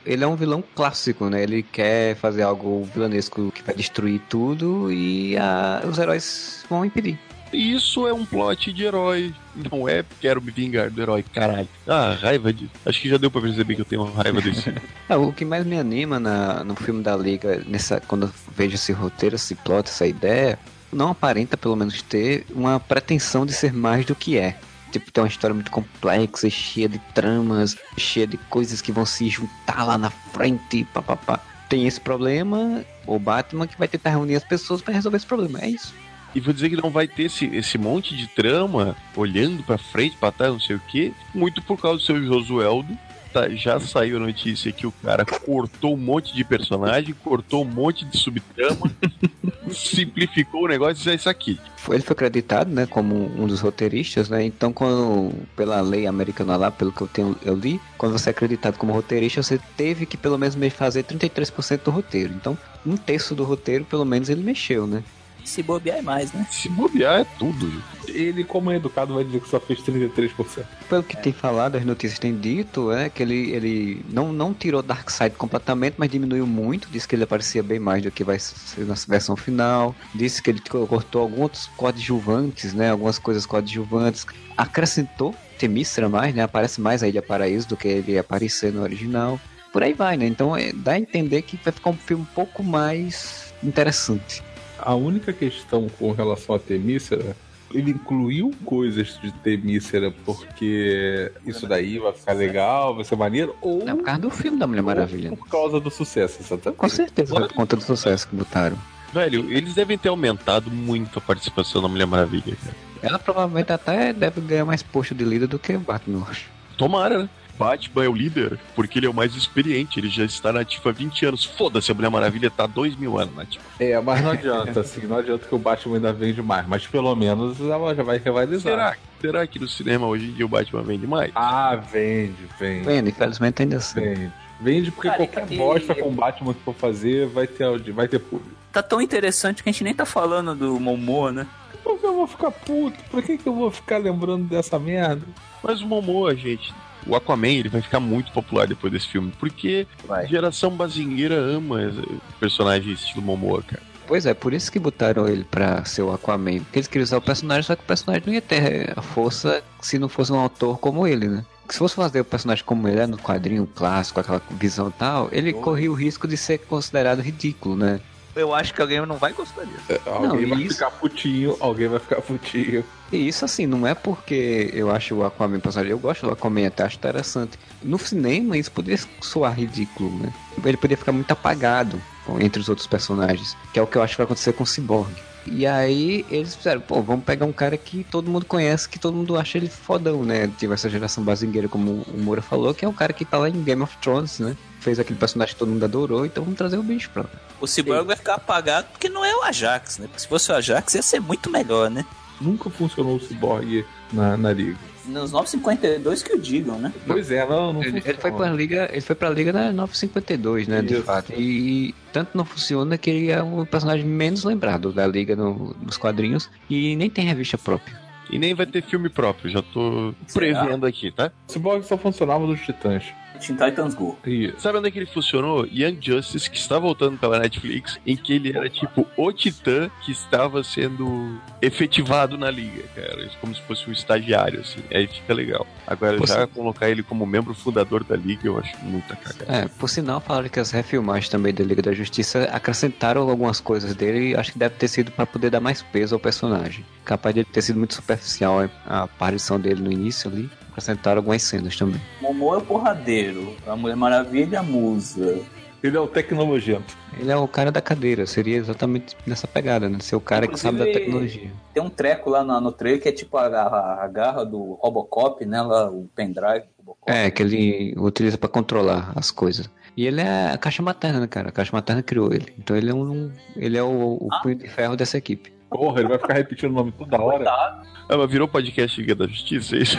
Ele é um vilão clássico, né? Ele quer fazer algo vilanesco que vai destruir tudo e a- os heróis vão impedir. Isso é um plot de herói. Não é quero me vingar do herói, caralho. Ah, raiva de. Acho que já deu pra perceber que eu tenho raiva desse. Ah, *laughs* o que mais me anima na- no filme da Liga, nessa, quando eu vejo esse roteiro, esse plot, essa ideia, não aparenta, pelo menos, ter uma pretensão de ser mais do que é. Tipo, tem uma história muito complexa, cheia de tramas, cheia de coisas que vão se juntar lá na frente, papapá. Tem esse problema, o Batman que vai tentar reunir as pessoas para resolver esse problema. É isso. E vou dizer que não vai ter esse, esse monte de trama olhando pra frente, pra trás, não sei o quê, muito por causa do seu Josueldo, tá- já saiu a notícia que o cara cortou um monte de personagem, cortou um monte de subtrama, *laughs* simplificou o negócio e é isso aqui. Ele foi acreditado, né, como um dos roteiristas, né? Então, quando pela lei americana lá, pelo que eu tenho, eu li, quando você é acreditado como roteirista, você teve que pelo menos me- fazer 33% do roteiro. Então, um terço do roteiro, pelo menos, ele mexeu, né? Se bobear é mais, né? Se bobear é tudo. Ele, como é educado, vai dizer que só fez 33%. Pelo que tem falado, as notícias têm dito, é que ele, ele não, não tirou Darkseid completamente, mas diminuiu muito. Disse que ele aparecia bem mais do que vai ser na versão final. Disse que ele cortou alguns coadjuvantes, né? Algumas coisas coadjuvantes. Acrescentou Temícera mais, né? Aparece mais a Ilha Paraíso do que ele aparecer no original. Por aí vai, né? Então é, dá a entender que vai ficar um filme um pouco mais interessante. A única questão com relação a Temícera, ele incluiu coisas de Temícera porque isso daí vai ficar legal, vai ser maneiro, ou É por causa do filme da Mulher Maravilha. por causa do sucesso, exatamente. Com certeza, por conta do sucesso que botaram. Velho, eles devem ter aumentado muito a participação da Mulher Maravilha, cara. Ela provavelmente até deve ganhar mais posto de líder do que o Batman, eu acho. Tomara, né? Batman é o líder porque ele é o mais experiente, ele já está nativo há 20 anos. Foda-se, a Mulher Maravilha tá há 2 mil anos nativa. É, mas não adianta, assim, não adianta que o Batman ainda vende mais, mas pelo menos ela já vai rivalizar. Será, será que no cinema hoje em dia o Batman vende mais? Ah, vende, vende. Vendo, infelizmente ainda assim. Vende. Vende porque Cara, qualquer e- bosta com o Batman que for fazer vai ter, audi- vai ter público. Tá tão interessante que a gente nem tá falando do Momoa, né? Por que eu vou ficar puto? Por que, que eu vou ficar lembrando dessa merda? Mas o Momoa, gente, o Aquaman, ele vai ficar muito popular depois desse filme, porque a Vai. geração bazingueira ama personagem estilo Momoa, cara. Pois é, por isso que botaram ele pra ser o Aquaman. Porque eles queriam usar o personagem, só que o personagem não ia ter a força se não fosse um autor como ele, né? Se fosse fazer o personagem como ele é no quadrinho clássico, aquela visão e tal, ele corria o risco de ser considerado ridículo, né? Eu acho que alguém não vai gostar disso. Alguém Não, vai isso- ficar putinho, alguém vai ficar putinho. E isso assim, não é porque eu acho o Aquaman personagem, eu gosto do Aquaman, até acho interessante. No cinema isso poderia soar ridículo, né? Ele poderia ficar muito apagado entre os outros personagens, que é o que eu acho que vai acontecer com o Cyborg. E aí eles fizeram, pô, vamos pegar um cara que todo mundo conhece, que todo mundo acha ele fodão, né? Tive essa geração bazingueira, como o Moura falou, que é um cara que tá lá em Game of Thrones, né? Fez aquele personagem que todo mundo adorou, então vamos trazer o bicho pra lá. O Cyborg vai ficar apagado porque não é o Ajax, né? Porque se fosse o Ajax ia ser muito melhor, né? Nunca funcionou o Cyborg na, na liga. Nos 952 que o digam, né? Pois é, não, não Ele, ele funciona. foi pra liga, ele foi pra liga na 952, né, de Isso. fato. E, tanto não funciona que ele é o personagem menos lembrado da liga no- nos quadrinhos e nem tem revista própria. E nem vai ter filme próprio, já tô Será? prevendo aqui, tá? O Cyborg só funcionava nos Titãs. Teen Titans Go. Isso. Sabe onde é que ele funcionou? Young Justice, que está voltando pela Netflix, em que ele era tipo o titã que estava sendo efetivado na liga, cara. Como se fosse um estagiário, assim. Aí fica legal. Agora, Pô, já sim. colocar ele como membro fundador da liga, eu acho muita cagada. É, por sinal, falaram que as refilmagens também da Liga da Justiça acrescentaram algumas coisas dele e acho que deve ter sido pra poder dar mais peso ao personagem. Capaz de ter sido muito superficial a aparição dele no início ali. Acrescentaram algumas cenas também. Momoa é o porradeiro. A Mulher Maravilha, a musa. Ele é o tecnologento. Ele é o cara da cadeira, seria exatamente nessa pegada, né? Ser o cara que sabe da Inclusive, tecnologia. Tem um treco lá no, no trailer que é tipo a, a- a garra do Robocop, né? Lá, o pendrive do Robocop. É, que ele utiliza pra controlar as coisas. E ele é a caixa materna, né, cara? A caixa materna criou ele. Então ele é um. Ele é o, o punho de ferro dessa equipe. Porra, ele vai ficar repetindo o nome toda hora. Coitado. Ah, mas virou podcast Liga da Justiça, é isso?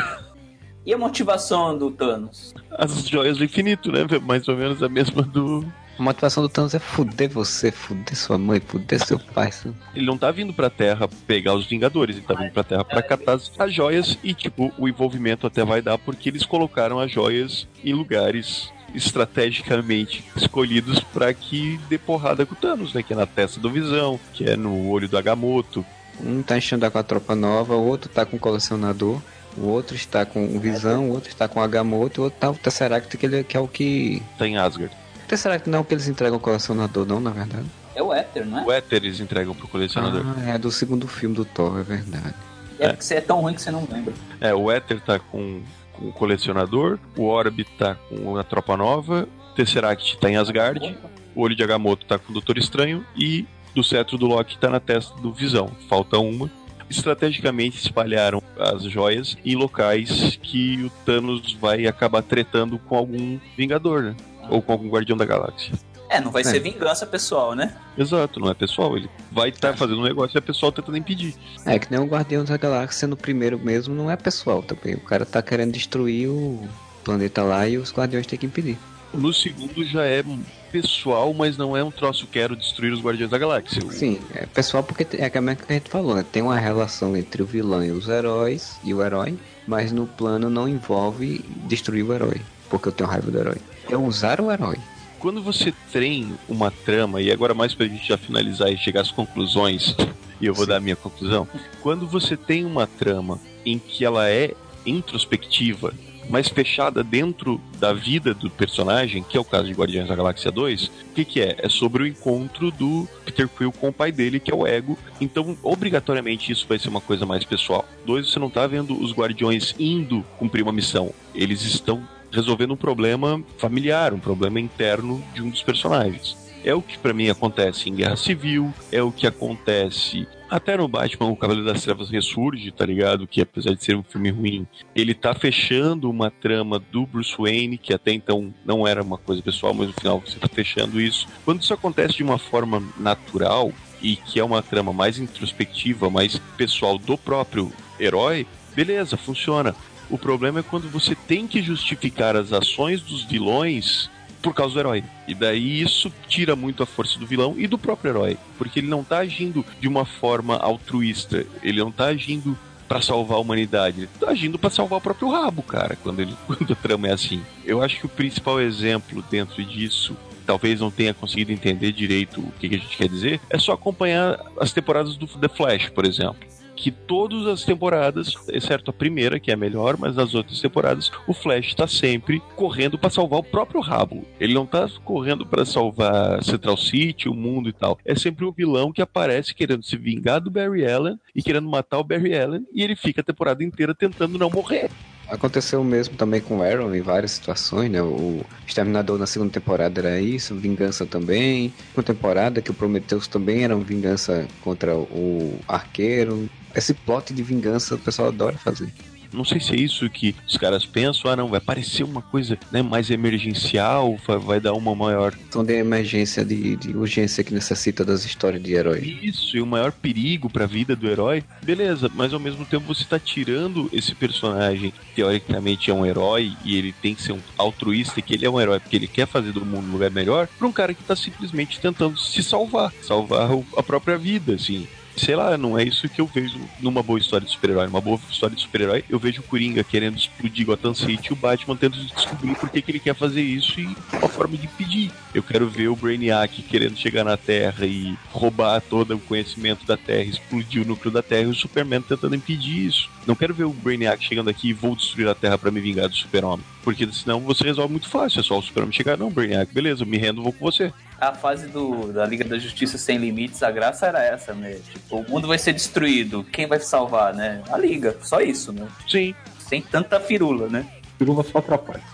E a motivação do Thanos? As joias do infinito, né? Mais ou menos a mesma do. A motivação do Thanos é fuder você, fuder sua mãe, fuder seu pai. Ele não tá vindo pra Terra pegar os Vingadores, ele tá vindo pra Terra pra catar as, as joias e, tipo, o envolvimento até vai dar porque eles colocaram as joias em lugares estrategicamente escolhidos pra que dê porrada com o Thanos, né? Que é na testa do Visão, que é no olho do Agamotto. Um tá enchendo com a tropa nova, o outro tá com o colecionador, o outro está com o Visão, o outro está com o Agamotto, o outro tá o Tesseract, que, ele, que é o que. Tá em Asgard. O Tesseract não é o que eles entregam ao colecionador, não, na verdade. É o Éter, não é? O Éter eles entregam pro colecionador. Ah, é do segundo filme do Thor, é verdade. É porque você é tão ruim que você não lembra. É, o Éter tá com, com o colecionador, o Orb tá com a tropa nova, o Tesseract tá em Asgard, o olho de Agamotto tá com o Doutor Estranho e do cetro do Loki tá na testa do Visão. Falta uma. Estrategicamente espalharam as joias em locais que o Thanos vai acabar tretando com algum Vingador, né? Ou com algum Guardião da Galáxia. É, não vai É. ser vingança pessoal, né? Exato, não é pessoal. Ele vai estar fazendo um negócio e é pessoal tentando impedir. É que nem o Guardião da Galáxia no primeiro mesmo não é pessoal também. O cara tá querendo destruir o planeta lá e os Guardiões têm que impedir. No segundo já é pessoal, mas não é um troço quero destruir os Guardiões da Galáxia. Sim, é pessoal porque é aquilo que a gente falou, né? Tem uma relação entre o vilão e os heróis e o herói, mas no plano não envolve destruir o herói, porque eu tenho raiva do herói. É usar o herói. Quando você tem uma trama, e agora mais pra gente já finalizar e chegar às conclusões, e eu vou dar a minha conclusão. Quando você tem uma trama em que ela é introspectiva, mas fechada dentro da vida do personagem, que é o caso de Guardiões da Galáxia 2, o que, que é? É sobre o encontro do Peter Quill com o pai dele, que é o Ego. Então, obrigatoriamente, isso vai ser uma coisa mais pessoal. Dois, você não tá vendo os Guardiões indo cumprir uma missão. Eles estão resolvendo um problema familiar, um problema interno de um dos personagens. É o que pra mim acontece em Guerra Civil, é o que acontece até no Batman, o Cavaleiro das Trevas ressurge, tá ligado? Que apesar de ser um filme ruim, ele tá fechando uma trama do Bruce Wayne, que até então não era uma coisa pessoal, mas no final você tá fechando isso. Quando isso acontece de uma forma natural e que é uma trama mais introspectiva, mais pessoal do próprio herói, beleza, funciona. O problema é quando você tem que justificar as ações dos vilões por causa do herói. E daí isso tira muito a força do vilão e do próprio herói, porque ele não tá agindo de uma forma altruísta, ele não tá agindo pra salvar a humanidade, ele tá agindo pra salvar o próprio rabo, cara, quando ele *laughs* quando a trama é assim. Eu acho que o principal exemplo dentro disso talvez não tenha conseguido entender direito o que, que a gente quer dizer, é só acompanhar as temporadas do The Flash, por exemplo que todas as temporadas, exceto a primeira, que é a melhor, mas nas outras temporadas, o Flash está sempre correndo para salvar o próprio rabo. Ele não tá correndo para salvar Central City, o mundo e tal. É sempre um vilão que aparece querendo se vingar do Barry Allen e querendo matar o Barry Allen e ele fica a temporada inteira tentando não morrer. Aconteceu o mesmo também com o Arrow em várias situações, né? O Exterminador na segunda temporada era isso, Vingança também. Na temporada que o Prometheus também era uma vingança contra o Arqueiro. Esse plot de vingança o pessoal adora fazer. Não sei se é isso que os caras pensam, ah não, vai parecer uma coisa né, mais emergencial, vai, vai dar uma maior Então de emergência, de, de urgência que necessita das histórias de herói. Isso, e o maior perigo pra vida do herói, beleza, mas ao mesmo tempo você tá tirando esse personagem, que teoricamente é um herói, e ele tem que ser um altruísta, que ele é um herói porque ele quer fazer do mundo um lugar melhor, pra um cara que tá simplesmente tentando se salvar, salvar a própria vida, assim. Sei lá, não é isso que eu vejo numa boa história de super-herói. Numa boa história de super-herói, eu vejo o Coringa querendo explodir Gotham City e o Batman tentando descobrir por que, que ele quer fazer isso e uma forma de impedir. Eu quero ver o Brainiac querendo chegar na Terra e roubar todo o conhecimento da Terra, explodir o núcleo da Terra e o Superman tentando impedir isso. Não quero ver o Brainiac chegando aqui e vou destruir a Terra pra me vingar do Super-Homem. Porque senão você resolve muito fácil. É só o Super-Homem chegar, não, Brainiac, beleza, eu me rendo, vou com você. A fase do, da Liga da Justiça Sem Limites, a graça era essa, né? Tipo, o mundo vai ser destruído, quem vai salvar, né? A Liga, só isso, né? Sim, Sem tanta firula, né? Pirula só atrapalha.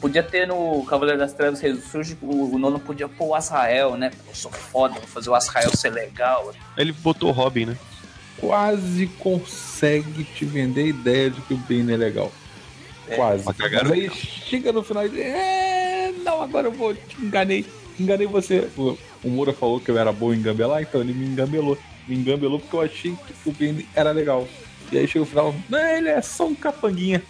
Podia ter no Cavaleiro das Trevas Ressurge, o, o Nono podia pôr o Azrael, né? Eu sou foda, vou fazer o Azrael ser legal. Aí ele botou o Robin, né? Quase consegue te vender a ideia de que o Bane é legal. Quase. mas aí chega no final e diz, é, não, agora eu vou, te enganei, enganei você. O, o Moura falou que eu era bom em engambelar, então ele me engambelou. Me engambelou porque eu achei que o Bane era legal. E aí chega o final, não, ele é só um capanguinha.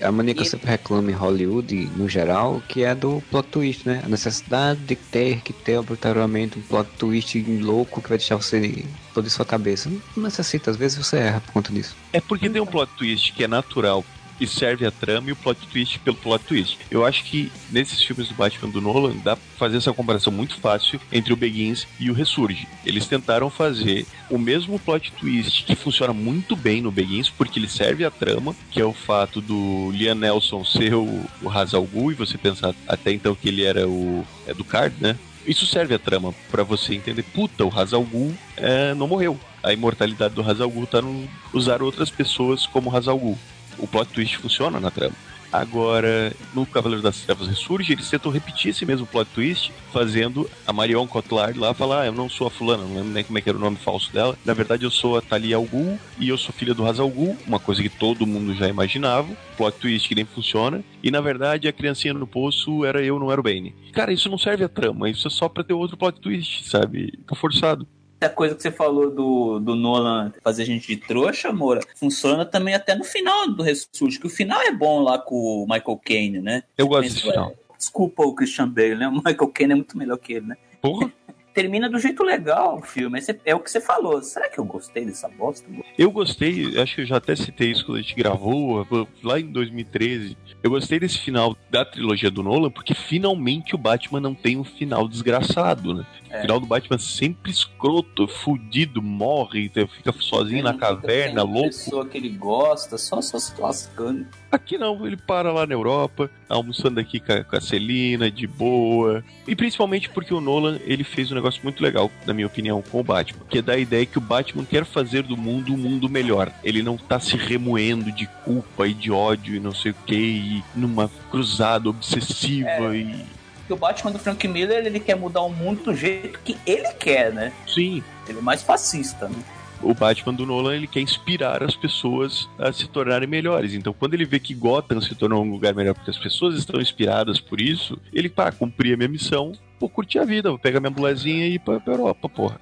É a mania que eu sempre reclamo em Hollywood, no geral, que é do plot twist, né? A necessidade de ter que ter obrigatoriamente um plot twist louco que vai deixar você todo em sua cabeça. Não necessita, às vezes você erra por conta disso. É porque tem um plot twist que é natural e serve a trama e o plot twist pelo plot twist. Eu acho que nesses filmes do Batman do Nolan dá pra fazer essa comparação muito fácil entre o Begins e o Ressurge. Eles tentaram fazer o mesmo plot twist que funciona muito bem no Begins porque ele serve a trama, que é o fato do Liam Nelson ser o, o Ra's al Ghul e você pensar até então que ele era o é do Card, né? Isso serve a trama pra você entender, puta, o Ra's al Ghul é, não morreu. A imortalidade do Ra's al Ghul tá no usar outras pessoas como Ra's al Ghul o plot twist funciona na trama. Agora, no Cavaleiro das Trevas Ressurge, eles tentam repetir esse mesmo plot twist, fazendo a Marion Cotillard lá falar: ah, eu não sou a fulana, não lembro nem como é que era o nome falso dela. Na verdade, eu sou a Talia Al Ghul e eu sou filha do Hazal Ghul, uma coisa que todo mundo já imaginava. Plot twist que nem funciona. E na verdade, a criancinha no poço era eu, não era o Bane. Cara, isso não serve a trama, isso é só pra ter outro plot twist, sabe? Tá forçado. Essa coisa que você falou do, do Nolan fazer gente de trouxa, Moura, funciona também até no final do Ressurge, que o final é bom lá com o Michael Caine, né? Eu gosto desse final. Desculpa o Christian Bale, né? O Michael Caine é muito melhor que ele, né? Porra! Termina do jeito legal o filme. É o que você falou. Será que eu gostei dessa bosta? Eu gostei, acho que eu já até citei isso quando a gente gravou, lá em 2013. Eu gostei desse final da trilogia do Nolan, porque finalmente o Batman não tem um final desgraçado, né? O É. final do Batman sempre escroto, fudido, morre, fica sozinho na caverna, louco. pessoa que ele gosta, só só se lascando. Aqui não, ele para lá na Europa, almoçando aqui com a, com a Celina, de boa. E principalmente porque o Nolan, ele fez um negócio muito legal, na minha opinião, com o Batman. Que é dar a ideia que o Batman quer fazer do mundo um mundo melhor. Ele não tá se remoendo de culpa e de ódio e não sei o que, e numa cruzada obsessiva É. e... O Batman do Frank Miller, ele quer mudar o mundo do jeito que ele quer, né? Sim, Ele é mais fascista, né? O Batman do Nolan ele quer inspirar as pessoas a se tornarem melhores. Então, quando ele vê que Gotham se tornou um lugar melhor porque as pessoas estão inspiradas por isso, ele, pá, cumprir a minha missão, vou curtir a vida, vou pegar minha bulazinha e ir pra, pra Europa, porra.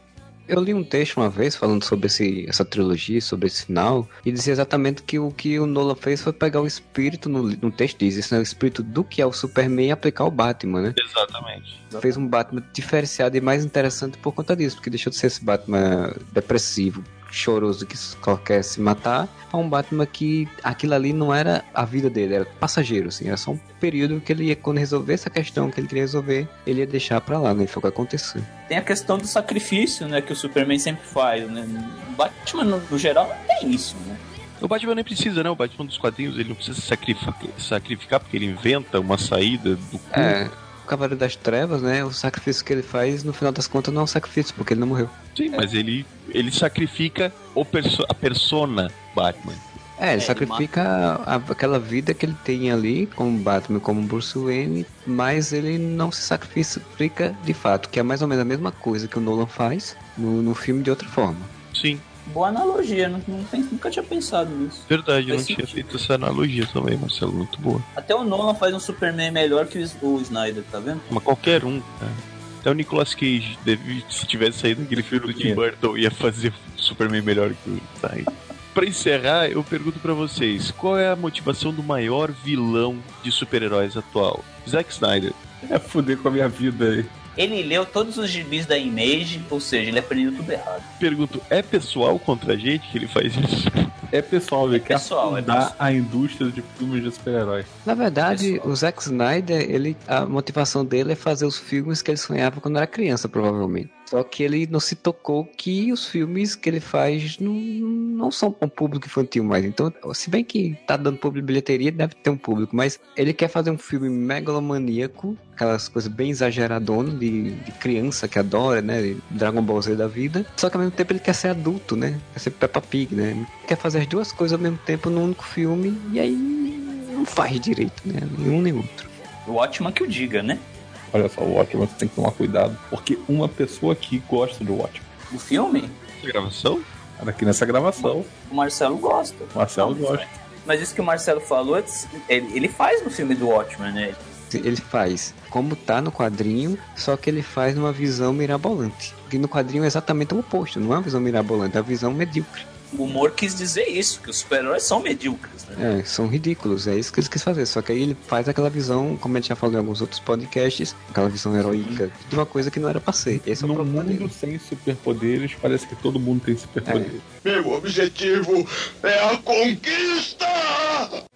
Eu li um texto uma vez falando sobre esse, essa trilogia, sobre esse final, e dizia exatamente que o que o Nolan fez foi pegar o espírito, no, no texto diz isso, né? O espírito do que é o Superman e aplicar ao Batman, né? Exatamente. Fez um Batman diferenciado e mais interessante por conta disso, porque deixou de ser esse Batman depressivo, choroso, que só quer se matar, a um Batman que aquilo ali não era a vida dele, era passageiro, assim, era só um período que ele ia, quando resolver essa questão que ele queria resolver, ele ia deixar pra lá, né? E foi o que aconteceu. Tem a questão do sacrifício, né? Que o Superman sempre faz, né? O Batman, no, no geral, não tem isso, né? O Batman nem precisa, né? O Batman dos quadrinhos ele não precisa se sacrificar, sacrificar porque ele inventa uma saída do cu. É, Cavaleiro das Trevas, né? O sacrifício que ele faz, no final das contas, não é um sacrifício, porque ele não morreu. Sim, mas ele, ele sacrifica o perso a persona Batman. É, ele É, sacrifica a- aquela vida que ele tem ali, como Batman, como Bruce Wayne, mas ele não se sacrifica de fato, que é mais ou menos a mesma coisa que o Nolan faz no, no filme de outra forma. Sim, Boa analogia, não, não tem- nunca tinha pensado nisso. verdade, eu Faz não tinha sentido. feito essa analogia também, Marcelo, muito boa. Até o Nolan faz um Superman melhor que o, Snyder, tá vendo? Mas qualquer um, cara. Até o Nicolas Cage, deve, se tivesse saído aquele filme do Tim Ia. Burton, ia fazer o Superman melhor que o Snyder. *laughs* Pra encerrar, eu pergunto pra vocês, qual é a motivação do maior vilão de super-heróis atual? Zack Snyder. É fuder com a minha vida aí. Ele leu todos os gibis da Image, ou seja, ele aprendeu tudo errado. Pergunto, é pessoal contra a gente que ele faz isso? É pessoal, ele quer pessoal, é pessoal. a indústria de filmes de super-heróis. Na verdade, Pessoal. o Zack Snyder, ele, a motivação dele é fazer os filmes que ele sonhava quando era criança, provavelmente. Só que ele não se tocou que os filmes que ele faz não, não são um público infantil mais. Então, se bem que tá dando público bilheteria, deve ter um público, mas ele quer fazer um filme megalomaníaco, aquelas coisas bem exageradonas de, de criança que adora, né? Dragon Ball Z da vida. Só que ao mesmo tempo ele quer ser adulto, né? Quer ser Peppa Pig, né? Quer fazer as duas coisas ao mesmo tempo num único filme e aí não faz direito, né? Nenhum nem outro. O Watchman que o diga, né? Olha só, o Watchmen você tem que tomar cuidado, porque uma pessoa aqui gosta do Watchmen. O filme, Gravação? Aqui nessa gravação, o Marcelo gosta. o Marcelo Não, gosta. Mas isso que o Marcelo falou, ele, ele faz no filme do Watchman, né? Ele faz como tá no quadrinho, só que ele faz numa visão mirabolante. Porque no quadrinho é exatamente o oposto, não é uma visão mirabolante, é uma visão medíocre. O humor quis dizer isso, que os super-heróis são medíocres, né? É, são ridículos, é isso que ele quis fazer. Só que aí ele faz aquela visão, como a gente já falou em alguns outros podcasts, aquela visão heroica de uma coisa que não era pra ser. Esse é o No problema mundo dele. sem superpoderes, parece que todo mundo tem superpoderes. Meu objetivo é a conquista!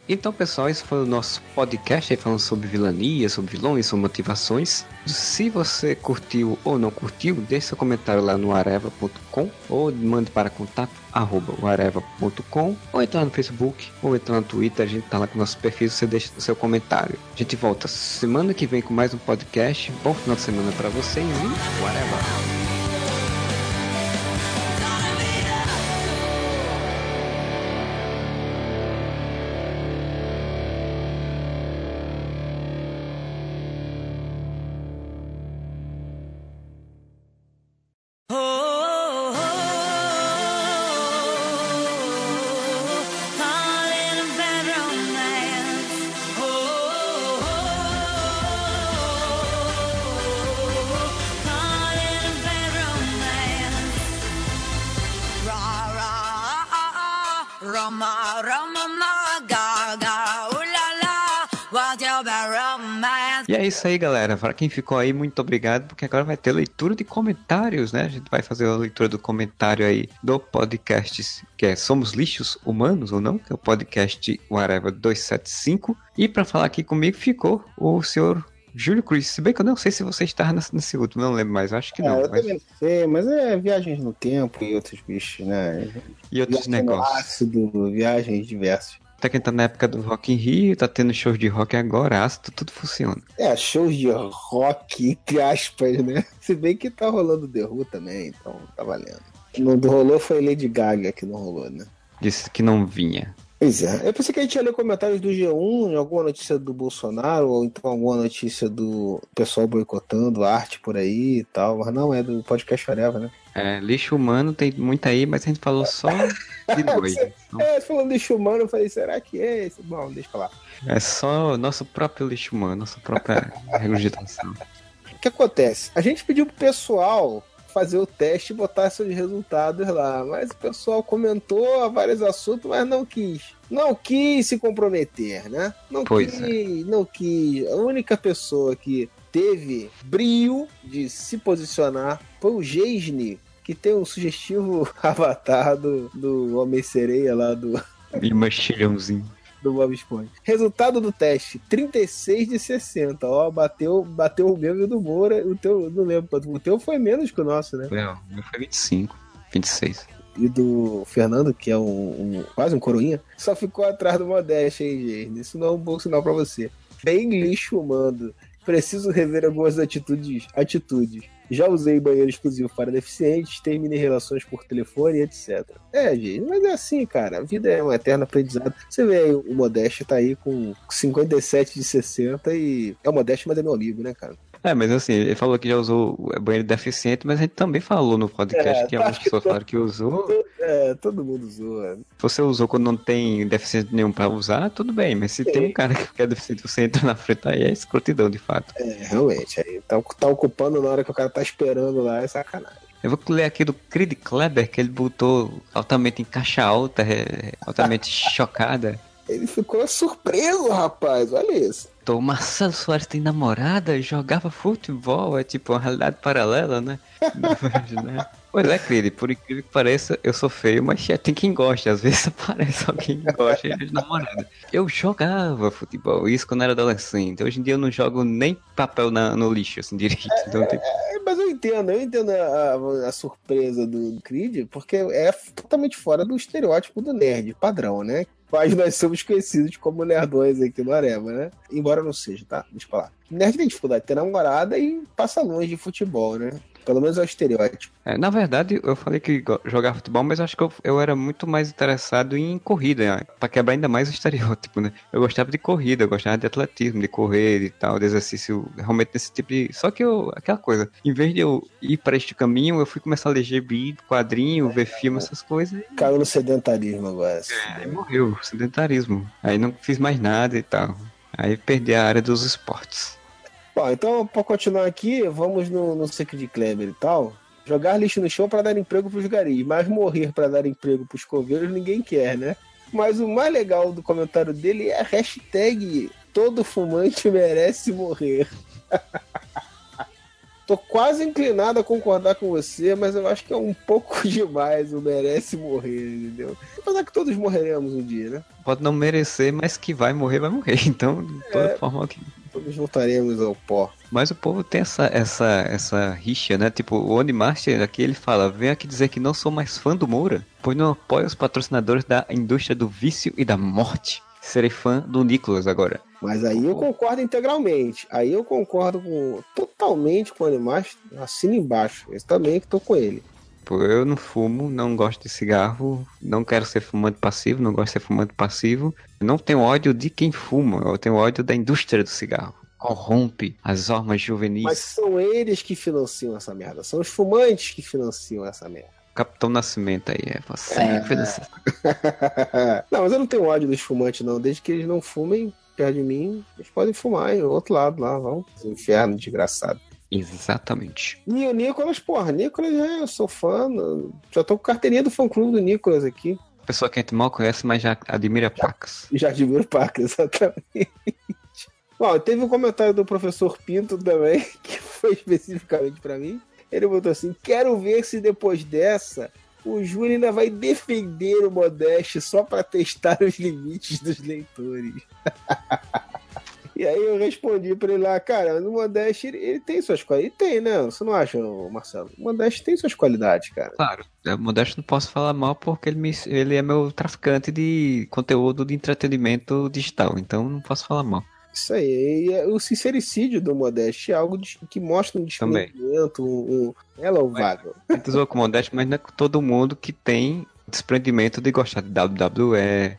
Então, pessoal, esse foi o nosso podcast aí falando sobre vilania, sobre vilões, sobre motivações. Se você curtiu ou não curtiu, deixe seu comentário lá no areva.com ou mande para contato areva.com ou entrar no Facebook ou entrar no Twitter, a gente tá lá com nossos perfis, você deixa o seu comentário. A gente volta semana que vem com mais um podcast. Bom final de semana para vocês e whatever. Isso aí, galera. Para quem ficou aí, muito obrigado, porque agora vai ter leitura de comentários, né? A gente vai fazer a leitura do comentário aí do podcast que é Somos Lixos Humanos ou Não, que é o podcast Whatever 275. E para falar aqui comigo ficou o senhor Júlio Cruz. Se bem que eu não sei se você está nesse, último, não lembro mais. Acho que É, não. eu mas- também não sei, mas é viagens no tempo e outros bichos, né? E outros Viagem no negócios. ácido, viagens diversas. Tá quem tá na época do Rock in Rio, tá tendo shows de rock agora, ácido, tudo funciona. É, shows de rock, entre aspas, né? Se bem que tá rolando The Who também, então tá valendo. Não rolou foi Lady Gaga que não rolou, né? Disse que não vinha. Pois é. Eu pensei que a gente ia ler comentários do G1, alguma notícia do Bolsonaro, ou então alguma notícia do pessoal boicotando arte por aí e tal, mas não, é do podcast Areva, né? É, lixo humano tem muito aí, mas a gente falou só de *laughs* dois. Então, É, falando de humano, eu falei, será que é esse? Bom, deixa pra lá. é só nosso próprio lixo humano, nossa própria *laughs* regurgitação. O que acontece? A gente pediu pro pessoal fazer o teste e botar seus resultados lá, mas o pessoal comentou vários assuntos, mas não quis. Não quis se comprometer, né? Não Pois quis, não quis. A única pessoa que teve brio de se posicionar foi o Geisne, que tem um sugestivo *laughs* avatar do, do Homem-Sereia lá do, E mexilhãozinho. do Bob Esponja. Resultado do teste: 36 de 60. Ó, bateu, bateu o meu e o do Moura. O teu, não lembro. O teu foi menos que o nosso, né? Não, o meu foi 25, 26. E do Fernando, que é um, um- quase um coroinha, só ficou atrás do Modeste, hein, gente? Isso não é um bom sinal pra você. Bem lixo humano. Preciso rever algumas atitudes. atitudes. Já usei banheiro exclusivo para deficientes, terminei relações por telefone, etc. É, gente, mas é assim, cara. A vida é um eterno aprendizado. Você vê aí, o Modeste tá aí com 57 de 60 e. É o Modeste, mas é meu amigo, né, cara? É, mas assim, ele falou que já usou banheiro deficiente, mas a gente também falou no podcast É, que tá, algumas acho que pessoas falaram que usou. É, todo mundo zoa. Você usou quando não tem deficiente nenhum pra usar, tudo bem, mas se tem um cara que é deficiente você entra na frente, aí é escrotidão de fato. É, realmente. Aí tá, tá ocupando na hora que o cara tá esperando lá, é sacanagem. Eu vou ler aqui do Creed Kleber, que ele botou altamente em caixa alta, é, altamente chocada. Ele ficou surpreso, rapaz. Olha isso. Tô, Marcelo Soares tem namorada, jogava futebol, é tipo uma realidade paralela, né? né? Pois é, Creed, por incrível que pareça, eu sou feio, mas é, tem quem gosta. Às vezes *laughs* aparece alguém que gosta de namorada. Eu jogava futebol, isso quando era adolescente. Hoje em dia eu não jogo nem papel na- no lixo, assim, direito. Então, tipo, É, mas eu entendo, eu entendo a, a- a surpresa do Creed, porque é totalmente fora do estereótipo do nerd padrão, né? Mas nós somos conhecidos como nerdões aqui no Areva, né? Embora não seja, tá? Deixa pra lá. Nerd tem dificuldade de ter namorada e passa longe de futebol, né? Pelo menos é o estereótipo. É, na verdade, eu falei que jogava futebol, mas acho que eu, eu era muito mais interessado em corrida, né? pra quebrar ainda mais o estereótipo, né? Eu gostava de corrida, eu gostava de atletismo, de correr e tal, de exercício, realmente desse tipo de... Só que eu, aquela coisa, em vez de eu ir para este caminho, eu fui começar a ler gibi, quadrinho, ver filme, essas coisas, Caiu no sedentarismo agora. e aí morreu, sedentarismo. Aí não fiz mais nada e tal. Aí perdi a área dos esportes. Bom, então, pra continuar aqui, vamos no, no Secret de Kleber e tal. Jogar lixo no chão para dar emprego pros garis, mas morrer para dar emprego pros coveiros ninguém quer, né? Mas o mais legal do comentário dele é a hashtag todo fumante merece morrer. *laughs* Tô quase inclinado a concordar com você, mas eu acho que é um pouco *laughs* demais o merece morrer, entendeu? Apesar que todos morreremos um dia, né? Pode não merecer, mas que vai morrer, vai morrer. *laughs* Então, de toda forma que Todos voltaremos ao pó. Mas o povo tem essa, essa, essa rixa, né? Tipo, o Oni Master aqui ele fala: vem aqui dizer que não sou mais fã do Moura, pois não apoio os patrocinadores da indústria do vício e da morte. Serei fã do Nicolas agora. Mas aí eu concordo integralmente. Aí eu concordo com, totalmente com o Animais. Assina embaixo. Esse também que tô com ele. Pô, eu não fumo, não gosto de cigarro, não quero ser fumante passivo, não gosto de ser fumante passivo. Não tenho ódio de quem fuma, eu tenho ódio da indústria do cigarro. Corrompe as hormas juvenis. Mas são eles que financiam essa merda. São os fumantes que financiam essa merda. Capitão Nascimento aí, é você. É. essa- *laughs* não, mas eu não tenho ódio dos fumantes, não. Desde que eles não fumem perto de mim, eles podem fumar em outro lado lá, vão. Inferno desgraçado. Exatamente. E o Nicolas, porra, Nicolas, é, eu sou fã. Já tô com carteirinha do fã clube do Nicolas aqui. Pessoa que a gente mal conhece, mas já admira placas. Já admiro o Paca, *laughs* exatamente. Ó, teve um comentário do professor Pinto também, *laughs* que foi especificamente pra mim. Ele botou assim: quero ver se depois dessa o Júlio ainda vai defender o Modeste só pra testar os limites dos leitores. *laughs* E aí eu respondi pra ele lá, cara, no Modeste ele, ele tem suas qualidades. Ele tem, né? Você não acha, Marcelo? O Modeste tem suas qualidades, cara. Claro, eu, Modesto não posso falar mal porque ele, me, ele é meu traficante de conteúdo de entretenimento digital, então não posso falar mal. Isso aí. E é- o sincericídio do Modeste é algo de- que mostra um desprendimento, um, um- é louvável. A gente com o Modesto, mas não é com todo mundo que tem desprendimento de gostar de WWE, É.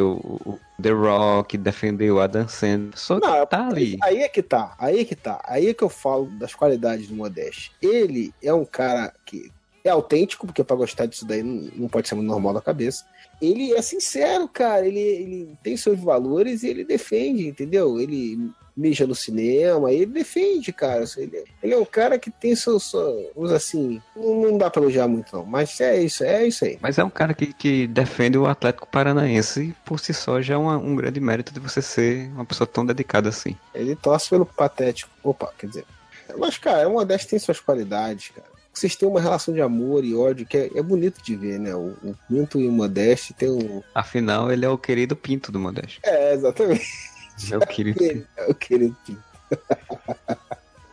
o, The Rock, defender o Adam Sandler. Só Não, tá ali. Aí é que tá, aí é que tá. Aí é que eu falo das qualidades do Modeste. Ele é um cara que é autêntico, porque pra gostar disso daí não, não pode ser muito normal da cabeça. Ele é sincero, cara. Ele, ele tem seus valores e ele defende, entendeu? Ele mija no cinema, ele defende, cara. Ele, ele é um cara que tem seus, seus assim, não, não dá pra elogiar muito não, mas é isso, é isso aí. Mas é um cara que, que defende o Atlético Paranaense e por si só já é uma- um grande mérito de você ser uma pessoa tão dedicada assim. Ele torce pelo patético. Opa, quer dizer. Mas, cara, o Modeste tem suas qualidades, cara. Vocês têm uma relação de amor e ódio que é, é bonito de ver, né? O, o Pinto e o Modeste tem um. Afinal, ele é o querido Pinto do Modesto. É, exatamente. É o querido Pinto. *laughs* É o querido Pinto. *laughs*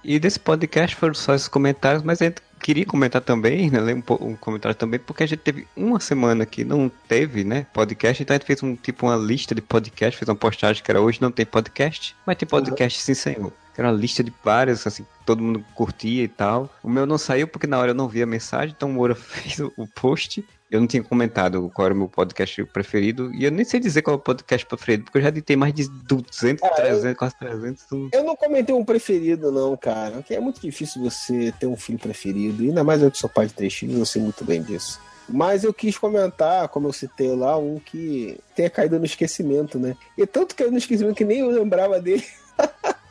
E desse podcast foram só esses comentários, mas a gente queria comentar também, né? Ler um, um comentário também, porque a gente teve uma semana que não teve, né? Podcast, então a gente fez um tipo uma lista de podcast, fez uma postagem que era hoje não tem podcast, mas tem podcast sim, senhor. Que era uma lista de vários, assim, todo mundo curtia e tal. O meu não saiu porque na hora eu não vi a mensagem, então o Moura *laughs* fez o, o post. Eu não tinha comentado qual era o meu podcast preferido. E eu nem sei dizer qual é o podcast preferido, porque eu já editei mais de 200, Ah, eu- 300, quase 300. tudo. Eu não comentei um preferido, não, cara. Porque é muito difícil você ter um filho preferido. E ainda mais eu que sou pai de três filhos, eu sei muito bem disso. Mas eu quis comentar, como eu citei lá, um que tenha caído no esquecimento, né? E tanto caiu no esquecimento que nem eu lembrava dele. *laughs*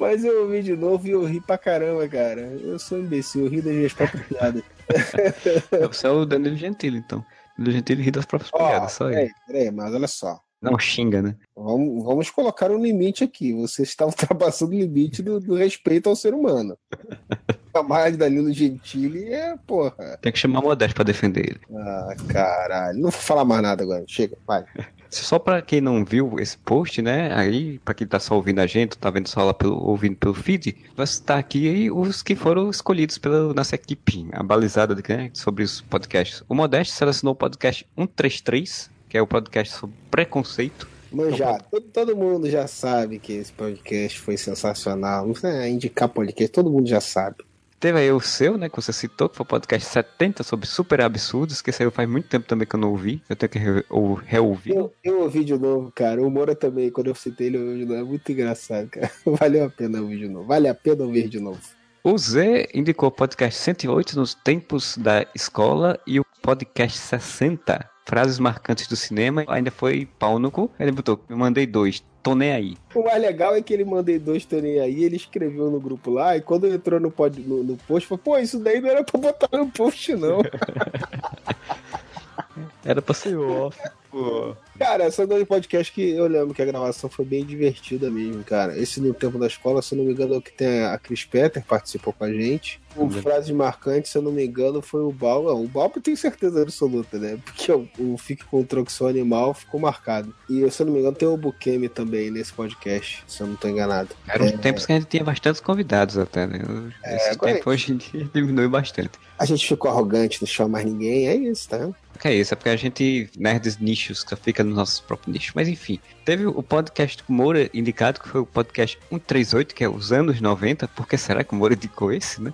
Mas eu ouvi de novo e eu ri pra caramba, cara. Eu sou um imbecil, eu ri das minhas próprias piadas. *laughs* Você é o Danilo Gentili, então. Danilo Gentili ri das próprias Ó, piadas, só peraí, peraí, mas olha só. Não xinga, né? Vamos, vamos colocar um limite aqui. Você está *laughs* ultrapassando o limite do, do respeito ao ser humano. *laughs* De Danilo Gentili é, porra. Tem que chamar o Modesto pra defender ele. Ah, caralho. Não vou falar mais nada agora. Chega, vai. Só pra quem não viu esse post, né? Aí, pra quem tá só ouvindo a gente, tá vendo só lá pelo, ouvindo pelo feed, vai citar aqui aí os que foram escolhidos pela nossa equipe, a balizada de, né, sobre os podcasts. O Modesto selecionou o podcast 133, que é o podcast sobre preconceito. Manjado. Todo, todo mundo já sabe que esse podcast foi sensacional. Não precisa indicar podcast, todo mundo já sabe. Teve aí o seu, né, que você citou, que foi o podcast 70 sobre super absurdos, que saiu faz muito tempo também que eu não ouvi. Eu tenho que re ou reouvir. Eu, eu ouvi de novo, cara. O Moura também, quando eu citei ele, eu ouvi de novo. É muito engraçado, cara. *laughs* Valeu a pena ouvir de novo. Vale a pena ouvir de novo. O Zé indicou o podcast 108 nos tempos da escola e o podcast 60, frases marcantes do cinema. Ainda foi pau no cu. Ele botou, eu mandei dois, tô nem aí. O mais legal é que ele mandei dois torneios aí, ele escreveu no grupo lá, e quando entrou no, pod, no, no post, falou, pô, isso daí não era pra botar no post, não. *laughs* Era pra ser off, *laughs* pô. cara, essa dois podcast que eu lembro que a gravação foi bem divertida mesmo, cara. Esse no tempo da escola, se eu não me engano, é o que tem a Chris Petter, participou com a gente. O frase marcante, se eu não me engano, foi o Bal. Não, o Bal eu tenho certeza absoluta, né? Porque o, o Fique com o Troxão Animal ficou marcado. E se eu não me engano, tem o Bukemi também nesse podcast, se eu não tô enganado. Eram É. tempos que a gente tinha bastantes convidados até, né? Esse agora- tempo hoje em dia *laughs* diminuiu bastante. A gente ficou arrogante, não chama mais ninguém, é isso, tá? Que é isso? É porque a gente, nerds nichos, que só fica nos nossos próprios nichos. Mas enfim, teve o podcast o Moura indicado, que foi o podcast 138, que é os anos 90. Por que será que o Moura indicou esse, né?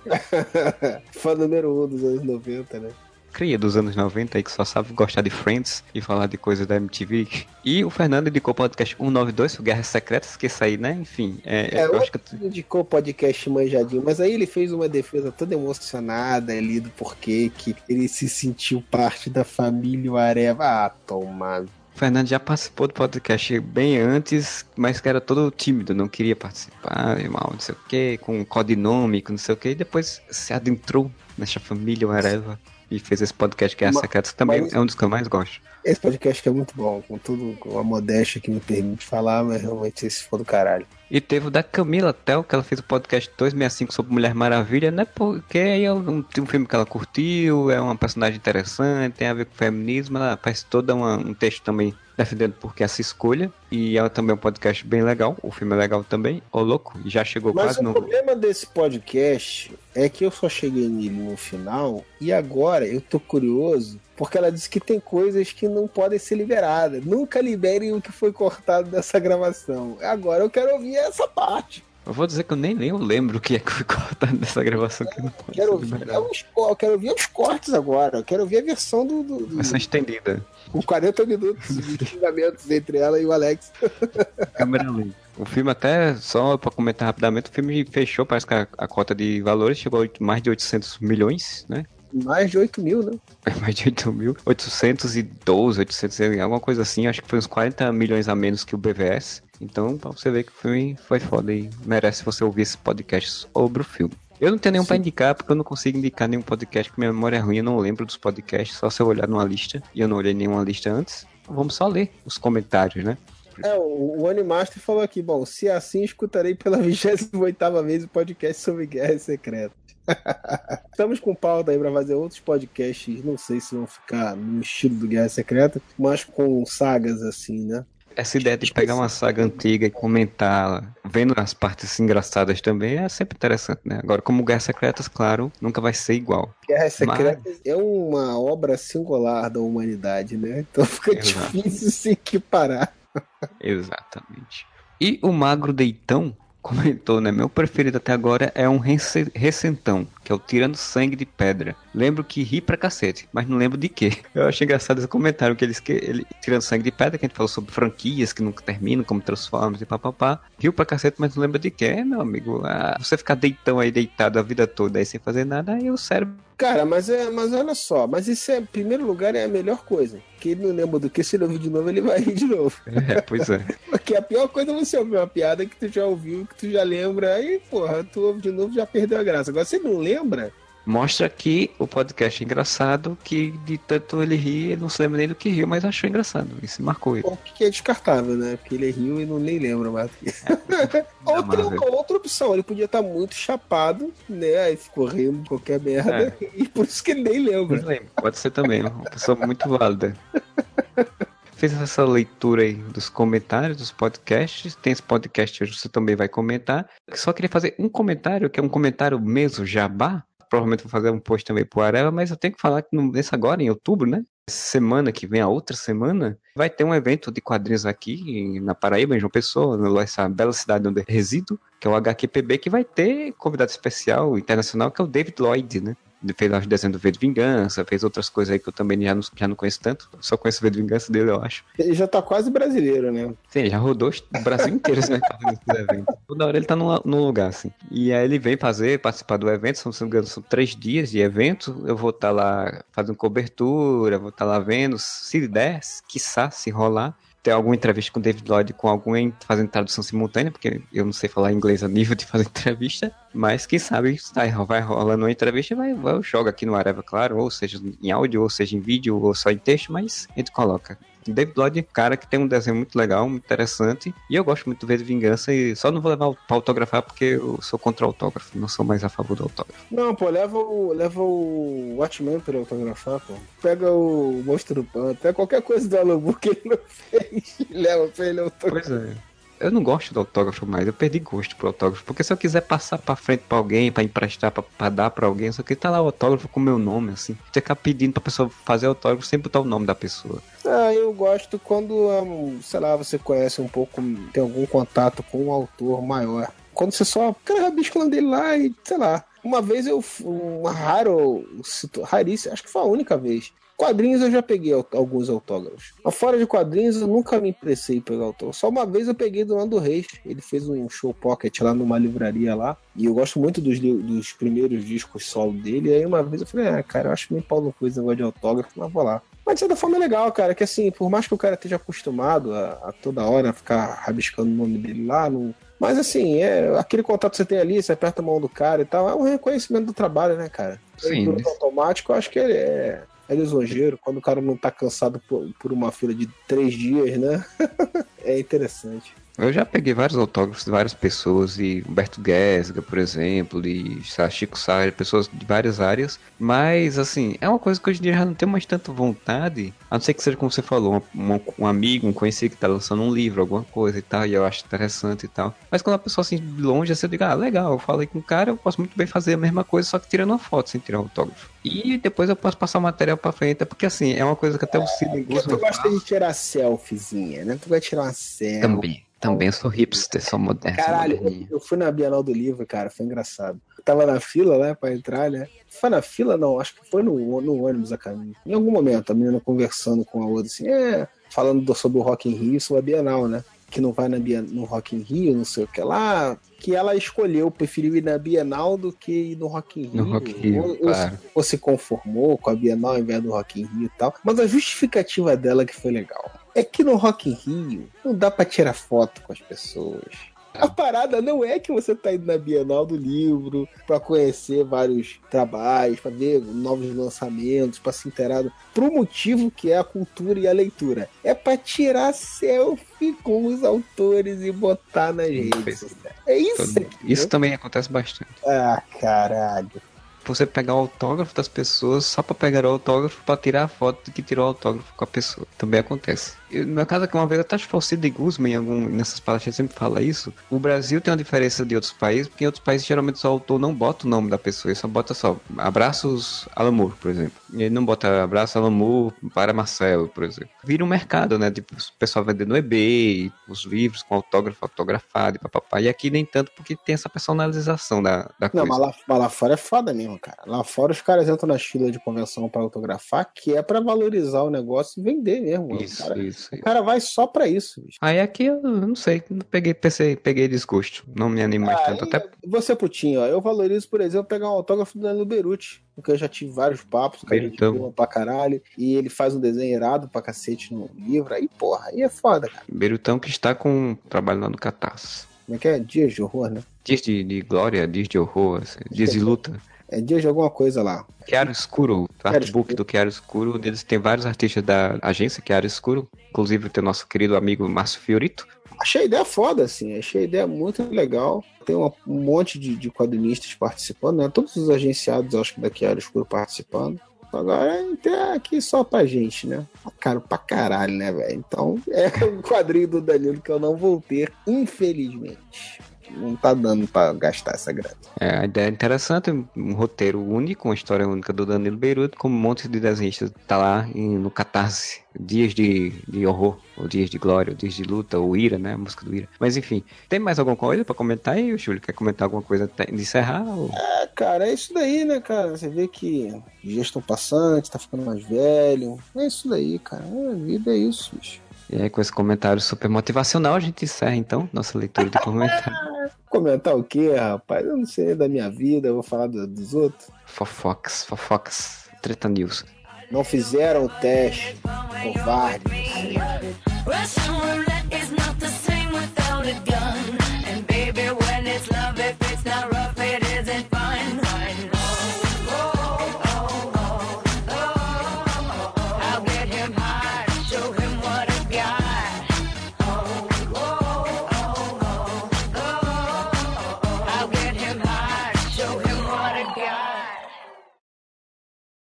*laughs* Fã número um dos anos 90, né? Cria dos anos 90 aí que só sabe gostar de Friends e falar de coisas da MTV. E o Fernando indicou o podcast 192, o Guerras Secretas, que aí, né? Enfim, é, É, eu acho que. Ele indicou o podcast manjadinho, mas aí ele fez uma defesa toda emocionada ali do porquê que ele se sentiu parte da família Areva. Ah, tomar. O Fernando já participou do podcast bem antes, mas que era todo tímido, não queria participar, mal, não sei o que, com codinome, não sei o que, e depois se adentrou nessa família Areva. E fez esse podcast Guerra Ma- Secreta, que também mas- é um dos que eu mais gosto. Esse podcast que é muito bom, com tudo, com a modéstia que me permite falar, mas realmente esse for do caralho. E teve o da Camila Tel, que ela fez o podcast 265 sobre Mulher Maravilha, né? Porque aí é um, um filme que ela curtiu, é uma personagem interessante, tem a ver com feminismo, ela faz toda uma- um texto também defendendo porque essa escolha. E ela também é um podcast bem legal, o filme é legal também. Ô louco, já chegou Mas quase o no. problema desse podcast é que eu só cheguei nele no final e agora eu tô curioso porque ela disse que tem coisas que não podem ser liberadas. Nunca liberem o que foi cortado dessa gravação. Agora eu quero ouvir essa parte. Eu vou dizer que eu nem, nem eu lembro o que é que foi cortado dessa gravação que não pode Quero ser ouvir, eu quero ouvir os cortes agora. Eu quero ouvir a versão do, do, do- Versão estendida. com 40 minutos de xingamentos entre ela e o Alex. *laughs* Câmera lenta. O filme até, só pra comentar rapidamente, o filme fechou, parece que a, a cota de valores chegou a mais de 800 milhões, né? Mais de 8 mil, né? *laughs* Mais de 8 mil. 812, 800, e alguma coisa assim. Acho que foi uns 40 milhões a menos que o BVS. Então, pra você ver que o filme foi foda e merece você ouvir esse podcast sobre o filme. Eu não tenho nenhum pra indicar, porque eu não consigo indicar nenhum podcast, porque minha memória é ruim, eu não lembro dos podcasts, só se eu olhar numa lista. E eu não olhei nenhuma lista antes. Vamos só ler os comentários, né? É, o, o Animaster falou aqui, bom, se assim escutarei pela *laughs* 28ª vez o podcast sobre Guerra Secreta. Estamos com pauta aí pra fazer outros podcasts, não sei se vão ficar no estilo do Guerra Secreta, mas com sagas assim, né? Essa ideia de pegar uma saga antiga e comentar, vendo as partes engraçadas também, é sempre interessante, né? Agora, como Guerras Secretas, claro, nunca vai ser igual. Guerra Secreta é uma obra singular da humanidade, né? Então fica Exato. difícil se equiparar. Exatamente. E o Magro Deitão comentou, né? Meu preferido até agora é um rece- recentão, que é o Tirando Sangue de Pedra. Lembro que ri pra cacete, mas não lembro de quê. Eu achei engraçado esse comentário que eles que ele Tirando Sangue de Pedra, que a gente falou sobre franquias que nunca terminam, como Transformers e papapá. Riu pra cacete, mas não lembra de quê, meu amigo. Ah, você ficar deitão aí, deitado a vida toda aí sem fazer nada, aí o cérebro. Cara, mas, é, mas olha só, mas isso é, em primeiro lugar, é a melhor coisa. Que ele não lembra do que, se ele ouvir de novo, ele vai rir de novo. *laughs* É, pois é. Porque a pior coisa é você ouvir uma piada que tu já ouviu, que tu já lembra, aí, porra, tu ouve de novo já perdeu a graça. Agora, se não lembra, Mostra que o podcast é engraçado, que de tanto ele rir, ele não se lembra nem do que riu, mas achou engraçado. Isso marcou ele. o que é descartável, né? Porque ele riu e não nem lembra mais. *laughs* outra, Marvel. outra opção, ele podia estar muito chapado, né? Aí ficou rindo de qualquer merda, *laughs* e por isso que ele nem lembra. Lembro, pode ser também, uma pessoa muito válida. Fez essa leitura aí dos comentários dos podcasts. Tem esse podcast hoje, você também vai comentar. Só queria fazer um comentário, que é um comentário mesmo jabá. Provavelmente vou fazer um post também pro Areva, mas eu tenho que falar que nesse agora, em outubro, né? Semana que vem, a outra semana, vai ter um evento de quadrinhos aqui na Paraíba, em João Pessoa, nessa bela cidade onde resido, que é o HQPB, que vai ter convidado especial internacional, que é o David Lloyd, né? Ele fez lá os desenhos do V de Vingança, fez outras coisas aí que eu também já não, já não conheço tanto. Só conheço o V de Vingança dele, eu acho. Ele já tá quase brasileiro, né? Sim, ele já rodou o Brasil inteiro assim, fazendo esses eventos. Toda hora ele tá num, num lugar, assim. E aí ele vem fazer, participar do evento, são, se não me engano, são três dias de evento. Eu vou estar lá fazendo cobertura, vou estar lá vendo, se der, quiçá, se rolar. Ter alguma entrevista com o David Lloyd, com alguém fazendo tradução simultânea, porque eu não sei falar inglês a nível de fazer *laughs* entrevista. Mas quem sabe sai, vai rolando uma entrevista vai, vai, eu jogo aqui no Areva, claro, ou seja em áudio, ou seja em vídeo, ou só em texto, mas a gente coloca. David Lloyd é um cara que tem um desenho muito legal, muito interessante. E eu gosto muito do V de Vingança. E só não vou levar pra autografar porque eu sou contra o autógrafo. Não sou mais a favor do autógrafo. Não, pô, leva o, leva o Watchmen pra autografar, pô. Pega o Monstro do Pântano, pega qualquer coisa do Alan Moore que ele não fez. *laughs* Leva pra ele autografar. Pois é. Eu não gosto do autógrafo mais, eu perdi gosto pro autógrafo. Porque se eu quiser passar pra frente pra alguém, pra emprestar, pra dar pra alguém, só que tá lá o autógrafo com o meu nome, assim. Você ficar pedindo pra pessoa fazer autógrafo sem botar o nome da pessoa. Ah, eu gosto quando, um, sei lá, você conhece um pouco, tem algum contato com um autor maior. Quando você só, cara, rabisca o nome dele lá e, sei lá. Uma vez eu, uma raro, raríssima, acho que foi a única vez. Quadrinhos eu já peguei alguns autógrafos. Mas fora de quadrinhos eu nunca me impressei em pegar autógrafo. Só uma vez eu peguei do Nando Reis. Ele fez um show pocket lá numa livraria lá. E eu gosto muito dos, dos primeiros discos solo dele. E aí uma vez eu falei, ah, cara, eu acho meio pau no cu esse negócio de autógrafo, mas vou lá. Mas de certa forma é legal, cara, que assim, por mais que o cara esteja acostumado a, a toda hora ficar rabiscando o nome dele lá, não, Mas assim, é, aquele contato que você tem ali, você aperta a mão do cara e tal, é um reconhecimento do trabalho, né, cara? Sim. Piloto automático, eu acho que ele é, é lisonjeiro, quando o cara não tá cansado por, por uma fila de três dias, né? *laughs* é interessante. Eu já peguei vários autógrafos de várias pessoas, de Humberto Guesga, por exemplo, de Chico Sá, pessoas de várias áreas, mas assim, é uma coisa que hoje em dia já não tenho mais tanta vontade, a não ser que seja como você falou, um, um- um amigo, um conhecido que tá lançando um livro, alguma coisa e tal, e eu acho interessante e tal. Mas quando a pessoa assim, de longe, assim, eu digo, ah, legal, eu falei com o cara, eu posso muito bem fazer a mesma coisa, só que tirando uma foto sem tirar o autógrafo. E depois eu posso passar o material pra frente, é porque assim, é uma coisa que até o Sidney Porque tu gosta de tirar selfiezinha, né? Tu vai tirar uma selfie. também. Também sou hipster, sou moderno. Caralho, eu fui na Bienal do Livro, cara, foi engraçado. Eu tava na fila, né, pra entrar, né? Foi na fila, não, acho que foi no, no ônibus a caminho. Em algum momento, a menina conversando com a outra, assim, é, falando do- sobre o Rock in Rio, sobre a Bienal, né? Que não vai na Bien, no Rock in Rio, não sei o que lá. Que ela escolheu, preferiu ir na Bienal do que ir no Rock in Rio. No Rock in Rio, ou, ou claro. se- ou se conformou com a Bienal ao invés do Rock in Rio e tal. Mas a justificativa dela que foi legal. É que no Rock in Rio não dá pra tirar foto com as pessoas. A parada não é que você tá indo na Bienal do Livro pra conhecer vários trabalhos, pra ver novos lançamentos, pra se inteirar pro motivo que é a cultura e a leitura. É pra tirar selfie com os autores e botar nas redes. sociais. É isso Todo-. Isso também acontece bastante. Ah, caralho. Você pegar o autógrafo das pessoas só pra pegar o autógrafo pra tirar a foto que tirou o autógrafo com a pessoa. Também acontece. Eu, no meu caso aqui, uma vez, até acho que foi o Sidney Guzman em algum, nessas palestras sempre fala isso. O Brasil tem uma diferença de outros países, porque em outros países geralmente o autor não bota o nome da pessoa, ele só bota só abraços Alan Moore, por exemplo. E ele não bota abraço Alan Moore para Marcelo, por exemplo. Vira um mercado, né? Tipo, o pessoal vendendo no eBay, os livros com autógrafo autografado e papapá. E aqui nem tanto, porque tem essa personalização da, da Não, coisa. mas lá, mas lá fora é foda mesmo, cara. Lá fora os caras entram nas filas de convenção pra autografar, que é pra valorizar o negócio e vender mesmo. Isso, cara, isso, o isso. cara vai só pra isso, bicho. Aí aqui eu não sei, não peguei, pensei, peguei desgosto. Não me animo mais tanto. Aí, Até Você, Putinho, ó, eu valorizo, por exemplo, pegar um autógrafo do Danilo Beruti, porque eu já tive vários papos, o cara boa pra caralho, e ele faz um desenho irado pra cacete no livro, aí, porra, aí é foda, cara. Berutão que está com trabalho lá no Catarse. Como é que é? Dias de horror, né? Dias de, de glória, dias de horror, assim, dias de luta. É dias de alguma coisa lá. Chiaro Escuro, o Chiaro artbook do Chiaro Escuro, deles tem vários artistas da agência Chiaro Escuro, inclusive tem o nosso querido amigo Márcio Fiorito. Achei a ideia foda, assim. Achei a ideia muito legal. Tem um monte de, de quadrinistas participando, né? Todos os agenciados, acho que daqui Área Escuro participando. Agora tem aqui só pra gente, né? Caro pra caralho, né, velho? Então é *laughs* um quadrinho do Danilo que eu não vou ter, infelizmente. Não tá dando pra gastar essa grana. É, a ideia é interessante, um roteiro único, uma história única do Danilo Beirute, com um monte de desenhistas. Tá lá em- no Catarse, dias de, de horror, ou dias de glória, ou dias de luta, ou ira, né? A música do ira. Mas enfim, tem mais alguma coisa pra comentar aí, Júlio? Quer comentar alguma coisa de encerrar? Ou... É, cara, é isso daí, né, cara? Você vê que os dias estão passando, a gente tá ficando mais velho. É isso daí, cara. A vida é isso, bicho. E aí, com esse comentário super motivacional, a gente encerra então nossa leitura de comentário. *laughs* Comentar o quê, rapaz? Eu não sei da minha vida, eu vou falar do- dos outros. Fofocas, fofocas, treta news. Não fizeram o teste. Covarde.